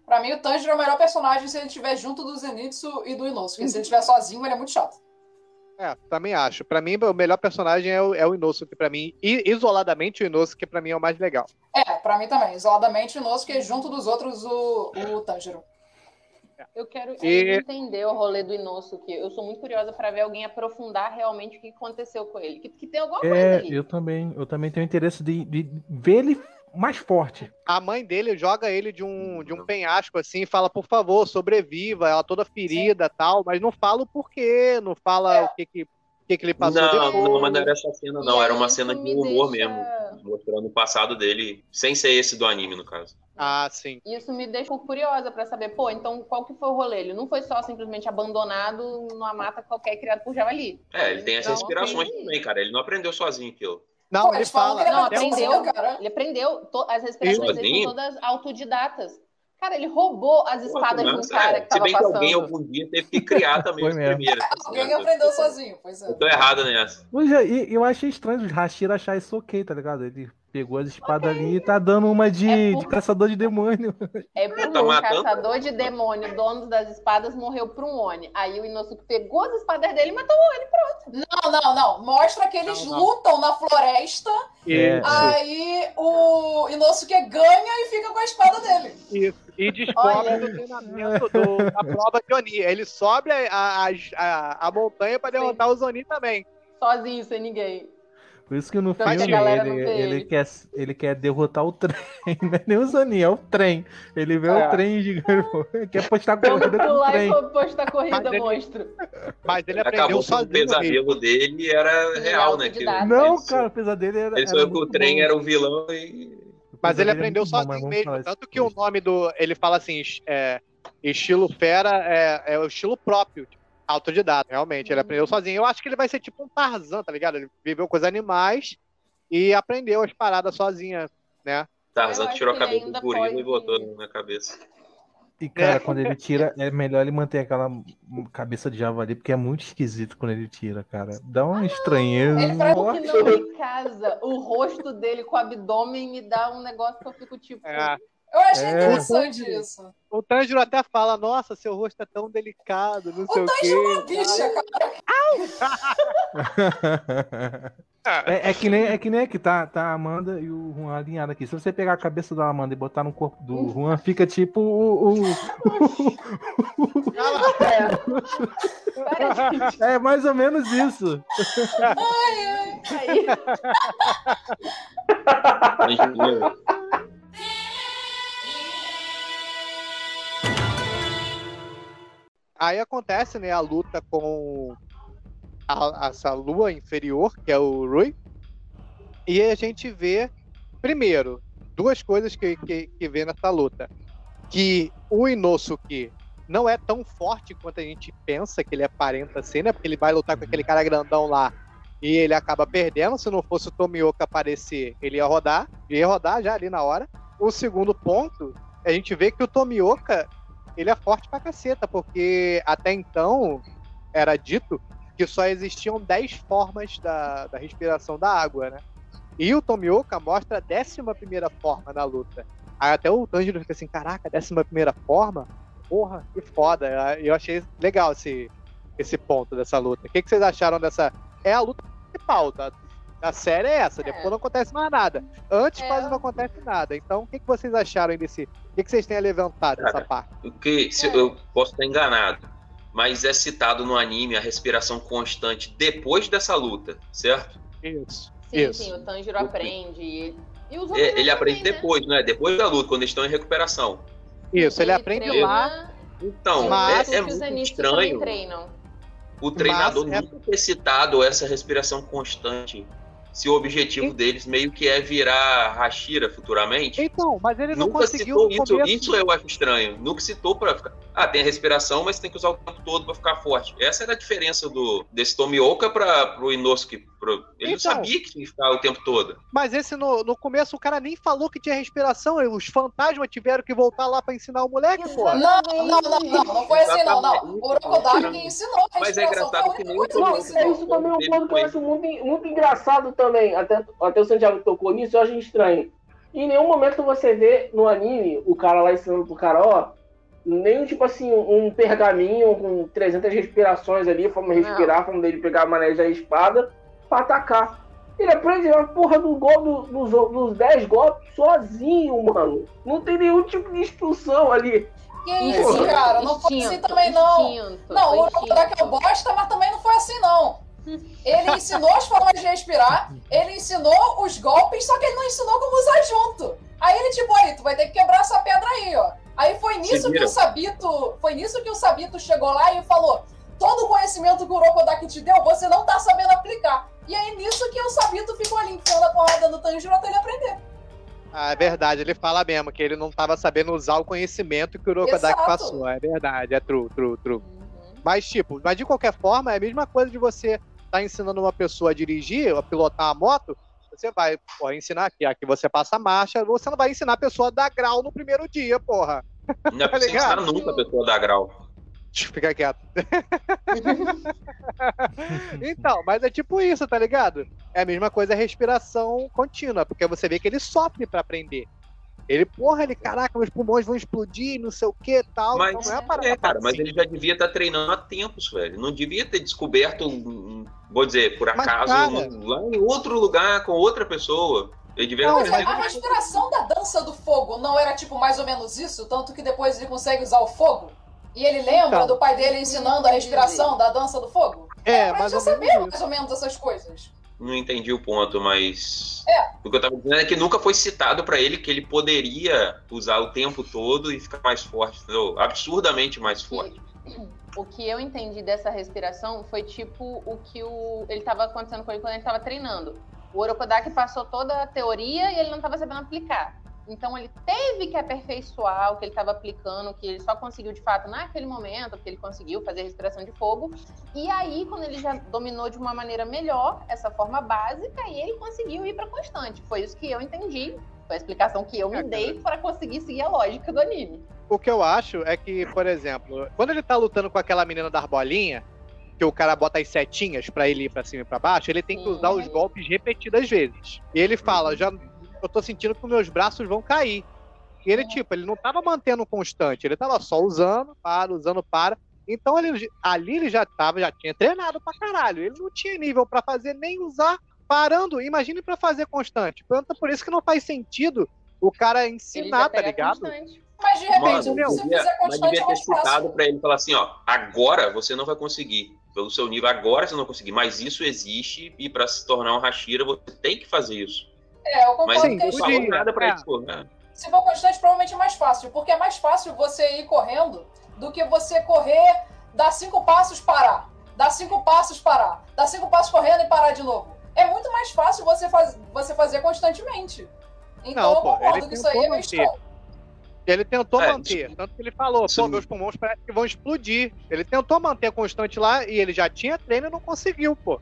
[SPEAKER 3] Pra mim, o Tanjiro é o melhor personagem se ele estiver junto do Zenitsu e do Inosuke. Se ele estiver sozinho, ele é muito chato.
[SPEAKER 2] É, também acho. Pra mim, o melhor personagem é o, é o Inosuke, pra mim. E isoladamente, o Inosuke, pra mim, é o mais legal.
[SPEAKER 3] É, pra mim também. Isoladamente, o Inosuke junto dos outros, o, o Tanjiro.
[SPEAKER 4] Eu quero
[SPEAKER 2] E-
[SPEAKER 4] entender o rolê do Inosuke. Eu sou muito curiosa pra ver alguém aprofundar realmente o que aconteceu com ele. Que, que tem alguma coisa
[SPEAKER 7] É,
[SPEAKER 4] ali.
[SPEAKER 7] eu também, eu também tenho interesse de, de ver ele mais forte.
[SPEAKER 2] A mãe dele joga ele de um, de um penhasco assim e fala, por favor, sobreviva, ela toda ferida tal, mas não fala o porquê, não fala
[SPEAKER 3] É.
[SPEAKER 2] o que que, que que ele passou
[SPEAKER 5] Não,
[SPEAKER 2] depois.
[SPEAKER 5] não, mas não era essa cena, não.
[SPEAKER 4] E
[SPEAKER 5] Era uma cena de humor
[SPEAKER 4] deixa-
[SPEAKER 5] mesmo. Mostrando o passado dele, sem ser esse do anime, no caso.
[SPEAKER 2] Ah, sim.
[SPEAKER 4] Isso me deixa curiosa pra saber, pô, então qual que foi o rolê? Ele não foi só simplesmente abandonado numa mata qualquer criado por javali.
[SPEAKER 5] É, ele tem essas
[SPEAKER 4] Então,
[SPEAKER 5] inspirações
[SPEAKER 4] entendi.
[SPEAKER 5] também, cara. Ele não aprendeu sozinho aquilo.
[SPEAKER 2] Não,
[SPEAKER 3] Pô,
[SPEAKER 2] ele fala.
[SPEAKER 3] que ele
[SPEAKER 4] Não,
[SPEAKER 2] o-
[SPEAKER 4] aprendeu.
[SPEAKER 3] cara.
[SPEAKER 4] Ele aprendeu. to- As respirações dele são todas autodidatas. Cara, ele roubou as espadas de um cara
[SPEAKER 5] é,
[SPEAKER 4] que
[SPEAKER 5] se
[SPEAKER 4] tava
[SPEAKER 5] bem que
[SPEAKER 4] passando.
[SPEAKER 5] alguém algum dia teve que criar também os primeiros.
[SPEAKER 3] Alguém aprendeu sozinho, pois é.
[SPEAKER 5] Eu tô errado nessa.
[SPEAKER 7] É, e eu achei estranho o Hashira achar isso ok, tá ligado? Ele pegou as espadas ali e tá dando uma de,
[SPEAKER 4] É
[SPEAKER 7] de
[SPEAKER 4] por-
[SPEAKER 7] caçador de demônio.
[SPEAKER 4] É porque
[SPEAKER 5] Tá
[SPEAKER 4] o
[SPEAKER 5] matando?
[SPEAKER 4] caçador de demônio, dono das espadas, morreu por um Oni. Aí o Inosuke pegou as espadas dele e matou o Oni.
[SPEAKER 3] Não, não, não. Mostra que eles
[SPEAKER 2] Não, não.
[SPEAKER 3] lutam na floresta,
[SPEAKER 7] É,
[SPEAKER 2] Isso,
[SPEAKER 3] aí o Inosuke ganha e fica com a espada dele.
[SPEAKER 2] isso. E descobre do treinamento do- da prova de Oni. Ele sobe a, a, a, a montanha pra derrotar o Oni também.
[SPEAKER 4] Sozinho, sem ninguém.
[SPEAKER 7] Por isso que no
[SPEAKER 4] a
[SPEAKER 7] filme ele, ele,
[SPEAKER 4] ele.
[SPEAKER 7] quer, ele quer derrotar o trem. Não é nem o Zanin, é o trem. Ele vê
[SPEAKER 2] É.
[SPEAKER 7] o trem gigante. Quer postar corrida com o
[SPEAKER 4] pular
[SPEAKER 7] trem.
[SPEAKER 4] e postar corrida,
[SPEAKER 2] Mas ele-
[SPEAKER 4] monstro.
[SPEAKER 2] Mas ele aprendeu
[SPEAKER 5] Acabou que o
[SPEAKER 2] sozinho. mesmo.
[SPEAKER 5] pesadelo dele era
[SPEAKER 4] Sim,
[SPEAKER 5] real, né? Que.
[SPEAKER 7] Não,
[SPEAKER 5] ele-
[SPEAKER 7] cara, o pesadelo era.
[SPEAKER 5] Ele
[SPEAKER 7] era
[SPEAKER 5] que o trem
[SPEAKER 7] bom.
[SPEAKER 5] era o vilão e.
[SPEAKER 2] Mas ele
[SPEAKER 7] é
[SPEAKER 2] aprendeu sozinho mesmo. Tanto que o nome do. Ele fala assim: é, estilo fera é, é o estilo próprio. tipo, Autodidata, realmente. Ele
[SPEAKER 4] Uhum.
[SPEAKER 2] aprendeu sozinho. Eu acho que ele vai ser tipo um Tarzan, tá ligado? Ele viveu com os animais e aprendeu as paradas sozinha, né?
[SPEAKER 5] Tarzan tirou a cabeça do gorila
[SPEAKER 4] pode-
[SPEAKER 5] e botou na cabeça.
[SPEAKER 7] E, cara, quando ele tira, é melhor ele manter aquela cabeça de javali, porque é muito esquisito quando ele tira, cara. Dá uma estranheza.
[SPEAKER 3] Ele parece
[SPEAKER 4] O que não me casa, o rosto dele com o abdômen me dá um negócio que eu fico tipo.
[SPEAKER 2] É.
[SPEAKER 3] Eu achei
[SPEAKER 7] É.
[SPEAKER 3] interessante isso.
[SPEAKER 2] O Tanjiro até fala: Nossa, seu rosto é tão delicado, não sei o,
[SPEAKER 3] Tanjiro é uma
[SPEAKER 2] quê.
[SPEAKER 3] bicha, cara.
[SPEAKER 7] É, é que nem, é que nem que tá, tá a Amanda e o Juan alinhado aqui. Se você pegar a cabeça da Amanda e botar no corpo do Juan, fica tipo o. o-
[SPEAKER 4] Para, gente.
[SPEAKER 7] é mais ou menos isso.
[SPEAKER 4] Aí,
[SPEAKER 5] Tanjiro.
[SPEAKER 2] Aí acontece, né, a luta com a- essa lua inferior, que é o Rui. E a gente vê, primeiro, duas coisas que, que, que vê nessa luta. Que o Inosuke não é tão forte quanto a gente pensa que ele aparenta ser, né? Porque ele vai lutar com aquele cara grandão lá e ele acaba perdendo. Se não fosse o Tomioka aparecer, ele ia rodar. Ia rodar já ali na hora. O segundo ponto, a gente vê que o Tomioka ele é forte pra caceta, porque até então era dito que só existiam 10 formas da, da respiração da água, né? E o Tomioka mostra a 11 forma na luta. Aí até o Tanjiro fica assim: caraca, 11 forma? Porra, que foda. E eu achei legal esse, esse ponto dessa luta. O que, que vocês acharam dessa. É a luta principal da, da série, é essa.
[SPEAKER 4] É.
[SPEAKER 2] Depois não acontece mais nada. Antes
[SPEAKER 4] É.
[SPEAKER 2] quase não acontece nada. Então, o que, que vocês acharam desse. O que, que vocês têm a levantar dessa
[SPEAKER 5] Cara,
[SPEAKER 2] parte?
[SPEAKER 5] O que se
[SPEAKER 4] É.
[SPEAKER 5] eu posso estar enganado, mas é citado no anime a respiração constante depois dessa luta, certo?
[SPEAKER 2] Isso.
[SPEAKER 4] sim,
[SPEAKER 2] Isso.
[SPEAKER 4] sim, o Tanjiro aprende. E, e os
[SPEAKER 5] É, ele aprende
[SPEAKER 4] também, né?
[SPEAKER 5] depois, né? Depois da luta, quando eles estão em recuperação.
[SPEAKER 2] Isso, ele aprende
[SPEAKER 4] treina-
[SPEAKER 2] lá.
[SPEAKER 5] Então,
[SPEAKER 2] Mas-
[SPEAKER 5] é, é
[SPEAKER 4] os
[SPEAKER 5] muito estranho.
[SPEAKER 4] treinam.
[SPEAKER 5] o treinador
[SPEAKER 2] Mas é-
[SPEAKER 5] nunca ter citado essa respiração constante. Se o objetivo
[SPEAKER 2] E-
[SPEAKER 5] deles meio que é virar Hashira futuramente.
[SPEAKER 2] Então, mas ele não
[SPEAKER 5] Nunca
[SPEAKER 2] conseguiu
[SPEAKER 5] citou isso, isso eu acho estranho. Nunca citou pra ficar. Ah, tem a respiração, mas tem que usar o tempo todo pra ficar forte. Essa era a diferença do desse Tomioka para pro Inosuke. Ele não
[SPEAKER 2] Então.
[SPEAKER 5] sabia que tinha que ficar o tempo todo.
[SPEAKER 2] Mas esse no, no começo o cara nem falou que tinha respiração. e Os fantasmas tiveram que voltar lá pra ensinar o moleque, pô.
[SPEAKER 3] Não, não, não, não, não foi assim, não, não. O Urokodaki ensinou a
[SPEAKER 5] Mas é
[SPEAKER 3] respiração.
[SPEAKER 5] engraçado que nem o
[SPEAKER 3] ensinou.
[SPEAKER 6] Isso também é um ponto que eu acho muito, muito engraçado também. Até, até o Santiago tocou nisso, eu acho estranho. Em nenhum momento você vê no anime o cara lá ensinando pro cara, ó, nem tipo assim, um pergaminho com 300 respirações ali, forma de respirar, forma dele pegar a maneja da espada pra atacar. Ele aprende a porra do gol, do- dos, dos 10 golpes sozinho, mano. Não tem nenhum tipo de instrução ali.
[SPEAKER 3] Que isso, cara? Não foi assim
[SPEAKER 4] Instinto,
[SPEAKER 3] também, não.
[SPEAKER 4] instinto,
[SPEAKER 3] Não, o Urokodaki é bosta, mas também não foi assim, não. Ele ensinou as formas de respirar, ele ensinou os golpes, só que ele não ensinou como usar junto. Aí ele, tipo, aí, tu vai ter que quebrar essa pedra aí, ó. Aí foi nisso que o Sabito. Foi nisso que o Sabito chegou lá e falou: todo o conhecimento que o Urokodaki te deu, você não tá sabendo aplicar. E aí nisso que o Sabito ficou ali enfiando a porrada no Tanjiro até ele aprender.
[SPEAKER 2] Ah, é verdade, ele fala mesmo que ele não tava sabendo usar o conhecimento que o Urokodaki
[SPEAKER 3] Exato.
[SPEAKER 2] passou. É verdade, é true, true, true. Mas, tipo, mas de qualquer forma, é a mesma coisa de você estar ensinando uma pessoa a dirigir, a pilotar a moto. Você vai, porra, ensinar aqui, aqui você passa a marcha, você não vai ensinar a pessoa a dar grau no primeiro dia, porra.
[SPEAKER 5] Não é
[SPEAKER 2] Tá
[SPEAKER 5] ensinar nunca a pessoa a dar grau.
[SPEAKER 2] Fica quieto. então, mas é tipo isso, tá ligado? É a mesma coisa a respiração contínua, porque você vê que ele sofre pra aprender. Ele, porra, ele, caraca, meus pulmões vão explodir, não sei o que tal.
[SPEAKER 5] Mas,
[SPEAKER 2] então não é a parada
[SPEAKER 5] é, cara, mas
[SPEAKER 2] fácil.
[SPEAKER 5] ele já devia estar treinando há tempos, velho. Não devia ter descoberto, vou dizer, por
[SPEAKER 2] Mas,
[SPEAKER 5] acaso,
[SPEAKER 2] cara-
[SPEAKER 5] um- lá em outro lugar, com outra pessoa. Ele devia
[SPEAKER 2] Não,
[SPEAKER 3] Mas a respiração da dança do fogo não era tipo mais ou menos isso? Tanto que depois ele consegue usar o fogo? E ele lembra
[SPEAKER 2] Então.
[SPEAKER 3] do pai dele ensinando a respiração da dança do fogo?
[SPEAKER 2] É,
[SPEAKER 3] gente
[SPEAKER 2] ou
[SPEAKER 3] já
[SPEAKER 2] isso.
[SPEAKER 3] mais ou menos essas coisas.
[SPEAKER 5] Não entendi o ponto, mas.
[SPEAKER 3] É.
[SPEAKER 5] O que eu tava dizendo é que nunca foi citado pra ele que ele poderia usar o tempo todo e ficar mais forte, entendeu? Absurdamente mais forte.
[SPEAKER 4] O que eu entendi dessa respiração foi tipo o que o, ele estava acontecendo com ele quando ele estava treinando. O Orokodaki passou toda a teoria e ele não estava sabendo aplicar. Então ele teve que aperfeiçoar o que ele estava aplicando, que ele só conseguiu de fato naquele momento, porque ele conseguiu fazer a respiração de fogo. E aí, quando ele já dominou de uma maneira melhor essa forma básica, aí ele conseguiu ir para constante. Foi isso que eu entendi. Foi a explicação que eu me dei para conseguir seguir a lógica do anime.
[SPEAKER 2] O que eu acho é que, por exemplo, quando ele tá lutando com aquela menina da arbolinha, que o cara bota as setinhas pra ele ir pra cima e pra baixo, ele tem que usar os golpes repetidas vezes. E ele fala, já eu tô sentindo que os meus braços vão cair. E ele, tipo, ele não tava mantendo constante, ele tava só usando, para, usando, para. Então ele, ali ele já tava, já tinha treinado pra caralho. Ele não tinha nível pra fazer nem usar parando. Imagine pra fazer constante. Tanto por isso que não faz sentido o cara ensinar, tá ligado?
[SPEAKER 4] constante.
[SPEAKER 3] Mas de repente,
[SPEAKER 5] Mano,
[SPEAKER 3] se
[SPEAKER 5] devia,
[SPEAKER 3] fizer
[SPEAKER 5] mas
[SPEAKER 3] constante,
[SPEAKER 5] devia
[SPEAKER 3] é
[SPEAKER 5] ter citado pra ele falar assim, ó, agora você não vai conseguir. Pelo seu nível, agora você não vai conseguir. Mas isso existe e pra se tornar um Hashira, você tem que fazer isso.
[SPEAKER 3] É, eu
[SPEAKER 5] Mas
[SPEAKER 3] concordo que
[SPEAKER 5] não
[SPEAKER 3] é
[SPEAKER 5] falou nada pra
[SPEAKER 2] é.
[SPEAKER 5] ele, pô. né?
[SPEAKER 3] Se for constante, provavelmente é mais fácil. Porque é mais fácil você ir correndo do que você correr, dar cinco passos, parar. Dar cinco passos, parar. Dar cinco passos correndo e parar de novo. É muito mais fácil você, faz, você fazer constantemente. Então
[SPEAKER 2] Não,
[SPEAKER 3] eu
[SPEAKER 2] pô,
[SPEAKER 3] concordo
[SPEAKER 2] ele
[SPEAKER 3] que isso aí
[SPEAKER 2] tentou
[SPEAKER 3] é meio
[SPEAKER 2] manter.
[SPEAKER 3] estranho.
[SPEAKER 2] Ele tentou
[SPEAKER 5] É,
[SPEAKER 2] manter,
[SPEAKER 5] isso-
[SPEAKER 2] tanto que ele falou,
[SPEAKER 5] isso
[SPEAKER 2] pô, meus pulmões parece que vão explodir. Ele tentou manter constante lá e ele já tinha treino e não conseguiu, pô.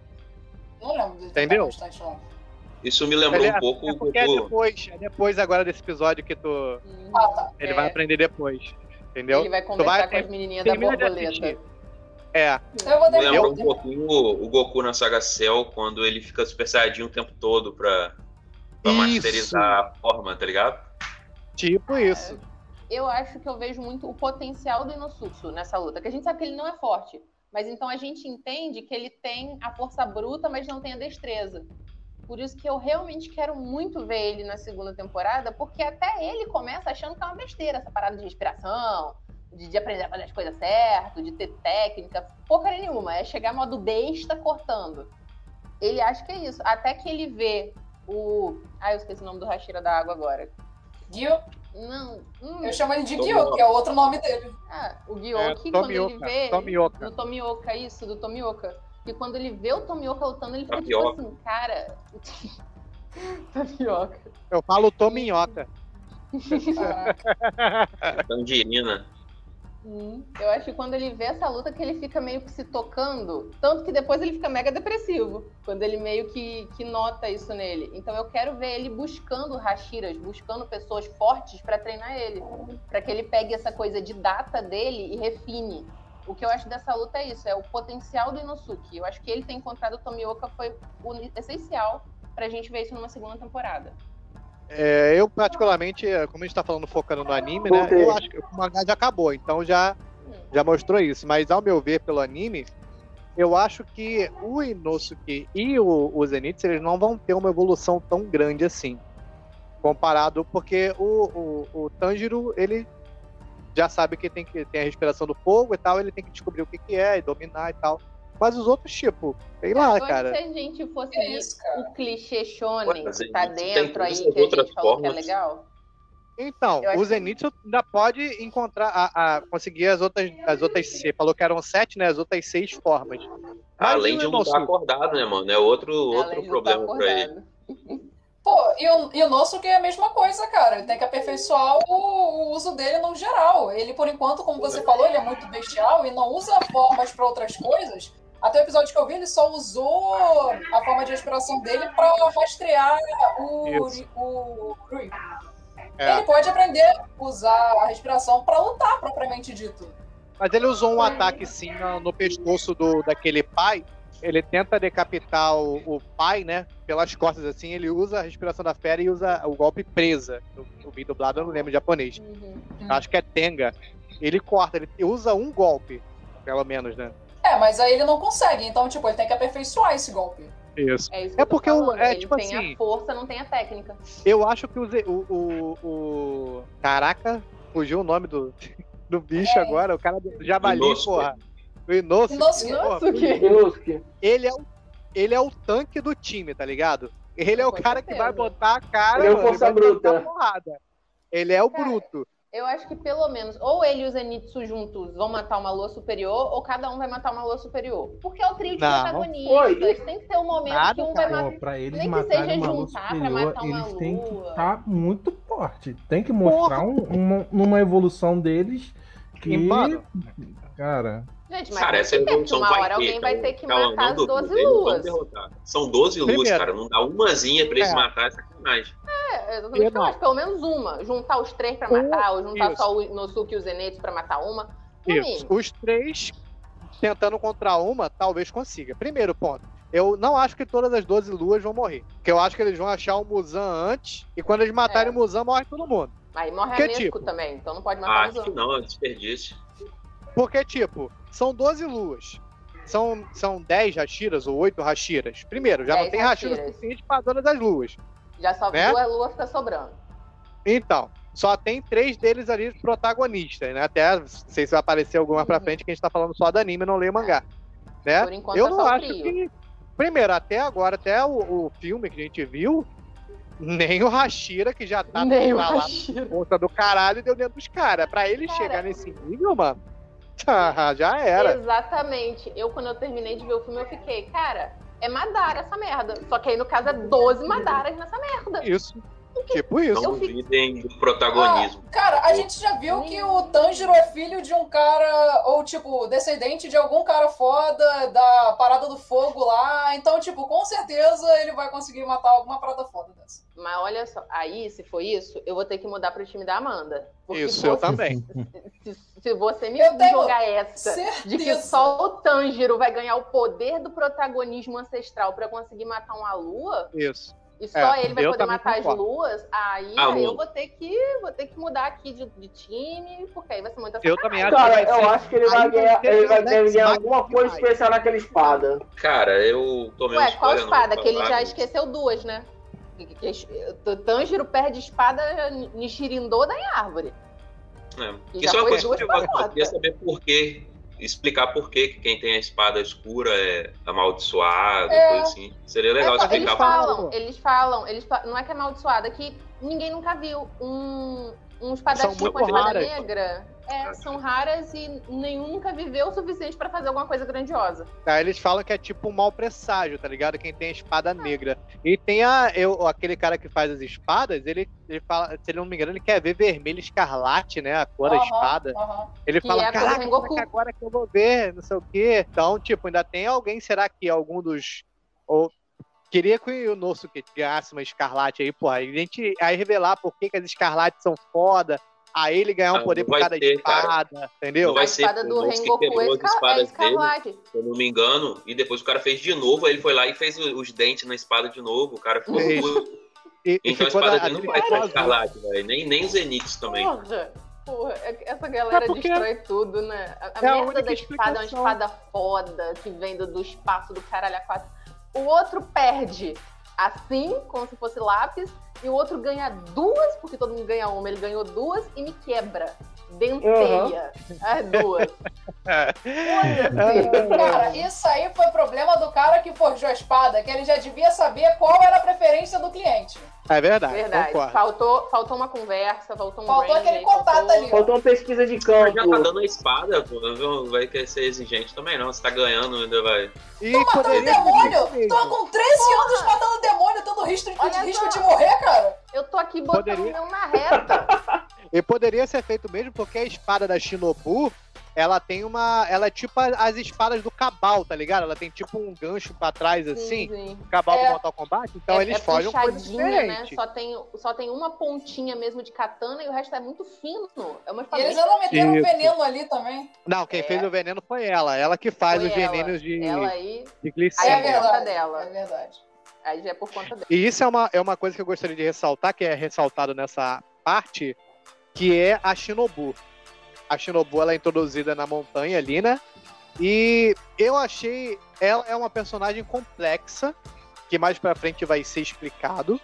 [SPEAKER 3] Não lembro de
[SPEAKER 2] Entendeu?
[SPEAKER 3] constante, não.
[SPEAKER 5] Isso me lembrou
[SPEAKER 2] é-
[SPEAKER 5] um pouco
[SPEAKER 2] é
[SPEAKER 5] o
[SPEAKER 2] porque é
[SPEAKER 5] Goku.
[SPEAKER 2] depois, é depois agora desse episódio que tu.
[SPEAKER 3] Ah, tá.
[SPEAKER 2] Ele
[SPEAKER 4] É,
[SPEAKER 2] vai aprender depois. Entendeu?
[SPEAKER 4] Ele vai
[SPEAKER 2] Tu
[SPEAKER 4] conversar
[SPEAKER 2] vai
[SPEAKER 4] com as menininhas da borboleta.
[SPEAKER 2] É.
[SPEAKER 3] Eu vou
[SPEAKER 5] Me
[SPEAKER 3] demorar.
[SPEAKER 5] lembrou um pouquinho o o Goku na saga Cell, quando ele fica super saiyajin o tempo todo pra, pra masterizar a forma, tá ligado?
[SPEAKER 2] Tipo isso.
[SPEAKER 4] Eu acho que eu vejo muito o potencial do Inosuke nessa luta, que a gente sabe que ele não é forte, mas então a gente entende que ele tem a força bruta, mas não tem a destreza. Por isso que eu realmente quero muito ver ele na segunda temporada, porque até ele começa achando que é uma besteira essa parada de respiração, de, de aprender a fazer as coisas certo, de ter técnica, porcaria nenhuma. É chegar modo besta cortando. Ele acha que é isso. Até que ele vê o. Ah, eu esqueci o nome do Hashira da água agora.
[SPEAKER 3] Gil,
[SPEAKER 4] Não. hum,
[SPEAKER 3] Eu chamo ele de. Gyo, que é o outro nome dele.
[SPEAKER 4] Ah, o
[SPEAKER 2] É,
[SPEAKER 4] Gyoki, quando ele
[SPEAKER 2] Tomioka.
[SPEAKER 4] vê.
[SPEAKER 2] Tomioka.
[SPEAKER 4] Do Tomioka, isso, do Tomioka. E quando ele vê o Tomioka lutando, ele fica
[SPEAKER 5] Tapioca.
[SPEAKER 4] tipo assim, cara. Tapioca.
[SPEAKER 2] Eu falo Tominhoca.
[SPEAKER 5] Tangerina.
[SPEAKER 4] Hum, Eu acho que quando ele vê essa luta que ele fica meio que se tocando, tanto que depois ele fica mega depressivo, quando ele meio que, que nota isso nele. Então eu quero ver ele buscando Hashiras, buscando pessoas fortes pra treinar ele, Pra que ele pegue essa coisa de data dele e refine. O que eu acho dessa luta é isso, é o potencial do Inosuke. Eu acho que ele ter encontrado o Tomioka foi o essencial pra gente ver isso numa segunda temporada.
[SPEAKER 2] É, eu, particularmente, é, como a gente tá falando focando no anime, né? Eu acho que o mangá já acabou, então já, já mostrou isso. Mas ao meu ver, pelo anime, eu acho que o Inosuke e o, o Zenitsu, eles não vão ter uma evolução tão grande assim. Comparado, porque o, o, o Tanjiro, ele já sabe que tem que tem a respiração do fogo e tal, ele tem que descobrir o que, que é e dominar e tal. Mas os outros, tipo, sei lá,
[SPEAKER 4] acho
[SPEAKER 2] cara.
[SPEAKER 4] que se a gente fosse
[SPEAKER 3] Que é isso,
[SPEAKER 4] o clichê shonen
[SPEAKER 5] Mas
[SPEAKER 4] que tá dentro aí, que a gente falou que é
[SPEAKER 5] formas.
[SPEAKER 4] legal.
[SPEAKER 2] Então, o
[SPEAKER 4] que-
[SPEAKER 2] Zenitsu ainda pode encontrar, a, a- conseguir as outras, as outras, você falou que eram sete, né? As outras seis formas. Mas
[SPEAKER 5] Além de não estar acordado, né, mano? É outro,
[SPEAKER 4] Além
[SPEAKER 5] outro problema pra ele.
[SPEAKER 3] Pô, e o, e o nosso que é a mesma coisa, cara. Ele tem que aperfeiçoar o, o uso dele no geral. Ele, por enquanto, como você falou, ele é muito bestial e não usa formas pra outras coisas. Até o episódio que eu vi, ele só usou a forma de respiração dele pra rastrear o,
[SPEAKER 2] Isso.
[SPEAKER 3] o Rui.
[SPEAKER 2] É.
[SPEAKER 3] Ele pode aprender a usar a respiração pra lutar, propriamente dito.
[SPEAKER 2] Mas ele usou um ataque sim no, no pescoço do, daquele pai. Ele tenta decapitar o, o pai, né? Pelas costas, assim. Ele usa a respiração da fera e usa o golpe presa. Eu, eu vi dublado, eu não lembro em japonês.
[SPEAKER 4] Uhum.
[SPEAKER 2] Acho que é Tenga. Ele corta, ele usa um golpe, pelo menos, né?
[SPEAKER 3] É, mas aí ele não consegue. Então, tipo, ele tem que aperfeiçoar esse golpe.
[SPEAKER 2] Isso.
[SPEAKER 4] É isso que
[SPEAKER 2] É porque é
[SPEAKER 4] Ele
[SPEAKER 2] tipo
[SPEAKER 4] tem
[SPEAKER 2] assim-
[SPEAKER 4] a força, não tem a técnica.
[SPEAKER 2] Eu acho que o, o, o, o- Caraca, fugiu o nome do, do bicho
[SPEAKER 3] É.
[SPEAKER 2] agora. O cara do
[SPEAKER 5] Inosuke.
[SPEAKER 2] porra. O Inosuke.
[SPEAKER 3] Inosuke.
[SPEAKER 4] Inosuke.
[SPEAKER 6] Inosuke.
[SPEAKER 2] ele é o ele é o tanque do time, tá ligado? Ele é o
[SPEAKER 4] Com
[SPEAKER 2] cara que vai botar a cara,
[SPEAKER 6] Ele é
[SPEAKER 2] mano, vai
[SPEAKER 6] bruta.
[SPEAKER 2] porrada. Ele é o
[SPEAKER 4] Cara,
[SPEAKER 2] bruto.
[SPEAKER 4] Eu acho que pelo menos, ou ele e o Zenitsu juntos vão matar uma lua superior, ou cada um vai matar uma lua superior. Porque é o trio de
[SPEAKER 2] Não.
[SPEAKER 4] protagonistas.
[SPEAKER 6] Oi.
[SPEAKER 4] Tem que ter um momento
[SPEAKER 2] Nada,
[SPEAKER 4] que um vai
[SPEAKER 2] cara.
[SPEAKER 4] matar.
[SPEAKER 7] Pô, pra eles
[SPEAKER 4] Nem que seja
[SPEAKER 7] uma lua
[SPEAKER 4] juntar pra
[SPEAKER 7] superior,
[SPEAKER 4] matar uma
[SPEAKER 7] eles têm que
[SPEAKER 4] lua.
[SPEAKER 7] estar muito forte. Tem que mostrar um- uma, numa evolução deles que.
[SPEAKER 2] E, mano,
[SPEAKER 7] Cara,
[SPEAKER 4] Gente, mas
[SPEAKER 5] Cara, essa evolução
[SPEAKER 4] uma
[SPEAKER 5] vai
[SPEAKER 4] hora
[SPEAKER 5] ter.
[SPEAKER 4] alguém vai ter que
[SPEAKER 5] calma,
[SPEAKER 4] matar as
[SPEAKER 5] não
[SPEAKER 4] 12
[SPEAKER 5] duvida, eles vão
[SPEAKER 4] luas.
[SPEAKER 5] derrotar. São 12 luas,
[SPEAKER 2] Primeiro.
[SPEAKER 5] cara. Não dá umazinha pra eles
[SPEAKER 2] É.
[SPEAKER 5] matar, é sacanagem.
[SPEAKER 4] É, exatamente o que eu
[SPEAKER 2] Não.
[SPEAKER 4] acho. Pelo menos uma. Juntar os três pra
[SPEAKER 2] Um,
[SPEAKER 4] matar, ou juntar
[SPEAKER 2] isso.
[SPEAKER 4] só o Inosuke e o Zenitsu pra matar uma. No
[SPEAKER 2] Isso.
[SPEAKER 4] mínimo.
[SPEAKER 2] Os três tentando contra uma, talvez consiga. Primeiro ponto. Eu não acho que todas as 12 luas vão morrer. Porque eu acho que eles vão achar o Muzan antes. E quando eles matarem
[SPEAKER 4] É.
[SPEAKER 2] o Muzan, morre todo mundo.
[SPEAKER 4] Aí morre
[SPEAKER 2] Que
[SPEAKER 4] a Nesco
[SPEAKER 2] tipo?
[SPEAKER 4] também, então não pode
[SPEAKER 5] Ah,
[SPEAKER 4] matar os
[SPEAKER 5] acho que não, é desperdício.
[SPEAKER 2] Porque, tipo, são 12 luas. São, são 10 Hashiras ou 8 Hashiras. Primeiro, já não
[SPEAKER 4] 10
[SPEAKER 2] tem Hashira suficiente pra todas as luas.
[SPEAKER 4] Já só
[SPEAKER 2] Né?
[SPEAKER 4] duas luas fica sobrando.
[SPEAKER 2] Então, só tem três deles ali protagonistas, né? Até não sei se vai aparecer alguma pra
[SPEAKER 4] Uhum.
[SPEAKER 2] frente que a gente tá falando só do anime não leio mangá. Né?
[SPEAKER 4] Por enquanto
[SPEAKER 2] Eu
[SPEAKER 4] é
[SPEAKER 2] não acho
[SPEAKER 4] trio.
[SPEAKER 2] que. Primeiro, até agora, até o, o filme que a gente viu, nem o Hashira, que já tá
[SPEAKER 4] Nem
[SPEAKER 2] pra lá do caralho, deu dentro dos caras. Pra ele chegar nesse nível, mano, já era.
[SPEAKER 4] Exatamente. Eu, quando eu terminei de ver o filme, eu fiquei, cara, é Madara essa merda. Só que aí, no caso, é 12 Madaras nessa merda.
[SPEAKER 2] Isso. Tipo isso.
[SPEAKER 5] Não
[SPEAKER 4] Eu
[SPEAKER 5] duvidem do protagonismo.
[SPEAKER 3] Cara, a gente já viu que o Tanjiro é filho de um cara, ou tipo, descendente de algum cara foda da parada do fogo lá. Então, tipo, com certeza ele vai conseguir matar alguma parada foda dessa.
[SPEAKER 4] Mas olha só, aí, se for isso, eu vou ter que mudar pro time da Amanda.
[SPEAKER 2] Isso, eu
[SPEAKER 4] você-
[SPEAKER 2] também.
[SPEAKER 4] Se, se você me
[SPEAKER 3] Eu
[SPEAKER 4] jogar essa de que
[SPEAKER 3] Certeza.
[SPEAKER 4] só o Tanjiro vai ganhar o poder do protagonismo ancestral pra conseguir matar uma lua,
[SPEAKER 2] Isso.
[SPEAKER 4] E só
[SPEAKER 2] É,
[SPEAKER 4] ele vai poder matar as luas, aí,
[SPEAKER 5] Ah,
[SPEAKER 4] aí eu vou ter que vou ter que mudar aqui de, de time, porque aí vai ser muita
[SPEAKER 2] Eu também acho
[SPEAKER 6] Cara, eu acho que ele vai ganhar, ele vai ganhar alguma coisa especial naquela espada.
[SPEAKER 5] Cara, eu tomei
[SPEAKER 4] Ué, qual espada?
[SPEAKER 5] vou
[SPEAKER 4] Que ele já esqueceu duas, né? Que- que- que- O Tanjiro perde espada Nishirindô da em árvore.
[SPEAKER 5] É.
[SPEAKER 4] E
[SPEAKER 5] Isso
[SPEAKER 4] já
[SPEAKER 5] é uma
[SPEAKER 4] foi
[SPEAKER 5] coisa
[SPEAKER 4] duas
[SPEAKER 5] que eu
[SPEAKER 4] pra
[SPEAKER 5] gosto. Eu queria saber por quê. Explicar por que quem tem a espada escura é amaldiçoado,
[SPEAKER 3] É.
[SPEAKER 5] coisa assim. Seria legal
[SPEAKER 4] É, eles
[SPEAKER 5] explicar por
[SPEAKER 2] falam.
[SPEAKER 4] falam, eles falam, eles fa- não é que é amaldiçoada, é que ninguém nunca viu um, um espadachim
[SPEAKER 2] São
[SPEAKER 4] com
[SPEAKER 2] muito
[SPEAKER 4] espada
[SPEAKER 2] raras.
[SPEAKER 4] negra é, são raras e nenhum nunca viveu o suficiente pra fazer alguma coisa grandiosa.
[SPEAKER 2] Aí eles falam que é tipo um mau presságio, tá ligado? Quem tem a espada negra. E tem a, eu, aquele cara que faz as espadas, ele, ele fala, se ele não me engano, ele quer ver vermelho escarlate, né? A cor da
[SPEAKER 3] Aham,
[SPEAKER 2] espada.
[SPEAKER 3] aham.
[SPEAKER 2] Ele
[SPEAKER 4] Que
[SPEAKER 2] fala,
[SPEAKER 4] é a
[SPEAKER 2] caraca,
[SPEAKER 4] Rengoku."
[SPEAKER 2] será que agora que eu vou ver, não sei o quê. Então, tipo, ainda tem alguém, será que algum dos... Ou, queria que o Nosso que ganhasse uma escarlate aí, porra. Aí a gente aí revelar por que, que as escarlates são foda. Aí ele ganhar um
[SPEAKER 5] Ah,
[SPEAKER 2] poder
[SPEAKER 5] não
[SPEAKER 2] por cada
[SPEAKER 5] ter, cara.
[SPEAKER 2] espada, entendeu?
[SPEAKER 5] Não vai
[SPEAKER 4] a
[SPEAKER 5] ser,
[SPEAKER 4] espada
[SPEAKER 5] pô,
[SPEAKER 4] do
[SPEAKER 5] moço que
[SPEAKER 4] Rengoku
[SPEAKER 5] quebrou
[SPEAKER 4] é,
[SPEAKER 5] as
[SPEAKER 4] é
[SPEAKER 5] espadas dele. se eu não me engano, e depois o cara fez de novo, aí ele foi lá e fez os dentes na espada de novo, o cara ficou
[SPEAKER 2] Fez.
[SPEAKER 5] puto.
[SPEAKER 2] E, e
[SPEAKER 5] Então a
[SPEAKER 2] ficou
[SPEAKER 5] espada
[SPEAKER 2] da-
[SPEAKER 5] dele não vai ser
[SPEAKER 2] azul.
[SPEAKER 5] escarlate, velho. Nem, nem os Enix também.
[SPEAKER 4] Porra, porra, é- essa galera
[SPEAKER 2] É porque-
[SPEAKER 4] destrói tudo, né? A, a
[SPEAKER 2] É a
[SPEAKER 4] merda
[SPEAKER 2] única
[SPEAKER 4] da espada é uma
[SPEAKER 2] explicação.
[SPEAKER 4] espada foda, que vem do, do espaço do caralho a quatro. O outro perde assim, como se fosse lápis, e o outro ganha duas, porque todo mundo ganha uma, ele ganhou duas e me quebra. Denteia as duas. Foda-se.
[SPEAKER 3] Cara, isso aí foi problema do cara que forjou a espada, que ele já devia saber qual era a preferência do cliente.
[SPEAKER 2] É verdade,
[SPEAKER 4] Verdade. Faltou, faltou uma conversa, faltou um
[SPEAKER 3] Faltou
[SPEAKER 4] branding,
[SPEAKER 3] aquele contato
[SPEAKER 4] faltou-
[SPEAKER 3] ali.
[SPEAKER 6] Faltou uma pesquisa de
[SPEAKER 5] Mas já tá
[SPEAKER 6] campo.
[SPEAKER 5] dando a espada, pô. Não vai querer ser exigente também, não. Você tá ganhando, ainda vai.
[SPEAKER 2] E
[SPEAKER 3] Matando
[SPEAKER 2] poderia
[SPEAKER 3] demônio! Tô com 13 anos matando demônio, tendo risco, de-
[SPEAKER 4] Olha
[SPEAKER 3] risco de morrer, cara!
[SPEAKER 4] Eu tô aqui botando
[SPEAKER 2] Poderia.
[SPEAKER 4] o meu na reta.
[SPEAKER 2] E poderia ser feito mesmo porque a espada da Shinobu, ela tem uma. Ela é tipo as espadas do Cabal, tá ligado? Ela tem tipo um gancho pra trás assim,
[SPEAKER 4] sim.
[SPEAKER 2] o Cabal
[SPEAKER 3] É.
[SPEAKER 2] do Mortal Kombat. Então
[SPEAKER 4] é,
[SPEAKER 2] eles
[SPEAKER 4] é
[SPEAKER 2] fogem um
[SPEAKER 4] né? Só tem, só tem uma pontinha mesmo de katana e o resto é muito fino. É uma
[SPEAKER 3] E
[SPEAKER 4] espada
[SPEAKER 3] eles
[SPEAKER 4] bem
[SPEAKER 3] ainda meteram
[SPEAKER 2] Isso.
[SPEAKER 3] veneno ali também.
[SPEAKER 2] Não, quem
[SPEAKER 4] É.
[SPEAKER 2] fez o veneno foi ela. Ela que faz
[SPEAKER 4] Foi
[SPEAKER 2] os
[SPEAKER 4] ela.
[SPEAKER 2] venenos de,
[SPEAKER 4] Ela aí,
[SPEAKER 2] de
[SPEAKER 4] Aí é
[SPEAKER 3] é
[SPEAKER 4] verdade.
[SPEAKER 3] verdade.
[SPEAKER 4] dela.
[SPEAKER 3] É verdade.
[SPEAKER 4] aí já é por conta dela.
[SPEAKER 2] E isso é uma, é uma coisa que eu gostaria de ressaltar, que é ressaltado nessa parte, que é a Shinobu. A Shinobu ela é introduzida na montanha ali, né? E eu achei ela é uma personagem complexa, que mais pra frente vai ser explicado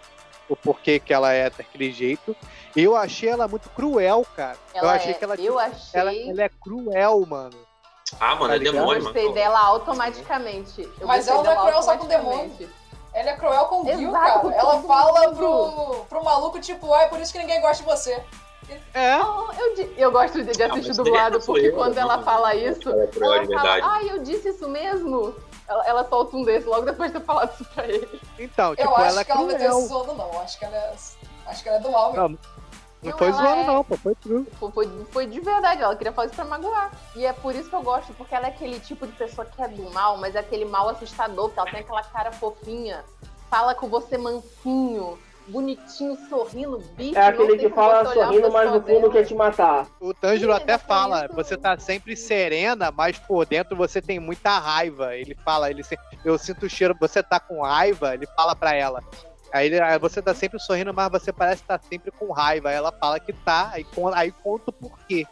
[SPEAKER 2] o porquê que ela é daquele jeito. E eu achei ela muito cruel, cara. eu
[SPEAKER 4] Ela
[SPEAKER 2] achei
[SPEAKER 4] é,
[SPEAKER 2] que ela,
[SPEAKER 4] eu achei.
[SPEAKER 2] ela, ela é cruel, mano.
[SPEAKER 5] Ah, mano,
[SPEAKER 2] Tá
[SPEAKER 5] é demônio,
[SPEAKER 4] gostei
[SPEAKER 5] mano.
[SPEAKER 4] dela automaticamente. Eu
[SPEAKER 3] Mas
[SPEAKER 4] gostei
[SPEAKER 3] ela não é cruel só com
[SPEAKER 4] automaticamente.
[SPEAKER 3] Ela é cruel com o Gil, cara. Ela fala pro, pro maluco, tipo, ah, é por isso que ninguém gosta de você.
[SPEAKER 2] É.
[SPEAKER 4] Oh, eu, eu gosto de, de
[SPEAKER 5] Ah,
[SPEAKER 4] assistir
[SPEAKER 5] mas
[SPEAKER 4] dublado, porque
[SPEAKER 5] eu,
[SPEAKER 4] quando
[SPEAKER 5] eu
[SPEAKER 4] ela
[SPEAKER 5] não-
[SPEAKER 4] fala
[SPEAKER 5] não
[SPEAKER 4] isso,
[SPEAKER 5] ela é
[SPEAKER 4] ela fala, ai, eu disse isso mesmo. Ela, ela solta um desse logo depois de ter falado isso pra ele.
[SPEAKER 2] Então, tipo,
[SPEAKER 3] eu acho
[SPEAKER 2] ela é
[SPEAKER 3] que ela não não. Acho que ela é, acho que ela é do mal mesmo.
[SPEAKER 2] Não, não
[SPEAKER 4] Não,
[SPEAKER 2] foi zoando,
[SPEAKER 4] é-
[SPEAKER 2] não, pô. Foi true.
[SPEAKER 4] Foi, foi, foi de verdade, ela queria fazer isso pra magoar. E é por isso que eu gosto, porque ela é aquele tipo de pessoa que é do mal, mas é aquele mal assustador, porque ela tem aquela cara fofinha, fala com você mansinho, bonitinho, sorrindo, bicho.
[SPEAKER 6] É aquele que fala sorrindo, mas no fundo quer te matar.
[SPEAKER 2] O Tanjiro
[SPEAKER 4] Sim,
[SPEAKER 2] até fala,
[SPEAKER 4] isso-
[SPEAKER 2] você tá sempre serena, mas por dentro você tem muita raiva. Ele fala, ele eu sinto o cheiro, você tá com raiva, ele fala pra ela. Aí, ele- aí você tá sempre sorrindo, mas você parece estar sempre com raiva. Aí ela fala que tá, aí, aí conta o porquê.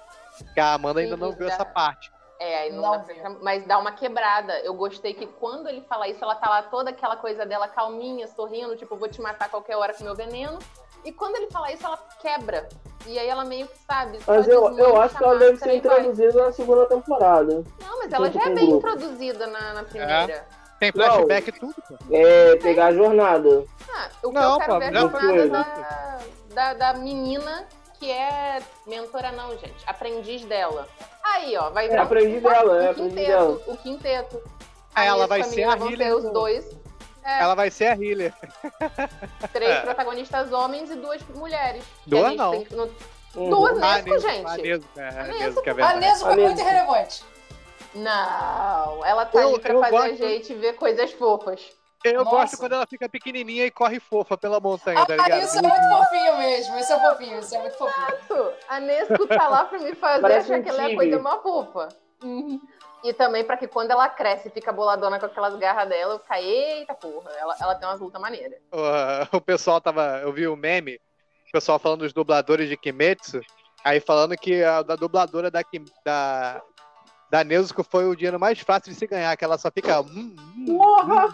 [SPEAKER 2] Que a Amanda ainda
[SPEAKER 4] Sim,
[SPEAKER 2] não viu
[SPEAKER 4] dá.
[SPEAKER 2] essa parte.
[SPEAKER 4] É, aí não,
[SPEAKER 3] Não
[SPEAKER 4] dá pra- mas dá uma quebrada. Eu gostei que quando ele fala isso, ela tá lá toda aquela coisa dela calminha, sorrindo, tipo, vou te matar qualquer hora com meu veneno. E quando ele fala isso, ela quebra. E aí ela meio que sabe.
[SPEAKER 6] Mas eu, eu acho que ela deve ser
[SPEAKER 4] e vai.
[SPEAKER 6] introduzida na segunda temporada.
[SPEAKER 4] Não, mas ela já é bem
[SPEAKER 6] grupo.
[SPEAKER 4] introduzida na, na primeira.
[SPEAKER 2] Tem
[SPEAKER 6] Não.
[SPEAKER 2] flashback e tudo, pô.
[SPEAKER 6] É pegar a jornada.
[SPEAKER 4] Ah, o que
[SPEAKER 2] Não,
[SPEAKER 4] eu quero
[SPEAKER 2] pô,
[SPEAKER 4] ver é a jornada da, da, da menina que é mentora não, gente. Aprendiz dela. Aí, ó, vai
[SPEAKER 6] É,
[SPEAKER 4] ver
[SPEAKER 6] aprendi
[SPEAKER 4] o,
[SPEAKER 6] dela, é,
[SPEAKER 4] o
[SPEAKER 6] aprendi
[SPEAKER 4] quinteto,
[SPEAKER 6] dela.
[SPEAKER 4] o quinteto.
[SPEAKER 2] Aí ela vai ser a healer
[SPEAKER 4] os
[SPEAKER 2] do-
[SPEAKER 4] dois. É,
[SPEAKER 2] Ela vai ser a healer.
[SPEAKER 4] três
[SPEAKER 2] É.
[SPEAKER 4] protagonistas homens e duas mulheres.
[SPEAKER 2] Duas
[SPEAKER 4] a gente
[SPEAKER 2] não.
[SPEAKER 4] tem que- no-
[SPEAKER 6] Uhum.
[SPEAKER 4] Duas
[SPEAKER 2] Ah,
[SPEAKER 4] Nesco, gente.
[SPEAKER 2] ah, Nesco, é,
[SPEAKER 4] A
[SPEAKER 2] Nesco,
[SPEAKER 4] Nesco-
[SPEAKER 2] que é
[SPEAKER 3] A
[SPEAKER 2] verdade.
[SPEAKER 3] É
[SPEAKER 6] A
[SPEAKER 3] muito irrelevante.
[SPEAKER 4] Não, ela tá
[SPEAKER 2] Eu-
[SPEAKER 4] ali pra fazer a
[SPEAKER 2] gosto-
[SPEAKER 4] gente ver coisas fofas.
[SPEAKER 2] Eu
[SPEAKER 3] Nossa.
[SPEAKER 2] gosto quando ela fica pequenininha e corre fofa pela montanha, tá
[SPEAKER 3] Ah,
[SPEAKER 2] ligado?
[SPEAKER 3] isso é muito fofinho mesmo. Isso é fofinho, isso é muito fofinho.
[SPEAKER 4] A Nesco tá lá pra me fazer
[SPEAKER 6] Parece
[SPEAKER 4] achar
[SPEAKER 6] um
[SPEAKER 4] que ela é a coisa mais fofa. Uhum. E também pra que quando ela cresce e fica boladona com aquelas garras dela, eu ficar, eita porra, ela, ela tem umas lutas maneiras.
[SPEAKER 2] o, o pessoal tava. Eu vi o meme, o pessoal falando dos dubladores de Kimetsu, aí falando que a da dubladora da, Kim- da, da Nezuko foi o dinheiro mais fácil de se ganhar, que ela só fica. hum, hum.
[SPEAKER 6] Porra!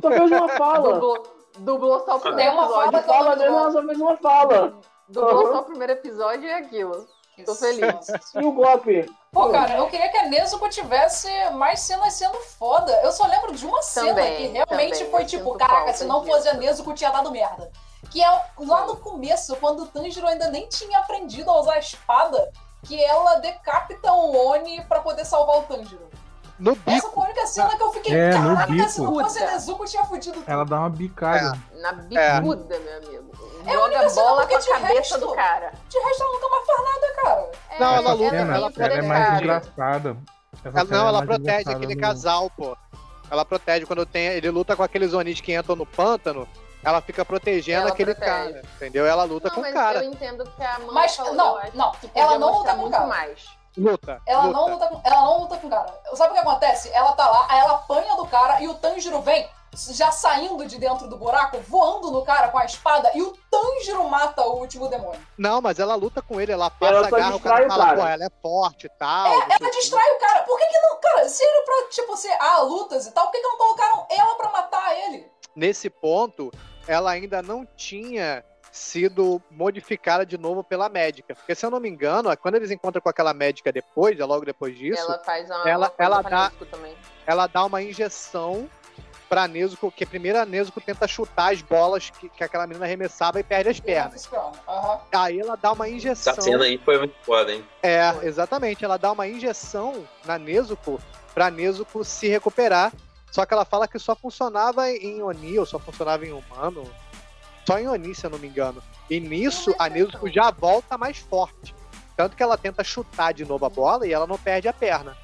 [SPEAKER 6] Só fez uma fala.
[SPEAKER 4] Dublou, dublou só o primeiro
[SPEAKER 3] uma fala
[SPEAKER 4] episódio.
[SPEAKER 3] eu
[SPEAKER 6] Fala dele, ela só fez uma fala.
[SPEAKER 4] Dublou
[SPEAKER 6] Uhum.
[SPEAKER 4] só o primeiro episódio e é aquilo. Tô feliz.
[SPEAKER 6] E o golpe?
[SPEAKER 3] Pô, cara, eu queria que a Nezuko tivesse mais cenas sendo foda. Eu só lembro de uma cena
[SPEAKER 4] Também,
[SPEAKER 3] que realmente
[SPEAKER 4] também,
[SPEAKER 3] foi tipo, caraca, se não fosse a. Nezuko tinha dado merda. Que é lá no começo, quando o Tanjiro ainda nem tinha aprendido a usar a espada, que ela decapita o Oni pra poder salvar o Tanjiro.
[SPEAKER 2] No
[SPEAKER 3] Essa
[SPEAKER 2] bico.
[SPEAKER 3] foi a única cena que eu fiquei,
[SPEAKER 7] É, no
[SPEAKER 3] caraca,
[SPEAKER 7] bico.
[SPEAKER 3] se não fosse Nezuko, tinha fudido tudo.
[SPEAKER 7] Ela dá uma bicada.
[SPEAKER 4] Na bicuda, meu amigo.
[SPEAKER 3] É a única cena
[SPEAKER 4] bola
[SPEAKER 3] porque
[SPEAKER 4] com a
[SPEAKER 3] de
[SPEAKER 4] cabeça
[SPEAKER 3] resto-
[SPEAKER 4] do cara.
[SPEAKER 3] De resto, ela nunca mais faz nada, cara.
[SPEAKER 4] É,
[SPEAKER 2] Não, ela
[SPEAKER 7] Essa
[SPEAKER 2] luta,
[SPEAKER 7] cena,
[SPEAKER 2] ela
[SPEAKER 7] ela é mais
[SPEAKER 2] protege.
[SPEAKER 7] engraçada. Essa
[SPEAKER 2] Ela, não,
[SPEAKER 7] é
[SPEAKER 2] ela protege aquele
[SPEAKER 7] no-
[SPEAKER 2] casal, pô. Ela protege quando tem. Ele luta com aqueles Onis que entram no pântano. Ela fica protegendo
[SPEAKER 4] Ela
[SPEAKER 2] aquele
[SPEAKER 4] protege.
[SPEAKER 2] cara. Entendeu? Ela luta
[SPEAKER 4] Não,
[SPEAKER 2] com o
[SPEAKER 4] mas
[SPEAKER 2] cara.
[SPEAKER 4] eu entendo que a mãe
[SPEAKER 3] Mas,
[SPEAKER 4] falou,
[SPEAKER 3] não,
[SPEAKER 4] acho
[SPEAKER 3] não,
[SPEAKER 4] que
[SPEAKER 3] ela não luta com o
[SPEAKER 4] muito
[SPEAKER 3] cara.
[SPEAKER 4] mais.
[SPEAKER 2] Luta.
[SPEAKER 3] Ela
[SPEAKER 2] luta.
[SPEAKER 3] não luta com, ela não luta com o cara. Sabe o que acontece? Ela tá lá, aí ela apanha do cara e o Tanjiro vem já saindo de dentro do buraco, voando no cara com a espada e o Tanjiro mata o último demônio.
[SPEAKER 2] Não, mas ela luta com ele, ela passa
[SPEAKER 6] Ela
[SPEAKER 2] garra, o
[SPEAKER 6] distrai
[SPEAKER 2] cara
[SPEAKER 6] o
[SPEAKER 2] fala,
[SPEAKER 6] cara.
[SPEAKER 2] pô, ela é forte e tal. sei
[SPEAKER 3] Ela distrai o cara. Por que, que não. Cara, se era pra, tipo, ser ah, lutas e tal, por que, que não colocaram ela pra matar ele?
[SPEAKER 2] Nesse ponto, ela ainda não tinha sido modificada de novo pela médica. Porque, se eu não me engano, quando eles encontram com aquela médica depois, logo depois disso,
[SPEAKER 4] Ela faz uma,
[SPEAKER 2] ela- ela dá-
[SPEAKER 4] também.
[SPEAKER 2] ela dá uma injeção pra Nezuko, que primeiro a Nezuko tenta chutar as bolas que, que aquela menina arremessava e perde as pernas.
[SPEAKER 3] Aham.
[SPEAKER 2] Aí ela dá uma injeção.
[SPEAKER 5] Essa cena aí foi muito foda, hein?
[SPEAKER 2] É, exatamente. Ela dá uma injeção na Nezuko pra Nezuko se recuperar. Só que ela fala que só funcionava em Oni, ou só funcionava em humano. Só em Oni, se eu não me engano. E nisso, a Nezuko já volta mais forte. Tanto que ela tenta chutar de novo a bola e ela não perde a perna.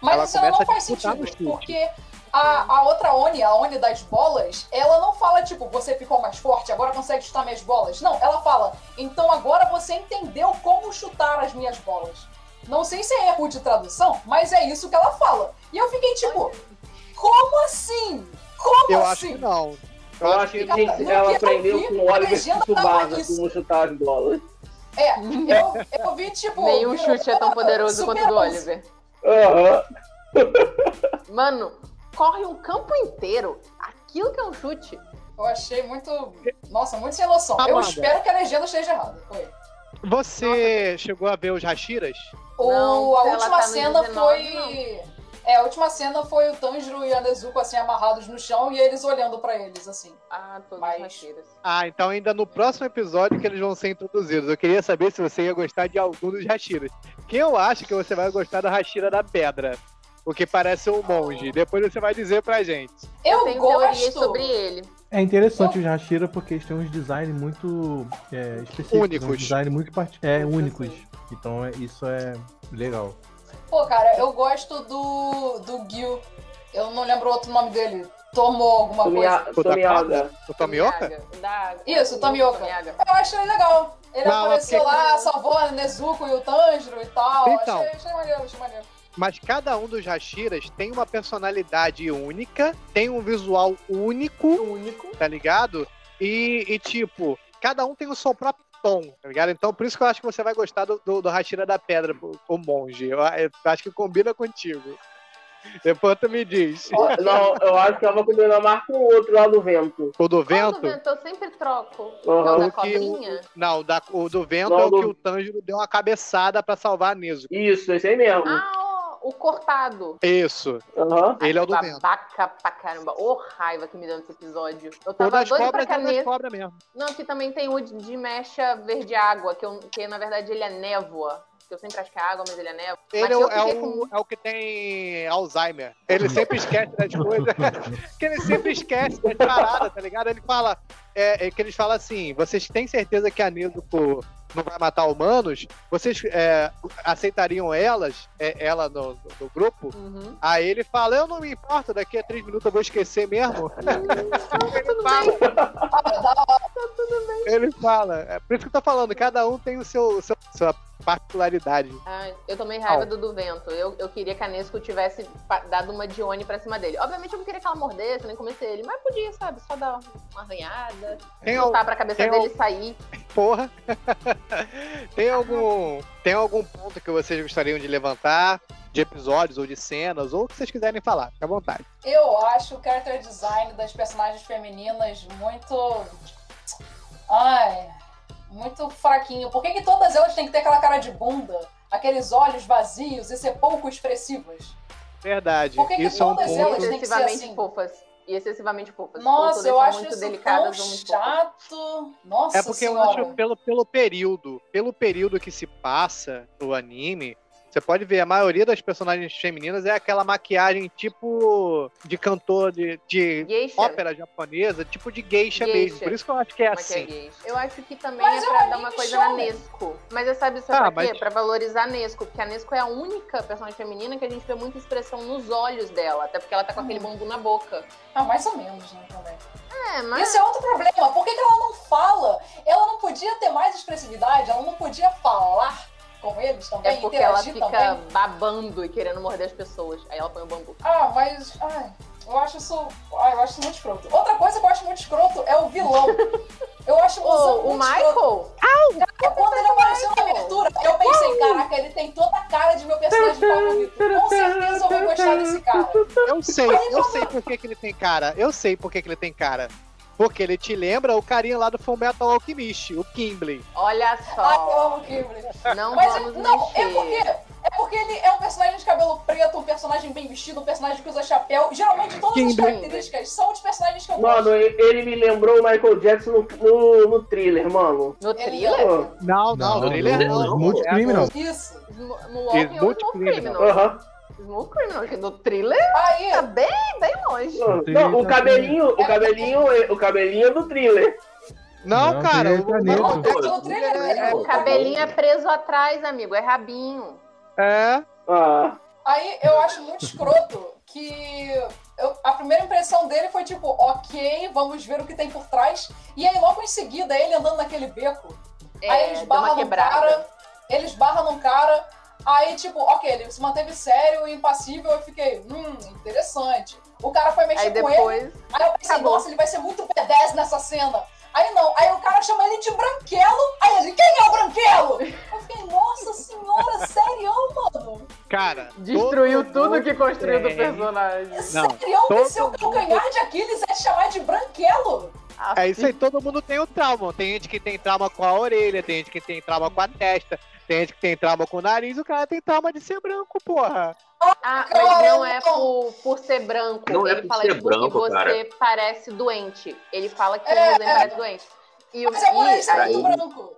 [SPEAKER 3] Mas
[SPEAKER 2] Ela
[SPEAKER 3] isso não
[SPEAKER 2] começa a
[SPEAKER 3] faz sentido, porque a, a outra Oni, a Oni das bolas, ela não fala, tipo, você ficou mais forte, agora consegue chutar minhas bolas. Não, ela fala, então agora você entendeu como chutar as minhas bolas. Não sei se é erro de tradução, mas é isso que ela fala. E eu fiquei tipo, como assim? Como
[SPEAKER 2] Eu
[SPEAKER 3] assim?
[SPEAKER 2] acho que não.
[SPEAKER 6] Eu acho que
[SPEAKER 3] que
[SPEAKER 6] ela
[SPEAKER 3] eu
[SPEAKER 6] aprendeu
[SPEAKER 3] vi,
[SPEAKER 6] com o Oliver Tsubasa como chutar as bolas.
[SPEAKER 3] É, eu, eu vi, tipo...
[SPEAKER 4] Nenhum chute é tão poderoso quanto o do Oliver.
[SPEAKER 6] Aham.
[SPEAKER 4] Mano, corre um campo inteiro. Aquilo que é um chute.
[SPEAKER 3] Eu achei muito... Nossa, muito sem noção. Eu
[SPEAKER 2] Amanda.
[SPEAKER 3] espero que a legenda esteja errada. Oi.
[SPEAKER 2] Você chegou a ver os Hashiras?
[SPEAKER 3] O,
[SPEAKER 4] Não,
[SPEAKER 3] a
[SPEAKER 4] ela
[SPEAKER 3] última
[SPEAKER 4] tá
[SPEAKER 3] cena
[SPEAKER 4] 19,
[SPEAKER 3] foi. É, a última cena foi o Tanjiro e a Nezuko assim amarrados no chão e eles olhando pra eles assim.
[SPEAKER 4] Ah, todas
[SPEAKER 3] Mas-
[SPEAKER 4] as rachiras.
[SPEAKER 2] Ah, então ainda no próximo episódio que eles vão ser introduzidos. Eu queria saber se você ia gostar de algum dos Hashiras. Que eu acho que você vai gostar da Hashira da Pedra. O que parece um monge. Depois você vai dizer pra gente.
[SPEAKER 3] Eu,
[SPEAKER 4] tenho
[SPEAKER 3] gosto.
[SPEAKER 4] sobre ele.
[SPEAKER 7] É interessante os Hashira porque eles têm uns designs muito é, específicos.
[SPEAKER 2] Únicos.
[SPEAKER 7] Uns designs muito part... é, únicos. Então é, isso é legal.
[SPEAKER 3] Pô, cara, eu gosto do do Gil. Eu não lembro o outro nome dele. Tomou alguma coisa.
[SPEAKER 6] Tomia- Tomiaga.
[SPEAKER 2] O Tomioka?
[SPEAKER 4] Da...
[SPEAKER 3] Isso, o Tomioka. Eu achei ele legal. Ele
[SPEAKER 2] Não,
[SPEAKER 3] apareceu
[SPEAKER 2] porque-
[SPEAKER 3] lá, salvou a Nezuko e o Tanjiro e tal.
[SPEAKER 2] Então.
[SPEAKER 3] Achei, achei maneiro, achei maneiro.
[SPEAKER 2] Mas cada um dos Hashiras tem uma personalidade única, tem um visual único,
[SPEAKER 3] Único.
[SPEAKER 2] tá ligado? E, e, tipo, cada um tem o seu próprio tom, tá ligado? Então por isso que eu acho que você vai gostar do, do, do Hashira da Pedra, o monge. Eu, eu acho que combina contigo. Depois tu me diz.
[SPEAKER 6] Não, eu acho que ela combinou mais com o outro lá do vento.
[SPEAKER 2] O do
[SPEAKER 4] Qual do
[SPEAKER 2] vento?
[SPEAKER 4] vento? Eu sempre troco.
[SPEAKER 6] Aham.
[SPEAKER 4] Não, da
[SPEAKER 2] O o-
[SPEAKER 4] cobrinha?
[SPEAKER 2] Não, o da- o do vento
[SPEAKER 6] Não,
[SPEAKER 2] é o
[SPEAKER 6] do-
[SPEAKER 2] que o Tanjiro deu uma cabeçada pra salvar a Nezuko.
[SPEAKER 6] Isso, esse aí mesmo.
[SPEAKER 4] Ah, o cortado.
[SPEAKER 2] Isso,
[SPEAKER 6] Aham.
[SPEAKER 2] ele é o do vento.
[SPEAKER 4] Babaca pra caramba. Ô, raiva que me deu nesse episódio. Eu
[SPEAKER 2] O
[SPEAKER 4] tava doido
[SPEAKER 2] cobras
[SPEAKER 4] pra
[SPEAKER 2] é
[SPEAKER 4] caneta.
[SPEAKER 2] cobras mesmo.
[SPEAKER 4] Não, que também tem o de, mecha verde água, que, eu, que na verdade ele é névoa. Que eu sempre acho que é água, mas ele é névoa.
[SPEAKER 2] Ele é, é o,
[SPEAKER 4] com-
[SPEAKER 2] é o que tem Alzheimer. Ele sempre esquece das coisas. que ele sempre esquece das paradas, tá ligado? Ele fala. É, é que eles falam assim: vocês têm certeza que a Nezuko não vai matar humanos? Vocês é, aceitariam elas, é, ela no, no grupo?
[SPEAKER 4] Uhum.
[SPEAKER 2] Aí ele fala: Eu não me importo, daqui a três minutos eu vou esquecer mesmo. ele fala. Ele fala. É por isso que eu tô falando, cada um tem o seu, seu sua particularidade.
[SPEAKER 4] Ai, eu tomei raiva do do vento. Eu, eu queria que a Nesco tivesse dado uma Dione pra cima dele. Obviamente eu não queria que ela mordesse, nem comesse ele, mas podia, sabe? Só dar uma arranhada,
[SPEAKER 2] al-
[SPEAKER 4] chutar pra cabeça dele e sair.
[SPEAKER 2] Porra. tem algum tem algum ponto que vocês gostariam de levantar? De episódios ou de cenas, ou o que vocês quiserem falar, fica à vontade.
[SPEAKER 3] Eu acho o character design das personagens femininas muito. Ai. Muito fraquinho. Por que, que todas elas têm que ter aquela cara de bunda? Aqueles olhos vazios e ser pouco expressivas?
[SPEAKER 2] Verdade.
[SPEAKER 3] Por que que
[SPEAKER 2] Isso é um
[SPEAKER 3] todas
[SPEAKER 2] ponto.
[SPEAKER 3] elas têm que ser assim?
[SPEAKER 4] fofas. E excessivamente fofas.
[SPEAKER 3] Nossa, eu acho
[SPEAKER 4] muito
[SPEAKER 3] isso
[SPEAKER 4] delicadas
[SPEAKER 3] tão chato. Nossa
[SPEAKER 2] É porque eu
[SPEAKER 3] senhora.
[SPEAKER 2] acho pelo, pelo período, pelo período que se passa no anime, você pode ver, a maioria das personagens femininas é aquela maquiagem tipo de cantor de, de
[SPEAKER 4] Geisha.
[SPEAKER 2] ópera japonesa, tipo de geisha,
[SPEAKER 4] Geisha.
[SPEAKER 2] mesmo. Por isso que eu acho que é
[SPEAKER 4] Como é que é
[SPEAKER 2] assim.
[SPEAKER 4] gay? Eu acho que também
[SPEAKER 3] Mas
[SPEAKER 4] é
[SPEAKER 3] é
[SPEAKER 4] pra dar uma coisa na
[SPEAKER 3] shonen.
[SPEAKER 4] Nesco. Mas você sabe, sabe
[SPEAKER 2] Ah,
[SPEAKER 4] pra quê?
[SPEAKER 2] mas-
[SPEAKER 4] Pra valorizar a Nesco. Porque a Nesco é a única personagem feminina que a gente vê muita expressão nos olhos dela. Até porque ela tá com aquele bambu na boca.
[SPEAKER 3] Ah, mais ou menos, né, também.
[SPEAKER 4] É, mas.
[SPEAKER 3] Esse é outro problema. Por que, que ela não fala? Ela não podia ter mais expressividade? Ela não podia falar com eles também?
[SPEAKER 4] É porque ela fica
[SPEAKER 3] também?
[SPEAKER 4] babando e querendo morder as pessoas. Aí ela põe o bambu.
[SPEAKER 3] Ah, mas. Ai, eu acho isso. Ai, eu acho isso muito escroto. Outra coisa que eu acho muito escroto é o vilão. Eu acho o
[SPEAKER 4] o. Michael?
[SPEAKER 3] Cara, Quando ele apareceu na abertura, eu pensei, caraca, ele tem toda a cara de meu personagem favorito. Com certeza eu vou gostar desse cara.
[SPEAKER 2] Eu sei, eu sei por que, que ele tem cara. Eu sei por que, que ele tem cara. Porque ele te lembra o carinha lá do Fullmetal Alchemist, o Kimbley.
[SPEAKER 4] Olha
[SPEAKER 3] Ai, eu
[SPEAKER 4] só.
[SPEAKER 3] amo o Kimberly.
[SPEAKER 4] Não
[SPEAKER 3] Mas
[SPEAKER 4] vamos
[SPEAKER 3] não, é
[SPEAKER 4] mexer.
[SPEAKER 3] porque, é porque ele é um personagem de cabelo preto, um personagem bem vestido, um personagem que usa chapéu. Geralmente todas as características são os personagens que eu
[SPEAKER 6] Mano,
[SPEAKER 3] gosto.
[SPEAKER 6] ele ele me lembrou o Michael Jackson no, no, no thriller, mano.
[SPEAKER 4] No
[SPEAKER 3] Ele
[SPEAKER 4] thriller?
[SPEAKER 2] Não, não,
[SPEAKER 5] Não,
[SPEAKER 2] no trailer
[SPEAKER 5] não.
[SPEAKER 7] Multicriminal.
[SPEAKER 3] Isso.
[SPEAKER 4] Smo- Moonwalking ou
[SPEAKER 2] Smooth
[SPEAKER 4] Smooth
[SPEAKER 2] Criminal.
[SPEAKER 4] Criminal?
[SPEAKER 6] Aham.
[SPEAKER 4] Smooth Criminal, que no thriller
[SPEAKER 3] Aí,
[SPEAKER 4] tá bem, bem longe.
[SPEAKER 6] Não, o cabelinho, o cabelinho, é- o cabelinho é do thriller.
[SPEAKER 2] Não,
[SPEAKER 7] Não,
[SPEAKER 2] cara. o-
[SPEAKER 7] tá
[SPEAKER 2] o- É,
[SPEAKER 4] O cabelinho é preso atrás, amigo. É rabinho.
[SPEAKER 2] É.
[SPEAKER 6] Ah,
[SPEAKER 3] aí eu acho muito escroto que eu- a primeira impressão dele foi tipo, ok, vamos ver o que tem por trás. E aí logo em seguida, ele andando naquele beco,
[SPEAKER 4] É,
[SPEAKER 3] aí ele
[SPEAKER 4] deu
[SPEAKER 3] esbarra
[SPEAKER 4] uma
[SPEAKER 3] num cara, ele esbarra num cara, aí tipo, ok, ele se manteve sério e impassível, eu fiquei, hum, interessante. O cara foi mexer
[SPEAKER 4] Aí
[SPEAKER 3] com ele,
[SPEAKER 4] depois.
[SPEAKER 3] aí eu pensei,
[SPEAKER 4] acabou.
[SPEAKER 3] nossa, ele vai ser muito B10 nessa cena. Aí não, aí o cara chama ele de branquelo, aí ele, quem é o branquelo? Eu fiquei, nossa senhora, sério, mano?
[SPEAKER 2] Cara.
[SPEAKER 4] Destruiu
[SPEAKER 2] todo
[SPEAKER 4] tudo que construiu do personagem.
[SPEAKER 2] Não,
[SPEAKER 3] Sério,
[SPEAKER 2] todo
[SPEAKER 3] que seu calcanhar de Aquiles é chamar de branquelo?
[SPEAKER 2] É isso aí, todo mundo tem o trauma. Tem gente que tem trauma com a orelha, tem gente que tem trauma com a testa, tem gente que tem trauma com o nariz, o cara tem trauma de ser branco, porra.
[SPEAKER 4] Ah, mas não é por, por ser branco.
[SPEAKER 5] Não é
[SPEAKER 4] ele
[SPEAKER 5] por
[SPEAKER 4] fala
[SPEAKER 5] ser
[SPEAKER 4] porque
[SPEAKER 5] branco,
[SPEAKER 4] você
[SPEAKER 5] cara.
[SPEAKER 4] parece doente. Ele fala que
[SPEAKER 3] É,
[SPEAKER 4] Muzen
[SPEAKER 3] é.
[SPEAKER 4] parece doente. E, o-
[SPEAKER 3] Mas é por ele branco.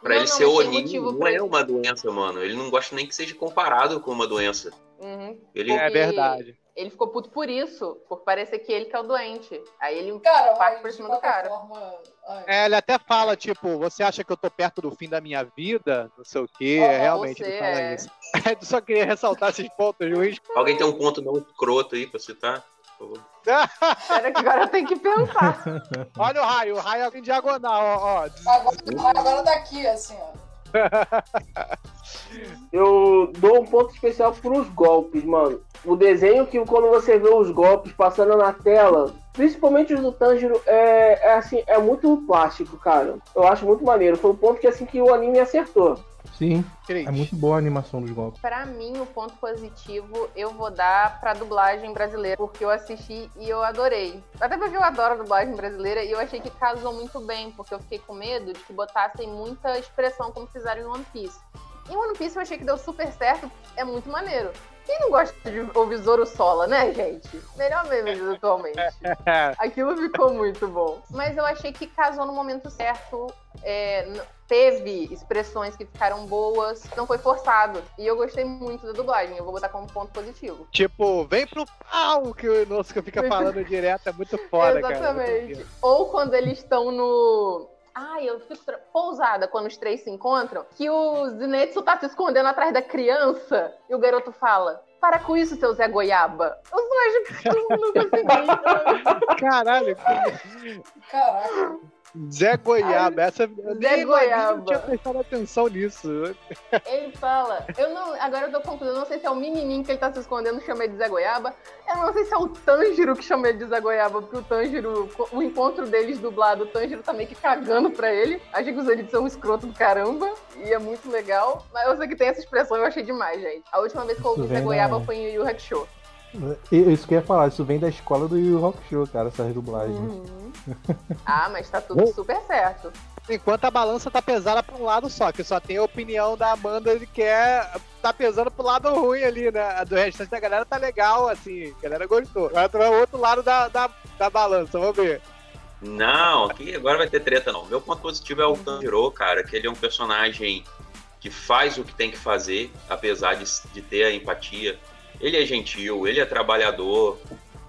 [SPEAKER 5] Pra
[SPEAKER 4] Não,
[SPEAKER 5] ele
[SPEAKER 4] não,
[SPEAKER 5] ser
[SPEAKER 4] motivo
[SPEAKER 5] não
[SPEAKER 4] pra
[SPEAKER 5] é uma doença, mano. Ele não gosta nem que seja comparado com uma doença.
[SPEAKER 4] Uhum.
[SPEAKER 5] Ele
[SPEAKER 2] É verdade.
[SPEAKER 4] Ele ficou puto por isso, por parecer que ele que é o doente. Aí ele
[SPEAKER 3] Cara,
[SPEAKER 4] parte por cima do cara.
[SPEAKER 3] forma... ai.
[SPEAKER 2] É, ele até fala, tipo, você acha que eu tô perto do fim da minha vida? Não sei o quê.
[SPEAKER 3] Aham,
[SPEAKER 2] realmente
[SPEAKER 4] você
[SPEAKER 2] ele fala
[SPEAKER 4] é.
[SPEAKER 2] isso. Eu só queria ressaltar esses pontos ruins.
[SPEAKER 5] Alguém tem um ponto não escroto aí pra citar?
[SPEAKER 4] Espera que agora eu tenho que pensar.
[SPEAKER 2] Olha o raio, o raio é em diagonal, ó. ó.
[SPEAKER 3] Agora, agora tá aqui, assim, ó.
[SPEAKER 6] eu dou um ponto especial pros golpes, mano. O desenho que quando você vê os golpes passando na tela, principalmente os do Tanjiro, é, é assim, é muito plástico, cara. Eu acho muito maneiro. Foi um ponto que assim que o anime acertou.
[SPEAKER 7] Sim,
[SPEAKER 2] Cris.
[SPEAKER 7] é muito boa a animação dos golpes.
[SPEAKER 4] Pra mim, o ponto positivo eu vou dar pra dublagem brasileira, porque eu assisti e eu adorei. Até porque eu adoro a dublagem brasileira e eu achei que casou muito bem, porque eu fiquei com medo de que botassem muita expressão como fizeram em One Piece. Em One Piece eu achei que deu super certo, é muito maneiro. Quem não gosta de ouvir Zoro Sola, né, gente? Melhor meme atualmente. Aquilo ficou muito bom. Mas eu achei que casou no momento certo. é, teve expressões que ficaram boas. Não foi forçado. E eu gostei muito da dublagem. Eu vou botar como ponto positivo.
[SPEAKER 2] Tipo, vem pro pau que o nosso fica falando direto, é muito foda, cara.
[SPEAKER 4] Exatamente. Ou quando eles estão no. Ai, eu fico. tra- Pousada, quando os três se encontram, que o Zenitsu tá se escondendo atrás da criança e o garoto fala: Para com isso, seu Zé Goiaba. Os dois não, não consegui.
[SPEAKER 2] Caralho,
[SPEAKER 3] Caraca.
[SPEAKER 2] Zé Goiaba, essa eu
[SPEAKER 4] Zé Goiaba.
[SPEAKER 2] Não tinha prestado atenção nisso.
[SPEAKER 4] Ele fala, eu não, agora eu tô confusa, eu não sei se é o menininho que ele tá se escondendo chama ele de Zé Goiaba, eu não sei se é o Tanjiro que chama ele de Zé Goiaba, porque o Tanjiro, o encontro deles dublado, o Tanjiro tá meio que cagando pra ele, achei que os Elites são um escroto do caramba, e é muito legal, mas eu sei que tem essa expressão, eu achei demais, gente. A última vez que eu ouvi Zé Goiaba foi em Yu Yu Hakusho.
[SPEAKER 7] E- Isso que eu ia falar, isso vem da escola do Yu Yu Hakusho, cara, essas dublagens.
[SPEAKER 4] Uhum. Ah, mas tá tudo super certo.
[SPEAKER 2] Enquanto a balança tá pesada pra um lado só, que só tem a opinião da Amanda de que é, tá pesando pro lado ruim ali, né? A do restante da galera tá legal, assim, a galera gostou. Agora tu vai o outro lado da, da, da balança, vamos ver.
[SPEAKER 5] Não, aqui agora vai ter treta não. Meu ponto positivo é o Tanjiro, cara, que ele é um personagem que faz o que tem que fazer, apesar de, de ter a empatia. Ele é gentil, ele é trabalhador,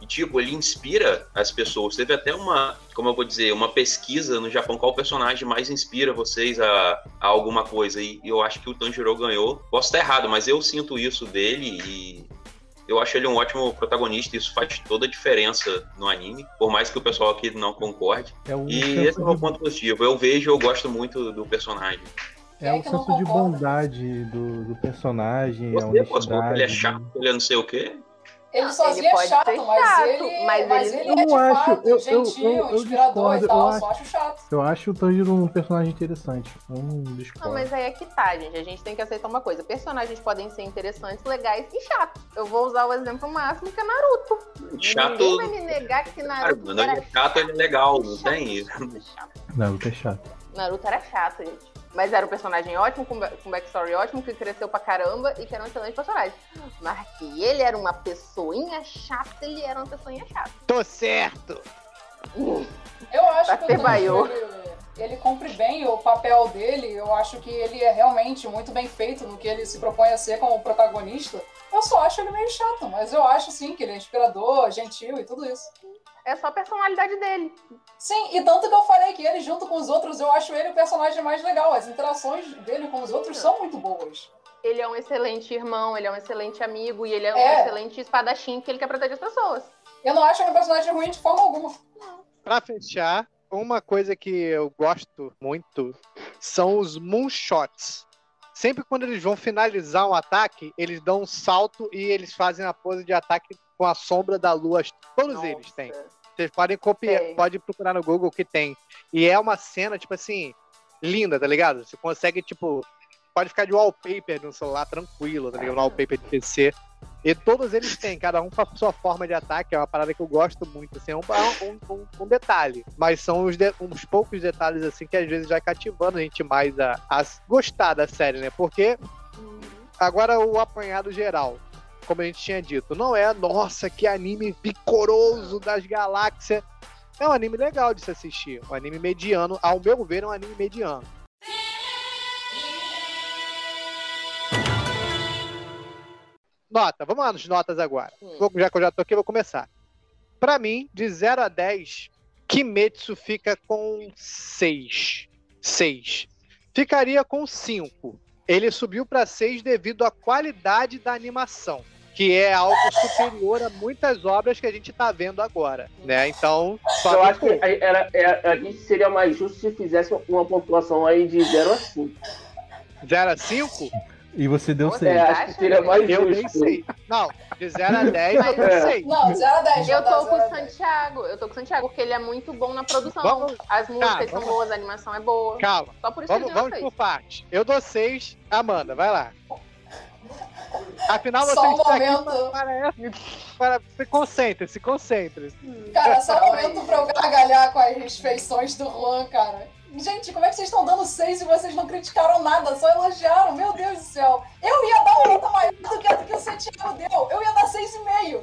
[SPEAKER 5] e tipo, ele inspira as pessoas. Teve até uma, como eu vou dizer, uma pesquisa no Japão qual personagem mais inspira vocês a, a alguma coisa. E eu acho que o Tanjiro ganhou. Posso estar errado, mas eu sinto isso dele e eu acho ele um ótimo protagonista, isso faz toda a diferença no anime, por mais que o pessoal aqui não concorde.
[SPEAKER 7] É um
[SPEAKER 5] E esse é o meu ponto positivo. Eu vejo, eu gosto muito do personagem.
[SPEAKER 7] É o
[SPEAKER 3] é
[SPEAKER 7] senso de bondade do, do personagem, a
[SPEAKER 5] Você, posso falar que ele é
[SPEAKER 7] honestidade.
[SPEAKER 5] chato, ele é não sei o quê?
[SPEAKER 3] Ele sozinho
[SPEAKER 4] ele
[SPEAKER 3] é
[SPEAKER 4] pode
[SPEAKER 3] chato,
[SPEAKER 4] ser
[SPEAKER 3] mas
[SPEAKER 4] chato,
[SPEAKER 3] ele,
[SPEAKER 4] mas
[SPEAKER 3] mas
[SPEAKER 4] ele-
[SPEAKER 3] ele
[SPEAKER 7] Eu
[SPEAKER 3] é de
[SPEAKER 7] não acho,
[SPEAKER 3] fato
[SPEAKER 7] eu- eu-
[SPEAKER 3] gentil,
[SPEAKER 7] eu- eu
[SPEAKER 3] inspirador
[SPEAKER 7] discordo,
[SPEAKER 3] e tal.
[SPEAKER 7] eu
[SPEAKER 3] Eu
[SPEAKER 7] acho-
[SPEAKER 3] só acho chato.
[SPEAKER 7] Eu acho o Tanjiro um personagem interessante. Eu não discordo.
[SPEAKER 4] Não, mas aí é que tá, gente. A gente tem que aceitar uma coisa. Personagens podem ser interessantes, legais e chatos. Eu vou usar o exemplo máximo que é Naruto.
[SPEAKER 5] Chato.
[SPEAKER 4] Ninguém vai me negar que
[SPEAKER 5] Cara,
[SPEAKER 4] Naruto
[SPEAKER 5] quando ele
[SPEAKER 4] era
[SPEAKER 5] é chato, ele é legal, não tem isso.
[SPEAKER 7] Naruto é chato.
[SPEAKER 4] Naruto era chato, gente. Mas era um personagem ótimo, com, com backstory ótimo, que cresceu pra caramba e que era um excelente personagem. Mas que ele era uma pessoinha chata, ele era uma pessoinha chata.
[SPEAKER 2] Tô certo!
[SPEAKER 3] Eu acho que o ele, ele cumpre bem o papel dele. Eu acho que ele é realmente muito bem feito no que ele se propõe a ser como protagonista. Eu só acho ele meio chato, mas eu acho sim que ele é inspirador, gentil e tudo isso.
[SPEAKER 4] É só a personalidade dele.
[SPEAKER 3] Sim, e tanto que eu falei que ele, junto com os outros, eu acho ele o personagem mais legal. As interações dele com os outros são muito boas.
[SPEAKER 4] Ele é um excelente irmão, ele é um excelente amigo e ele é um
[SPEAKER 3] É.
[SPEAKER 4] excelente espadachim que ele quer proteger as pessoas.
[SPEAKER 3] Eu não acho ele um personagem ruim de forma alguma.
[SPEAKER 2] Pra fechar, uma coisa que eu gosto muito são os moonshots. Sempre quando eles vão finalizar um ataque, eles dão um salto e eles fazem a pose de ataque com a sombra da lua. Todos eles têm. Vocês podem copiar,
[SPEAKER 4] Tem.
[SPEAKER 2] pode procurar no Google que tem. E é uma cena, tipo assim, linda, tá ligado? Você consegue, tipo, pode ficar de wallpaper no celular tranquilo, tá ligado? No wallpaper de PC. E todos eles têm, cada um com a sua forma de ataque, é uma parada que eu gosto muito, assim, é um, um, um- um detalhe. Mas são os de- uns poucos detalhes, assim, que às vezes vai cativando a gente mais a, a gostar da série, né? Porque agora o apanhado geral, como a gente tinha dito, não é, nossa, que anime picoroso das galáxias. É um anime legal de se assistir, um anime mediano, ao meu ver, é um anime mediano. Nota, vamos lá nas notas agora.
[SPEAKER 4] Hum.
[SPEAKER 2] Vou- Já que eu já tô aqui, vou começar. Pra mim, de 0 a 10, Kimetsu fica com 6. 6. Ficaria com 5. Ele subiu pra 6 devido à qualidade da animação, que é algo superior a muitas obras que a gente tá vendo agora, né? Então, só
[SPEAKER 6] Eu acho que era, era- a gente seria mais justo se fizesse uma pontuação aí de 0 a 5.
[SPEAKER 2] 0 a 5,
[SPEAKER 7] E você deu
[SPEAKER 4] Você
[SPEAKER 7] seis.
[SPEAKER 6] É, acho que seria mais
[SPEAKER 2] eu dei
[SPEAKER 6] justo.
[SPEAKER 2] 6. Não, de 0 a 10 eu dei
[SPEAKER 4] Mas-
[SPEAKER 2] 6.
[SPEAKER 3] Não, 0 a 10.
[SPEAKER 4] Eu tô com
[SPEAKER 3] 0 a
[SPEAKER 4] o
[SPEAKER 3] 10.
[SPEAKER 4] Santiago, eu tô com o Santiago, porque ele é muito bom na produção.
[SPEAKER 2] Vamos-
[SPEAKER 4] As músicas são
[SPEAKER 2] vamos-
[SPEAKER 4] boas, a animação é boa.
[SPEAKER 2] Calma,
[SPEAKER 4] Só por isso
[SPEAKER 2] vamos,
[SPEAKER 4] que ele
[SPEAKER 2] vamos por parte. Eu dou 6, Amanda, vai lá. Afinal,
[SPEAKER 3] Só
[SPEAKER 2] você
[SPEAKER 3] um
[SPEAKER 2] está aqui
[SPEAKER 3] momento.
[SPEAKER 2] para, para... Se concentre, se concentre.
[SPEAKER 3] Cara, só um momento pra eu gargalhar com as feições do Juan, cara. Gente, como é que vocês estão dando 6 e vocês não criticaram nada, só elogiaram? Meu Deus do céu. Eu ia dar uma nota maior do que a que o Santiago deu. Eu ia dar 6,5.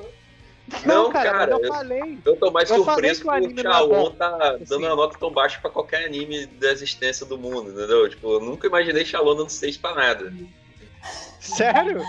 [SPEAKER 5] Não,
[SPEAKER 2] cara,
[SPEAKER 5] cara,
[SPEAKER 2] mas eu
[SPEAKER 5] eu-
[SPEAKER 2] falei.
[SPEAKER 5] Eu tô mais
[SPEAKER 2] Eu
[SPEAKER 5] surpreso
[SPEAKER 2] que o não é
[SPEAKER 5] Shalom
[SPEAKER 2] bom.
[SPEAKER 5] tá dando
[SPEAKER 2] Assim.
[SPEAKER 5] uma nota tão baixa pra qualquer anime da existência do mundo, entendeu? Tipo, eu nunca imaginei Shalom dando 6 pra nada.
[SPEAKER 2] Sério?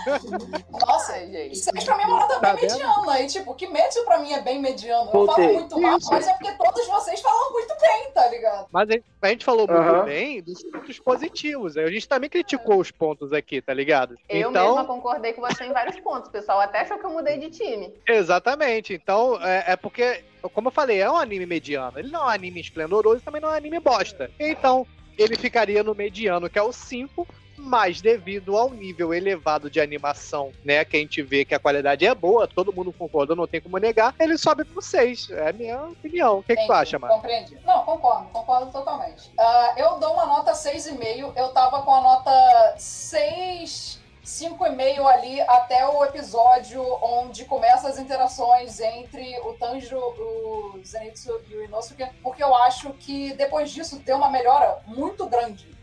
[SPEAKER 3] Nossa,
[SPEAKER 4] gente.
[SPEAKER 3] 6 pra mim é uma nota
[SPEAKER 2] Tá
[SPEAKER 3] bem
[SPEAKER 2] vendo?
[SPEAKER 3] mediana. E tipo, Kimetsu pra mim é bem mediano. Eu
[SPEAKER 6] Voltei.
[SPEAKER 3] falo muito mal,
[SPEAKER 2] Isso.
[SPEAKER 3] mas é porque todos vocês falam muito bem, tá ligado?
[SPEAKER 2] Mas a gente- a gente falou muito bem dos pontos positivos. A gente também criticou os pontos aqui, tá ligado?
[SPEAKER 4] Eu
[SPEAKER 2] então,
[SPEAKER 4] mesma concordei com você em vários pontos. Pessoal até achou que eu mudei de time.
[SPEAKER 2] exatamente. Então, é, é porque, como eu falei, é um anime mediano. Ele não é um anime esplendoroso e também não é um anime bosta. Então, ele ficaria no mediano, que é o 5, mas devido ao nível elevado de animação, né, que a gente vê que a qualidade é boa, todo mundo concorda, não tem como negar, ele sobe pro 6. É a minha opinião. O que, que tu acha, Márcio?
[SPEAKER 3] Compreendi. Não, concordo, concordo totalmente. Ah, eu dou uma nota 6,5. Eu tava com a nota 6. 5,5 ali até o episódio onde começam as interações entre o Tanjiro, o Zenitsu e o Inosuke, porque eu acho que depois disso deu uma melhora muito grande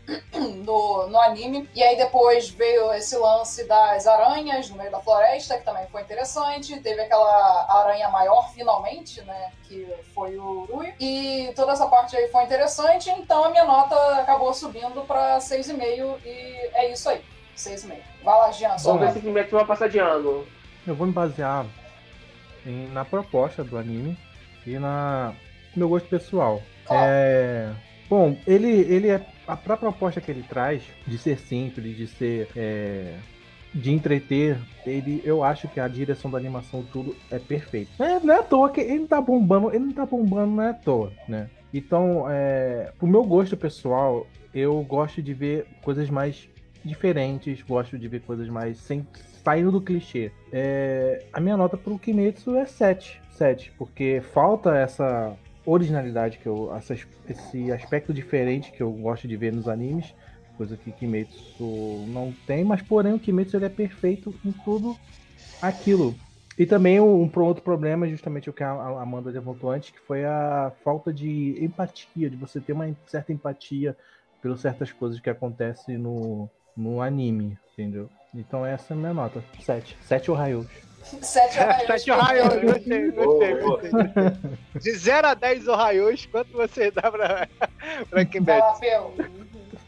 [SPEAKER 3] no, no anime. E aí depois veio esse lance das aranhas no meio da floresta, que também foi interessante. Teve aquela aranha maior, finalmente, né? Que foi o Rui. E toda essa parte aí foi interessante. Então a minha nota acabou subindo para 6,5 e é isso aí. 6,5. Vai lá, Jean, só
[SPEAKER 6] Vamos ver se vai passar de ano.
[SPEAKER 7] Eu vou me basear em- na proposta do anime e na no meu gosto pessoal. É, bom, ele, ele é a pra proposta que ele traz de ser simples, de ser é, de entreter, ele, eu acho que a direção da animação tudo é perfeito. É, não é à toa que ele tá bombando, ele não tá bombando, não é à toa, né? Então, é, pro meu gosto pessoal, eu gosto de ver coisas mais diferentes, gosto de ver coisas mais sem, saindo do clichê. É, a minha nota pro Kimetsu é 7, 7, porque falta essa originalidade que eu esse aspecto diferente que eu gosto de ver nos animes, coisa que Kimetsu não tem, mas porém o Kimetsu ele é perfeito em tudo aquilo. E também um, um outro problema, é justamente o que a Amanda levantou antes, que foi a falta de empatia, de você ter uma certa empatia pelas certas coisas que acontecem no, no anime, entendeu? Então essa é a minha nota. 7. 7 Ohayos.
[SPEAKER 3] 7
[SPEAKER 2] Sete Ohayos, gostei, gostei,
[SPEAKER 3] Oh,
[SPEAKER 2] gostei. De 0 a 10 Ohayos, quanto você dá pra, pra
[SPEAKER 3] lá, Peu.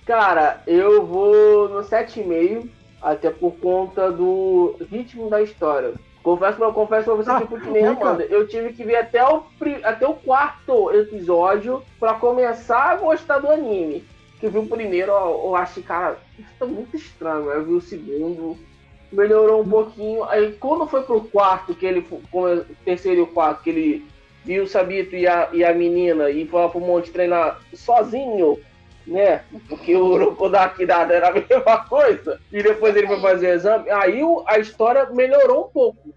[SPEAKER 6] Cara, eu vou no 7,5, até por conta do ritmo da história. Confesso, eu confesso pra você
[SPEAKER 7] Ah,
[SPEAKER 6] que eu fui que nem. Amanda. Eu tive que ver até o, até o quarto episódio pra começar a gostar do anime. Que eu vi o primeiro, ó, eu achei, cara, isso tá muito estranho. Aí eu vi o segundo, melhorou um pouquinho. Aí quando foi pro quarto, que ele com o terceiro e o quarto, que ele viu o Sabito e a, e a menina e foi lá pro monte treinar sozinho, né? Porque o Urokodaki dado era a mesma coisa. E depois ele foi fazer o exame. Aí a história melhorou um pouco.
[SPEAKER 2] É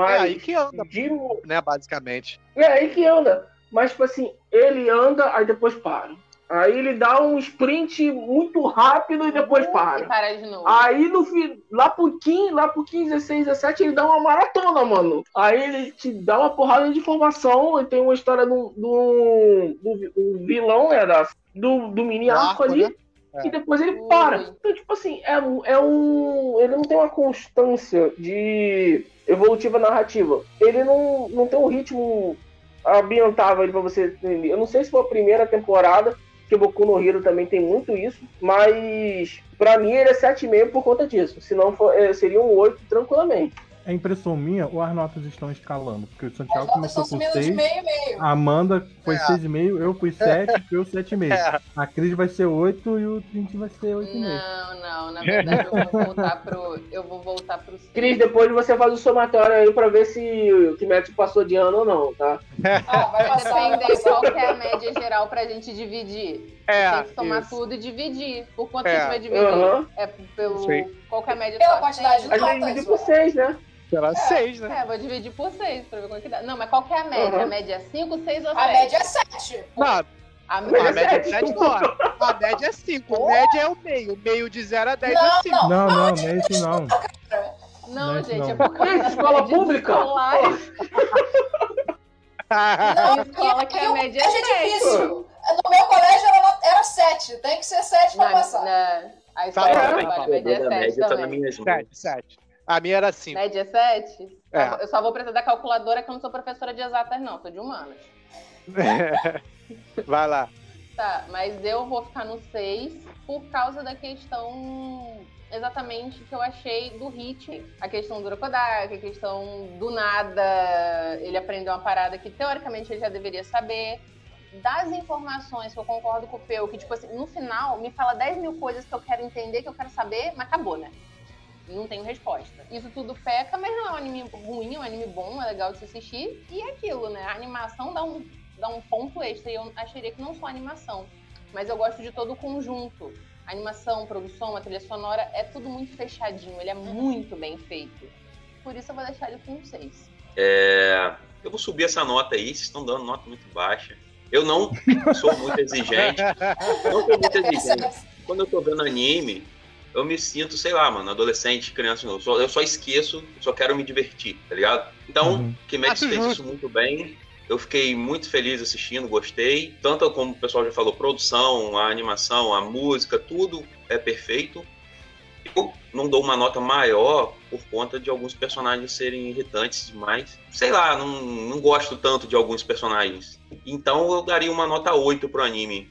[SPEAKER 6] Mas
[SPEAKER 2] aí que anda,
[SPEAKER 6] de,
[SPEAKER 2] né, basicamente.
[SPEAKER 6] é aí que anda. Mas, tipo assim, ele anda, aí depois para. Aí ele dá um sprint muito rápido e depois
[SPEAKER 4] E
[SPEAKER 6] para.
[SPEAKER 4] para de novo.
[SPEAKER 6] Aí no fim, lá pro 15, lá pro 15, 16, 17, ele dá uma maratona, mano. Aí ele te dá uma porrada de informação. E tem uma história do, do, do, do vilão, né? Da, do, do mini arco
[SPEAKER 2] arco,
[SPEAKER 6] ali.
[SPEAKER 2] né? É.
[SPEAKER 6] E depois ele
[SPEAKER 4] Ui.
[SPEAKER 6] para. Então, tipo assim, é, um- é um. Ele não tem uma constância de evolutiva narrativa. Ele não, não tem um ritmo ambientável ali pra você entender. Eu não sei se foi a primeira temporada, que Boku no Hero também tem muito isso, mas pra mim ele é 7,5 por conta disso. Senão for, é, seria um 8 tranquilamente.
[SPEAKER 7] É impressão minha ou as notas estão escalando? Porque o Santiago
[SPEAKER 3] notas
[SPEAKER 7] começou com
[SPEAKER 3] sumindo de
[SPEAKER 7] 6,
[SPEAKER 3] meio e meio.
[SPEAKER 7] a Amanda foi
[SPEAKER 2] É.
[SPEAKER 7] 6,5, eu fui 7, eu 7,5.
[SPEAKER 2] É.
[SPEAKER 7] A Cris vai ser 8 e o Trint vai ser 8,5.
[SPEAKER 4] Não, não, na verdade eu vou voltar pro. Eu vou voltar pro seis.
[SPEAKER 6] Cris, depois você faz o somatório aí pra ver se o Kimetsu passou de ano ou não, tá?
[SPEAKER 3] Ah, vai
[SPEAKER 4] depender qual que é a média geral pra gente dividir.
[SPEAKER 2] É,
[SPEAKER 4] Tem que somar
[SPEAKER 2] isso.
[SPEAKER 4] tudo e dividir. Por quanto
[SPEAKER 2] É.
[SPEAKER 4] a gente vai dividir?
[SPEAKER 6] Aham.
[SPEAKER 4] É pelo.
[SPEAKER 2] Sim.
[SPEAKER 4] Qual que é a média
[SPEAKER 3] Pela quantidade de
[SPEAKER 6] A gente
[SPEAKER 3] notas.
[SPEAKER 6] divide por 6, né?
[SPEAKER 2] Pela 6, né?
[SPEAKER 4] É, vou dividir por 6 pra ver quanto que dá. Não, mas qual que é a média?
[SPEAKER 6] Uhum.
[SPEAKER 4] A média é 5, 6 ou 7?
[SPEAKER 3] A média é 7.
[SPEAKER 2] Não,
[SPEAKER 4] A
[SPEAKER 2] a
[SPEAKER 6] Média
[SPEAKER 2] média é
[SPEAKER 6] sete.
[SPEAKER 2] 7 não. A média é 5. A média é o meio. Meio de 0 a 10
[SPEAKER 3] Não,
[SPEAKER 2] é 5.
[SPEAKER 3] não.
[SPEAKER 7] Não, não, não é isso não.
[SPEAKER 4] Não,
[SPEAKER 7] Não,
[SPEAKER 4] gente,
[SPEAKER 7] não.
[SPEAKER 4] é por causa
[SPEAKER 6] Isso,
[SPEAKER 4] da
[SPEAKER 6] escola pública?
[SPEAKER 3] Não,
[SPEAKER 4] escola que a
[SPEAKER 3] o
[SPEAKER 4] média é
[SPEAKER 3] colégio é
[SPEAKER 4] sete.
[SPEAKER 3] difícil. No meu colégio era, era 7. Tem que ser 7 pra
[SPEAKER 4] Na,
[SPEAKER 3] passar.
[SPEAKER 4] na, a escola
[SPEAKER 2] Tá,
[SPEAKER 4] eu
[SPEAKER 2] tá, tá.
[SPEAKER 4] a média é 7
[SPEAKER 5] média tá nas
[SPEAKER 4] também.
[SPEAKER 5] minhas mãos.
[SPEAKER 2] 7, 7. A minha era 5.
[SPEAKER 4] Média é 7?
[SPEAKER 2] É.
[SPEAKER 4] Eu só vou precisar da calculadora que eu não sou professora de exatas, não, sou de humanas.
[SPEAKER 2] Vai lá.
[SPEAKER 4] Tá, mas eu vou ficar no 6 por causa da questão exatamente que eu achei do ritmo. A questão do Urokodaki, a questão do nada, ele aprendeu uma parada que teoricamente ele já deveria saber. Das informações que eu concordo com o Peu, que tipo assim, no final me fala 10 mil coisas que eu quero entender, que eu quero saber, mas acabou, né? Não tenho resposta. Isso tudo peca, mas não é um anime ruim, é um anime bom, é legal de se assistir. E é aquilo, né? A animação dá um, dá um ponto extra. E eu acharia que não só a animação, mas eu gosto de todo o conjunto. A animação, produção, a trilha sonora, é tudo muito fechadinho. Ele é muito bem feito. Por isso eu vou deixar ele com 6.
[SPEAKER 5] É, eu vou subir essa nota aí, vocês estão dando nota muito baixa. Eu não sou muito exigente. Não sou muito exigente. Quando eu tô vendo anime, eu me sinto, sei lá, mano, adolescente, criança. Eu só, eu só esqueço, eu só quero me divertir, tá ligado? Então,
[SPEAKER 7] Uhum.
[SPEAKER 5] Kimetsu fez isso muito bem. Eu fiquei muito feliz assistindo, gostei. Tanto como o pessoal já falou, produção, a animação, a música, tudo é perfeito. Eu não dou uma nota maior por conta de alguns personagens serem irritantes demais. Sei lá, não, não gosto tanto de alguns personagens. Então eu daria uma nota 8 pro anime.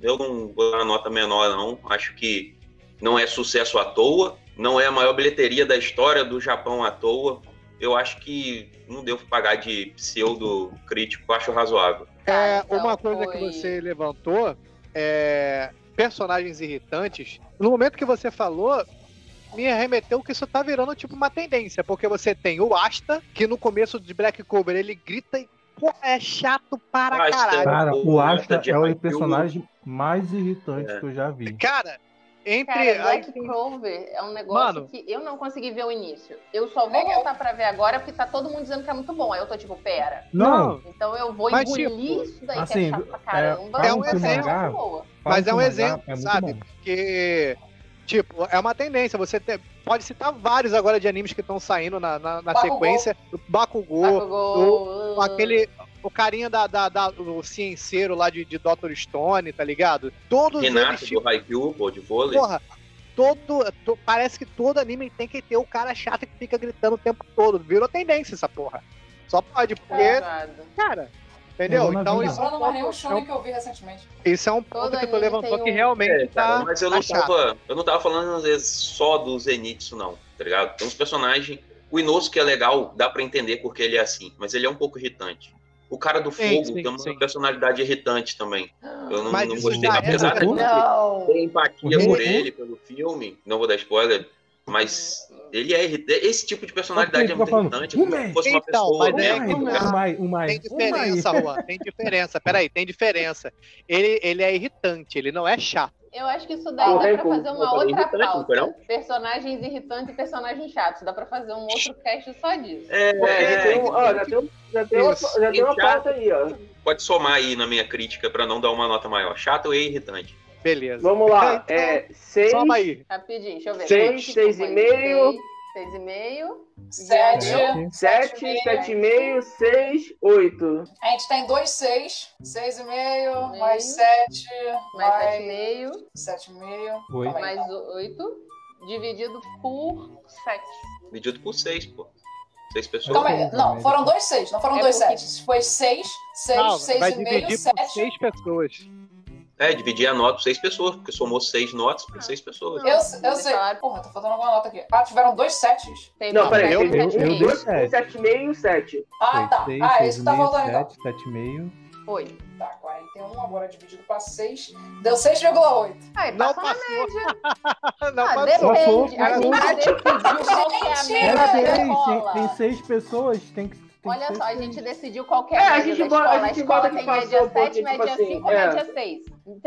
[SPEAKER 5] Eu não vou dar uma nota menor, não. Acho que não é sucesso à toa. Não é a maior bilheteria da história do Japão à toa. Eu acho que não devo pagar de pseudo crítico, acho razoável.
[SPEAKER 2] É,
[SPEAKER 4] então
[SPEAKER 2] uma coisa que você levantou é personagens irritantes. No momento que você falou, me remeteu que isso tá virando tipo uma tendência, porque você tem o Asta, que no começo de Black Cobra ele grita e pô, é chato para
[SPEAKER 5] Asta.
[SPEAKER 2] caralho.
[SPEAKER 7] Cara,
[SPEAKER 5] O
[SPEAKER 7] o Asta é o personagem mais irritante
[SPEAKER 5] É.
[SPEAKER 7] que eu já vi.
[SPEAKER 2] Cara, entre
[SPEAKER 4] Cara, Black Clover é um negócio
[SPEAKER 2] Mano.
[SPEAKER 4] que eu não consegui ver o início. Eu só vou
[SPEAKER 3] eu.
[SPEAKER 4] voltar pra ver agora porque tá todo mundo dizendo que é muito bom. Aí eu tô tipo, pera.
[SPEAKER 7] Não,
[SPEAKER 4] Então eu vou
[SPEAKER 2] Mas,
[SPEAKER 4] engolir
[SPEAKER 2] tipo,
[SPEAKER 4] isso daí
[SPEAKER 7] assim,
[SPEAKER 4] que é chato pra caramba.
[SPEAKER 2] é um
[SPEAKER 4] mas
[SPEAKER 2] exemplo.
[SPEAKER 4] muito boa.
[SPEAKER 2] Mas é um
[SPEAKER 7] o mangá
[SPEAKER 2] exemplo,
[SPEAKER 7] é
[SPEAKER 2] sabe?
[SPEAKER 7] bom.
[SPEAKER 2] Porque, tipo, é uma tendência. Você te- pode citar vários agora de animes que estão saindo na, na, na
[SPEAKER 3] Bakugou.
[SPEAKER 2] sequência. O Bakugou,
[SPEAKER 4] Bakugou,
[SPEAKER 2] aquele. O carinha da, da, da- do cienceiro lá de, de Dr. Stone, tá ligado? Todos eles,
[SPEAKER 5] Renato
[SPEAKER 2] tipo,
[SPEAKER 5] do Haikyuu, pô, de vôlei.
[SPEAKER 2] porra, todo, to- parece que todo anime tem que ter o cara chato que fica gritando o tempo todo. Virou tendência essa porra. Só pode, porque, cara, entendeu?
[SPEAKER 7] Na
[SPEAKER 2] Então isso é um
[SPEAKER 3] nenhum
[SPEAKER 2] ponto, é um-
[SPEAKER 3] que eu vi recentemente.
[SPEAKER 2] isso é um
[SPEAKER 4] Todo
[SPEAKER 2] ponto que tu levantou
[SPEAKER 4] tem
[SPEAKER 2] que
[SPEAKER 4] um-
[SPEAKER 2] realmente
[SPEAKER 5] É, cara,
[SPEAKER 2] tá,
[SPEAKER 5] mas eu
[SPEAKER 2] tá
[SPEAKER 5] não,
[SPEAKER 2] chato.
[SPEAKER 5] tava, eu não tava falando, às vezes, só do Zenitsu, não, tá ligado? Tem uns personagens. O Inosuke é legal, dá pra entender porque ele é assim, mas ele é um pouco irritante. O cara do
[SPEAKER 2] Sim,
[SPEAKER 5] fogo
[SPEAKER 2] sim,
[SPEAKER 5] tem uma
[SPEAKER 2] sim.
[SPEAKER 5] personalidade irritante também. Eu não, não gostei.
[SPEAKER 2] já é
[SPEAKER 5] Apesar de ter empatia por ele, pelo filme, não vou dar spoiler, mas ele é irritante. Esse tipo de personalidade é
[SPEAKER 7] Tá
[SPEAKER 5] muito
[SPEAKER 7] falando,
[SPEAKER 5] irritante. Como se fosse uma
[SPEAKER 2] Então,
[SPEAKER 5] pessoa.
[SPEAKER 2] mas
[SPEAKER 5] né?
[SPEAKER 2] que
[SPEAKER 7] mais,
[SPEAKER 2] tá.
[SPEAKER 7] o mais,
[SPEAKER 2] Tem diferença, Juan. Tem diferença. Peraí, tem diferença. Ele, ele é irritante, ele não é chato.
[SPEAKER 4] Eu acho que isso daí
[SPEAKER 6] Ah,
[SPEAKER 4] dá
[SPEAKER 6] tem
[SPEAKER 4] pra fazer uma
[SPEAKER 5] falei
[SPEAKER 4] outra
[SPEAKER 5] não foi,
[SPEAKER 4] pauta. Personagens irritantes e personagens chatos. Dá pra fazer um outro cast só disso.
[SPEAKER 5] É,
[SPEAKER 6] Porque já tem, um, ó, já tem, um- já tem uma, já tem uma pauta aí, ó.
[SPEAKER 5] pode somar aí na minha crítica pra não dar uma nota maior. Chato e irritante.
[SPEAKER 2] Beleza.
[SPEAKER 6] Vamos lá.
[SPEAKER 2] Então,
[SPEAKER 6] É, seis,
[SPEAKER 2] Soma aí.
[SPEAKER 4] Rapidinho, deixa eu ver.
[SPEAKER 6] Seis, seis
[SPEAKER 4] desculpa
[SPEAKER 6] e meio.
[SPEAKER 4] Seis, seis e meio.
[SPEAKER 3] Sete.
[SPEAKER 7] Sete.
[SPEAKER 6] sete, sete e meio, seis, oito.
[SPEAKER 3] A gente tem dois seis, seis e meio,
[SPEAKER 4] Meio.
[SPEAKER 3] mais sete,
[SPEAKER 4] Mais sete e meio.
[SPEAKER 3] sete e meio.
[SPEAKER 7] Oito.
[SPEAKER 4] Mais oito. Dividido por sete.
[SPEAKER 5] Dividido por seis, pô. Seis pessoas.
[SPEAKER 3] Calma aí. Não, foram dois seis, não foram
[SPEAKER 4] É
[SPEAKER 3] dois
[SPEAKER 4] porque-
[SPEAKER 3] sete. Foi seis, seis,
[SPEAKER 2] Não,
[SPEAKER 3] seis
[SPEAKER 2] vai
[SPEAKER 3] e meio, sete.
[SPEAKER 2] seis pessoas.
[SPEAKER 5] É, dividir a nota por seis pessoas, porque somou seis notas por seis pessoas.
[SPEAKER 3] Eu, eu sei. Porra, tá faltando alguma nota aqui. Ah, tiveram dois setes.
[SPEAKER 4] Teve
[SPEAKER 6] Não, peraí.
[SPEAKER 4] sete
[SPEAKER 2] eu-
[SPEAKER 4] sete
[SPEAKER 7] eu-
[SPEAKER 4] e
[SPEAKER 7] dei
[SPEAKER 6] Dois,
[SPEAKER 7] sete.
[SPEAKER 6] sete meio e um sete.
[SPEAKER 3] Ah,
[SPEAKER 7] Foi
[SPEAKER 3] tá.
[SPEAKER 7] seis,
[SPEAKER 3] Ah, é
[SPEAKER 7] seis
[SPEAKER 3] isso que tá faltando então.
[SPEAKER 7] sete, sete e meio.
[SPEAKER 4] Foi.
[SPEAKER 3] Tá, 41 agora dividido pra 6. Deu 6,8.
[SPEAKER 4] Aí,
[SPEAKER 2] Não
[SPEAKER 4] passa na
[SPEAKER 2] passou. Não
[SPEAKER 4] Ah,
[SPEAKER 2] passou.
[SPEAKER 4] depende.
[SPEAKER 7] Passou,
[SPEAKER 4] A gente
[SPEAKER 7] passou.
[SPEAKER 4] decidiu qual que é a
[SPEAKER 3] Gente,
[SPEAKER 7] É
[SPEAKER 4] média
[SPEAKER 7] seis, tem,
[SPEAKER 4] escola.
[SPEAKER 7] tem seis pessoas, tem que. Tem
[SPEAKER 4] Olha só, a gente decidiu qual que é a
[SPEAKER 6] gente
[SPEAKER 4] da
[SPEAKER 6] bota-
[SPEAKER 4] escola.
[SPEAKER 6] a
[SPEAKER 4] A
[SPEAKER 6] gente
[SPEAKER 4] escola
[SPEAKER 6] bota que
[SPEAKER 4] tem média
[SPEAKER 6] porque,
[SPEAKER 4] 7,
[SPEAKER 6] tipo
[SPEAKER 4] média
[SPEAKER 6] assim,
[SPEAKER 4] 5,
[SPEAKER 6] é.
[SPEAKER 4] média 6.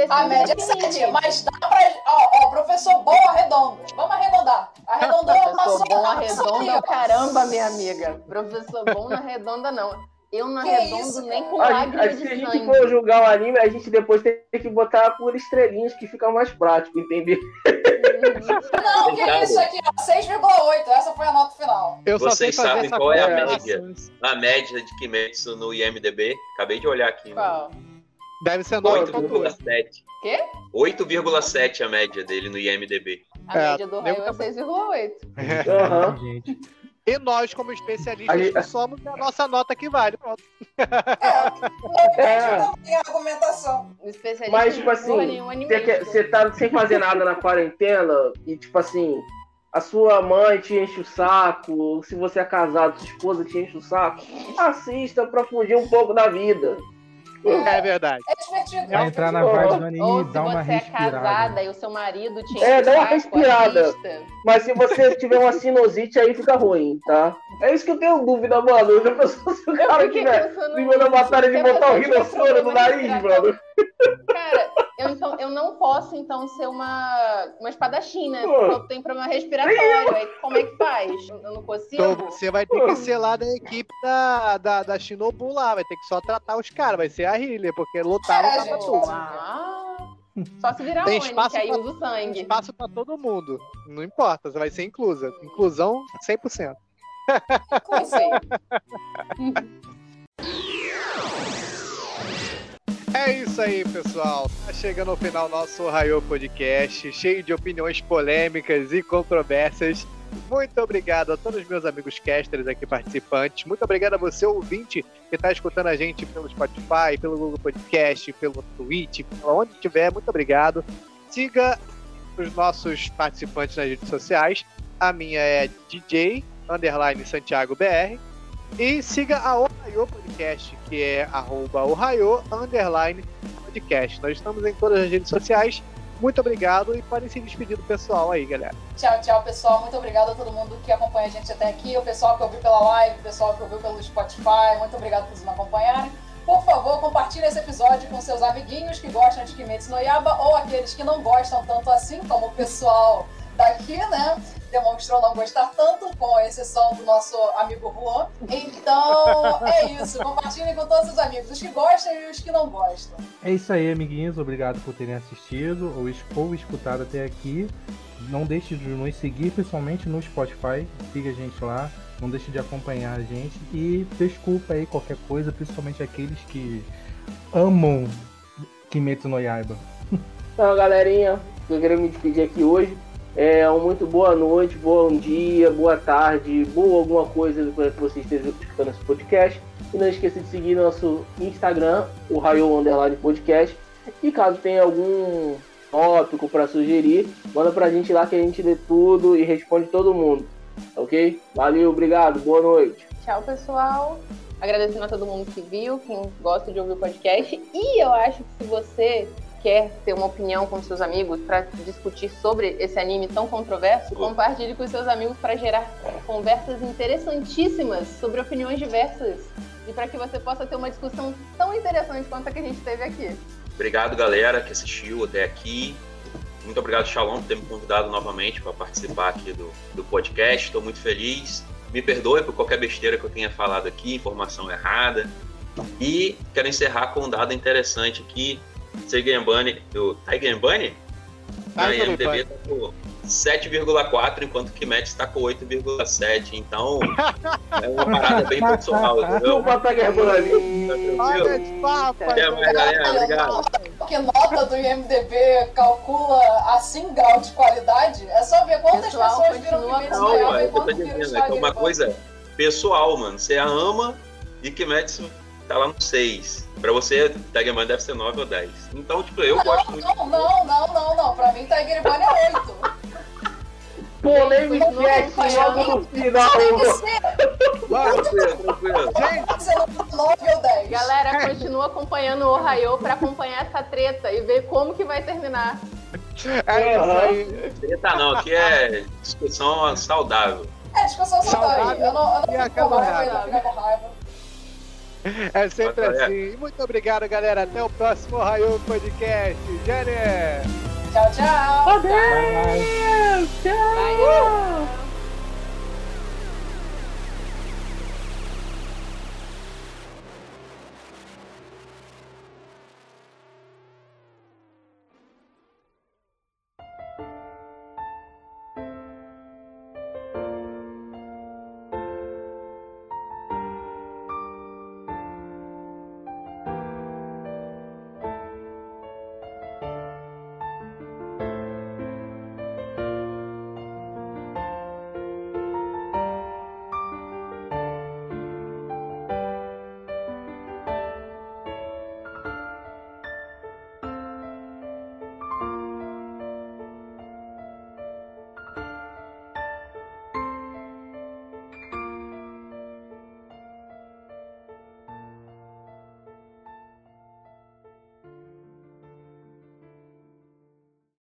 [SPEAKER 3] A média é 7, mas dá pra. Ó, ó, professor bom arredondo. Vamos arredondar. Arredondou,
[SPEAKER 4] Professor
[SPEAKER 3] passou.
[SPEAKER 4] bom na
[SPEAKER 3] passou
[SPEAKER 4] redonda,
[SPEAKER 3] aqui, ó.
[SPEAKER 4] caramba, minha amiga. Professor bom na redonda, não. Eu na
[SPEAKER 3] Que
[SPEAKER 4] redondo
[SPEAKER 3] isso,
[SPEAKER 4] nem com
[SPEAKER 6] A gente,
[SPEAKER 4] lágrima
[SPEAKER 6] a-
[SPEAKER 4] de
[SPEAKER 6] se a gente
[SPEAKER 4] sangue.
[SPEAKER 6] for julgar o anime, a gente depois tem que botar por estrelinhas que fica mais prático, entendeu?
[SPEAKER 3] Não, que
[SPEAKER 5] Obrigado.
[SPEAKER 3] isso aqui, ó. 6,8. Essa foi a nota final.
[SPEAKER 2] Eu só sei
[SPEAKER 5] Vocês
[SPEAKER 2] fazer
[SPEAKER 5] sabem
[SPEAKER 2] essa
[SPEAKER 5] qual é a média? A média de Kimetsu no IMDB, acabei de olhar aqui. né?
[SPEAKER 2] Deve ser 9.2.
[SPEAKER 5] 8,7.
[SPEAKER 4] Quê?
[SPEAKER 5] 8,7 a média dele no IMDB.
[SPEAKER 4] A
[SPEAKER 2] É,
[SPEAKER 4] média do raio é
[SPEAKER 2] também.
[SPEAKER 4] 6,8.
[SPEAKER 6] Aham.
[SPEAKER 7] Gente,
[SPEAKER 2] E nós, como especialistas,
[SPEAKER 6] A gente-
[SPEAKER 2] somos a nossa nota que vale. Pronto.
[SPEAKER 3] É,
[SPEAKER 6] É.
[SPEAKER 3] não tem argumentação.
[SPEAKER 4] O especialista
[SPEAKER 6] Mas, tipo assim, você tá sem fazer nada na quarentena e, tipo assim, a sua mãe te enche o saco, se você é casado, sua esposa te enche o saco, assista pra fugir um pouco da vida.
[SPEAKER 2] É verdade.
[SPEAKER 3] É divertido.
[SPEAKER 7] vai entrar na
[SPEAKER 6] Ou-
[SPEAKER 7] vibe do anime
[SPEAKER 4] Ou
[SPEAKER 7] e
[SPEAKER 4] se
[SPEAKER 7] dar uma
[SPEAKER 4] você é
[SPEAKER 7] respirada.
[SPEAKER 4] casada e o seu marido te
[SPEAKER 6] É, dá uma respirada. Mas se você tiver uma sinusite, aí fica ruim, tá? É isso que eu tenho dúvida, mano. Já pensou se o
[SPEAKER 4] Eu
[SPEAKER 6] cara tiver da
[SPEAKER 4] nisso.
[SPEAKER 6] batalha de
[SPEAKER 4] Se
[SPEAKER 6] botar o rinossoro no nariz, mano?
[SPEAKER 4] Cara, eu, então, eu não posso, então, ser uma, uma espadachim, né? Porque eu tenho problema respiratório. Aí como é que faz? Eu não consigo.
[SPEAKER 2] Então você vai ter que ser lá da equipe da, da, da Shinobu lá. Vai ter que só tratar os caras. Vai ser a healer, porque lutar
[SPEAKER 3] É,
[SPEAKER 2] não dá pra
[SPEAKER 3] gente,
[SPEAKER 2] tudo.
[SPEAKER 4] Ah, Só se virar
[SPEAKER 2] Tem espaço
[SPEAKER 4] que aí
[SPEAKER 2] pra-
[SPEAKER 4] usa o
[SPEAKER 2] Tem
[SPEAKER 4] sangue.
[SPEAKER 2] espaço pra todo mundo. Não importa, você vai ser inclusa. Inclusão 100%.
[SPEAKER 3] Como assim?
[SPEAKER 2] É isso aí, pessoal. Tá chegando ao final nosso Raio Podcast, cheio de opiniões polêmicas e controvérsias. Muito obrigado a todos os meus amigos casters aqui participantes. Muito obrigado a você, ouvinte, que está escutando a gente pelo Spotify, pelo Google Podcast, pelo Twitch, onde tiver. Muito obrigado. Siga os nossos participantes nas redes sociais. A minha é DJ underline Santiago BR. E siga a Ohio Podcast, que é arroba Ohio underline podcast. Nós estamos em todas as redes sociais. Muito obrigado e podem se despedir do pessoal aí, galera.
[SPEAKER 3] Tchau, tchau, pessoal. Muito obrigado a todo mundo que acompanha a gente até aqui. O pessoal que ouviu pela live, o pessoal que ouviu pelo Spotify. Muito obrigado por nos acompanharem. Por favor, compartilhe esse episódio com seus amiguinhos que gostam de Kimetsu no Yaba ou aqueles que não gostam tanto assim, como o pessoal daqui, né? Demonstrou não gostar tanto, com exceção do nosso amigo Juan. Então, é isso. Compartilhem com todos os amigos, os que gostam e os que não gostam.
[SPEAKER 7] É isso aí, amiguinhos. Obrigado por terem assistido ou, es- ou escutado até aqui. Não deixe de nos seguir, principalmente no Spotify. Siga a gente lá. Não deixe de acompanhar a gente. E desculpa aí qualquer coisa, principalmente aqueles que amam Kimetsu no Yaiba.
[SPEAKER 6] Então, galerinha, eu queria me despedir aqui hoje. É uma muito boa noite, bom dia, boa tarde, boa alguma coisa para que vocês estejam escutando esse podcast. E não esqueça de seguir nosso Instagram, o Raio Underline Podcast. E caso tenha algum tópico para sugerir, manda pra gente lá que a gente lê tudo e responde todo mundo. Ok? Valeu, obrigado, boa noite.
[SPEAKER 4] Tchau, pessoal. Agradecendo a todo mundo que viu, quem gosta de ouvir o podcast. E eu acho que se você quer ter uma opinião com seus amigos para discutir sobre esse anime tão controverso, compartilhe com seus amigos para gerar conversas interessantíssimas sobre opiniões diversas e para que você possa ter uma discussão tão interessante quanto a que a gente teve aqui.
[SPEAKER 5] Obrigado, galera, que assistiu até aqui. Muito obrigado, Shalom, por ter me convidado novamente para participar aqui do, do podcast. Estou muito feliz. Me perdoe por qualquer besteira que eu tenha falado aqui, informação errada. E quero encerrar com um dado interessante aqui. Tiger Bunny, o Tiger Bunny, na
[SPEAKER 2] Tiger
[SPEAKER 5] IMDb
[SPEAKER 2] Bunny.
[SPEAKER 5] está com 7,4, enquanto que Kimetsu está com 8,7. Então, é uma parada bem pessoal, entendeu?
[SPEAKER 6] Vamos pra Tiger Bunny.
[SPEAKER 5] Tá tranquilo?
[SPEAKER 2] Olha esse papo,
[SPEAKER 5] Até mais, galera. Obrigado.
[SPEAKER 3] Que nota do IMDB calcula assim grau de qualidade? É só ver quantas
[SPEAKER 4] Pessoal,
[SPEAKER 3] pessoas viram
[SPEAKER 5] Não, é o que eu tô
[SPEAKER 3] quantas viram
[SPEAKER 5] dizendo, é que é uma coisa pessoal, mano. Você a ama e Kimetsu tá lá no 6. Pra você, Tiger Man deve ser 9 ou 10. Então, tipo, eu gosto muito.
[SPEAKER 3] Não, não, não, não, não. Pra mim, Tiger Bunny é 8.
[SPEAKER 6] Polêmica
[SPEAKER 3] Mas
[SPEAKER 6] logo no final.
[SPEAKER 5] Tranquilo,
[SPEAKER 3] ser 9 ou 10.
[SPEAKER 4] Galera, continua acompanhando o Ohio para acompanhar essa treta e ver como que vai terminar.
[SPEAKER 2] É isso aí.
[SPEAKER 5] Treta não, aqui é discussão saudável.
[SPEAKER 3] É, discussão saudável.
[SPEAKER 2] Saudável
[SPEAKER 3] Eu não, eu não fico com raiva, eu não raiva.
[SPEAKER 2] É sempre
[SPEAKER 5] Mas,
[SPEAKER 2] assim. É. Muito obrigado, galera. Até o próximo Raio Podcast. Jenny!
[SPEAKER 3] Tchau, tchau!
[SPEAKER 7] Adeus! Tchau! tchau.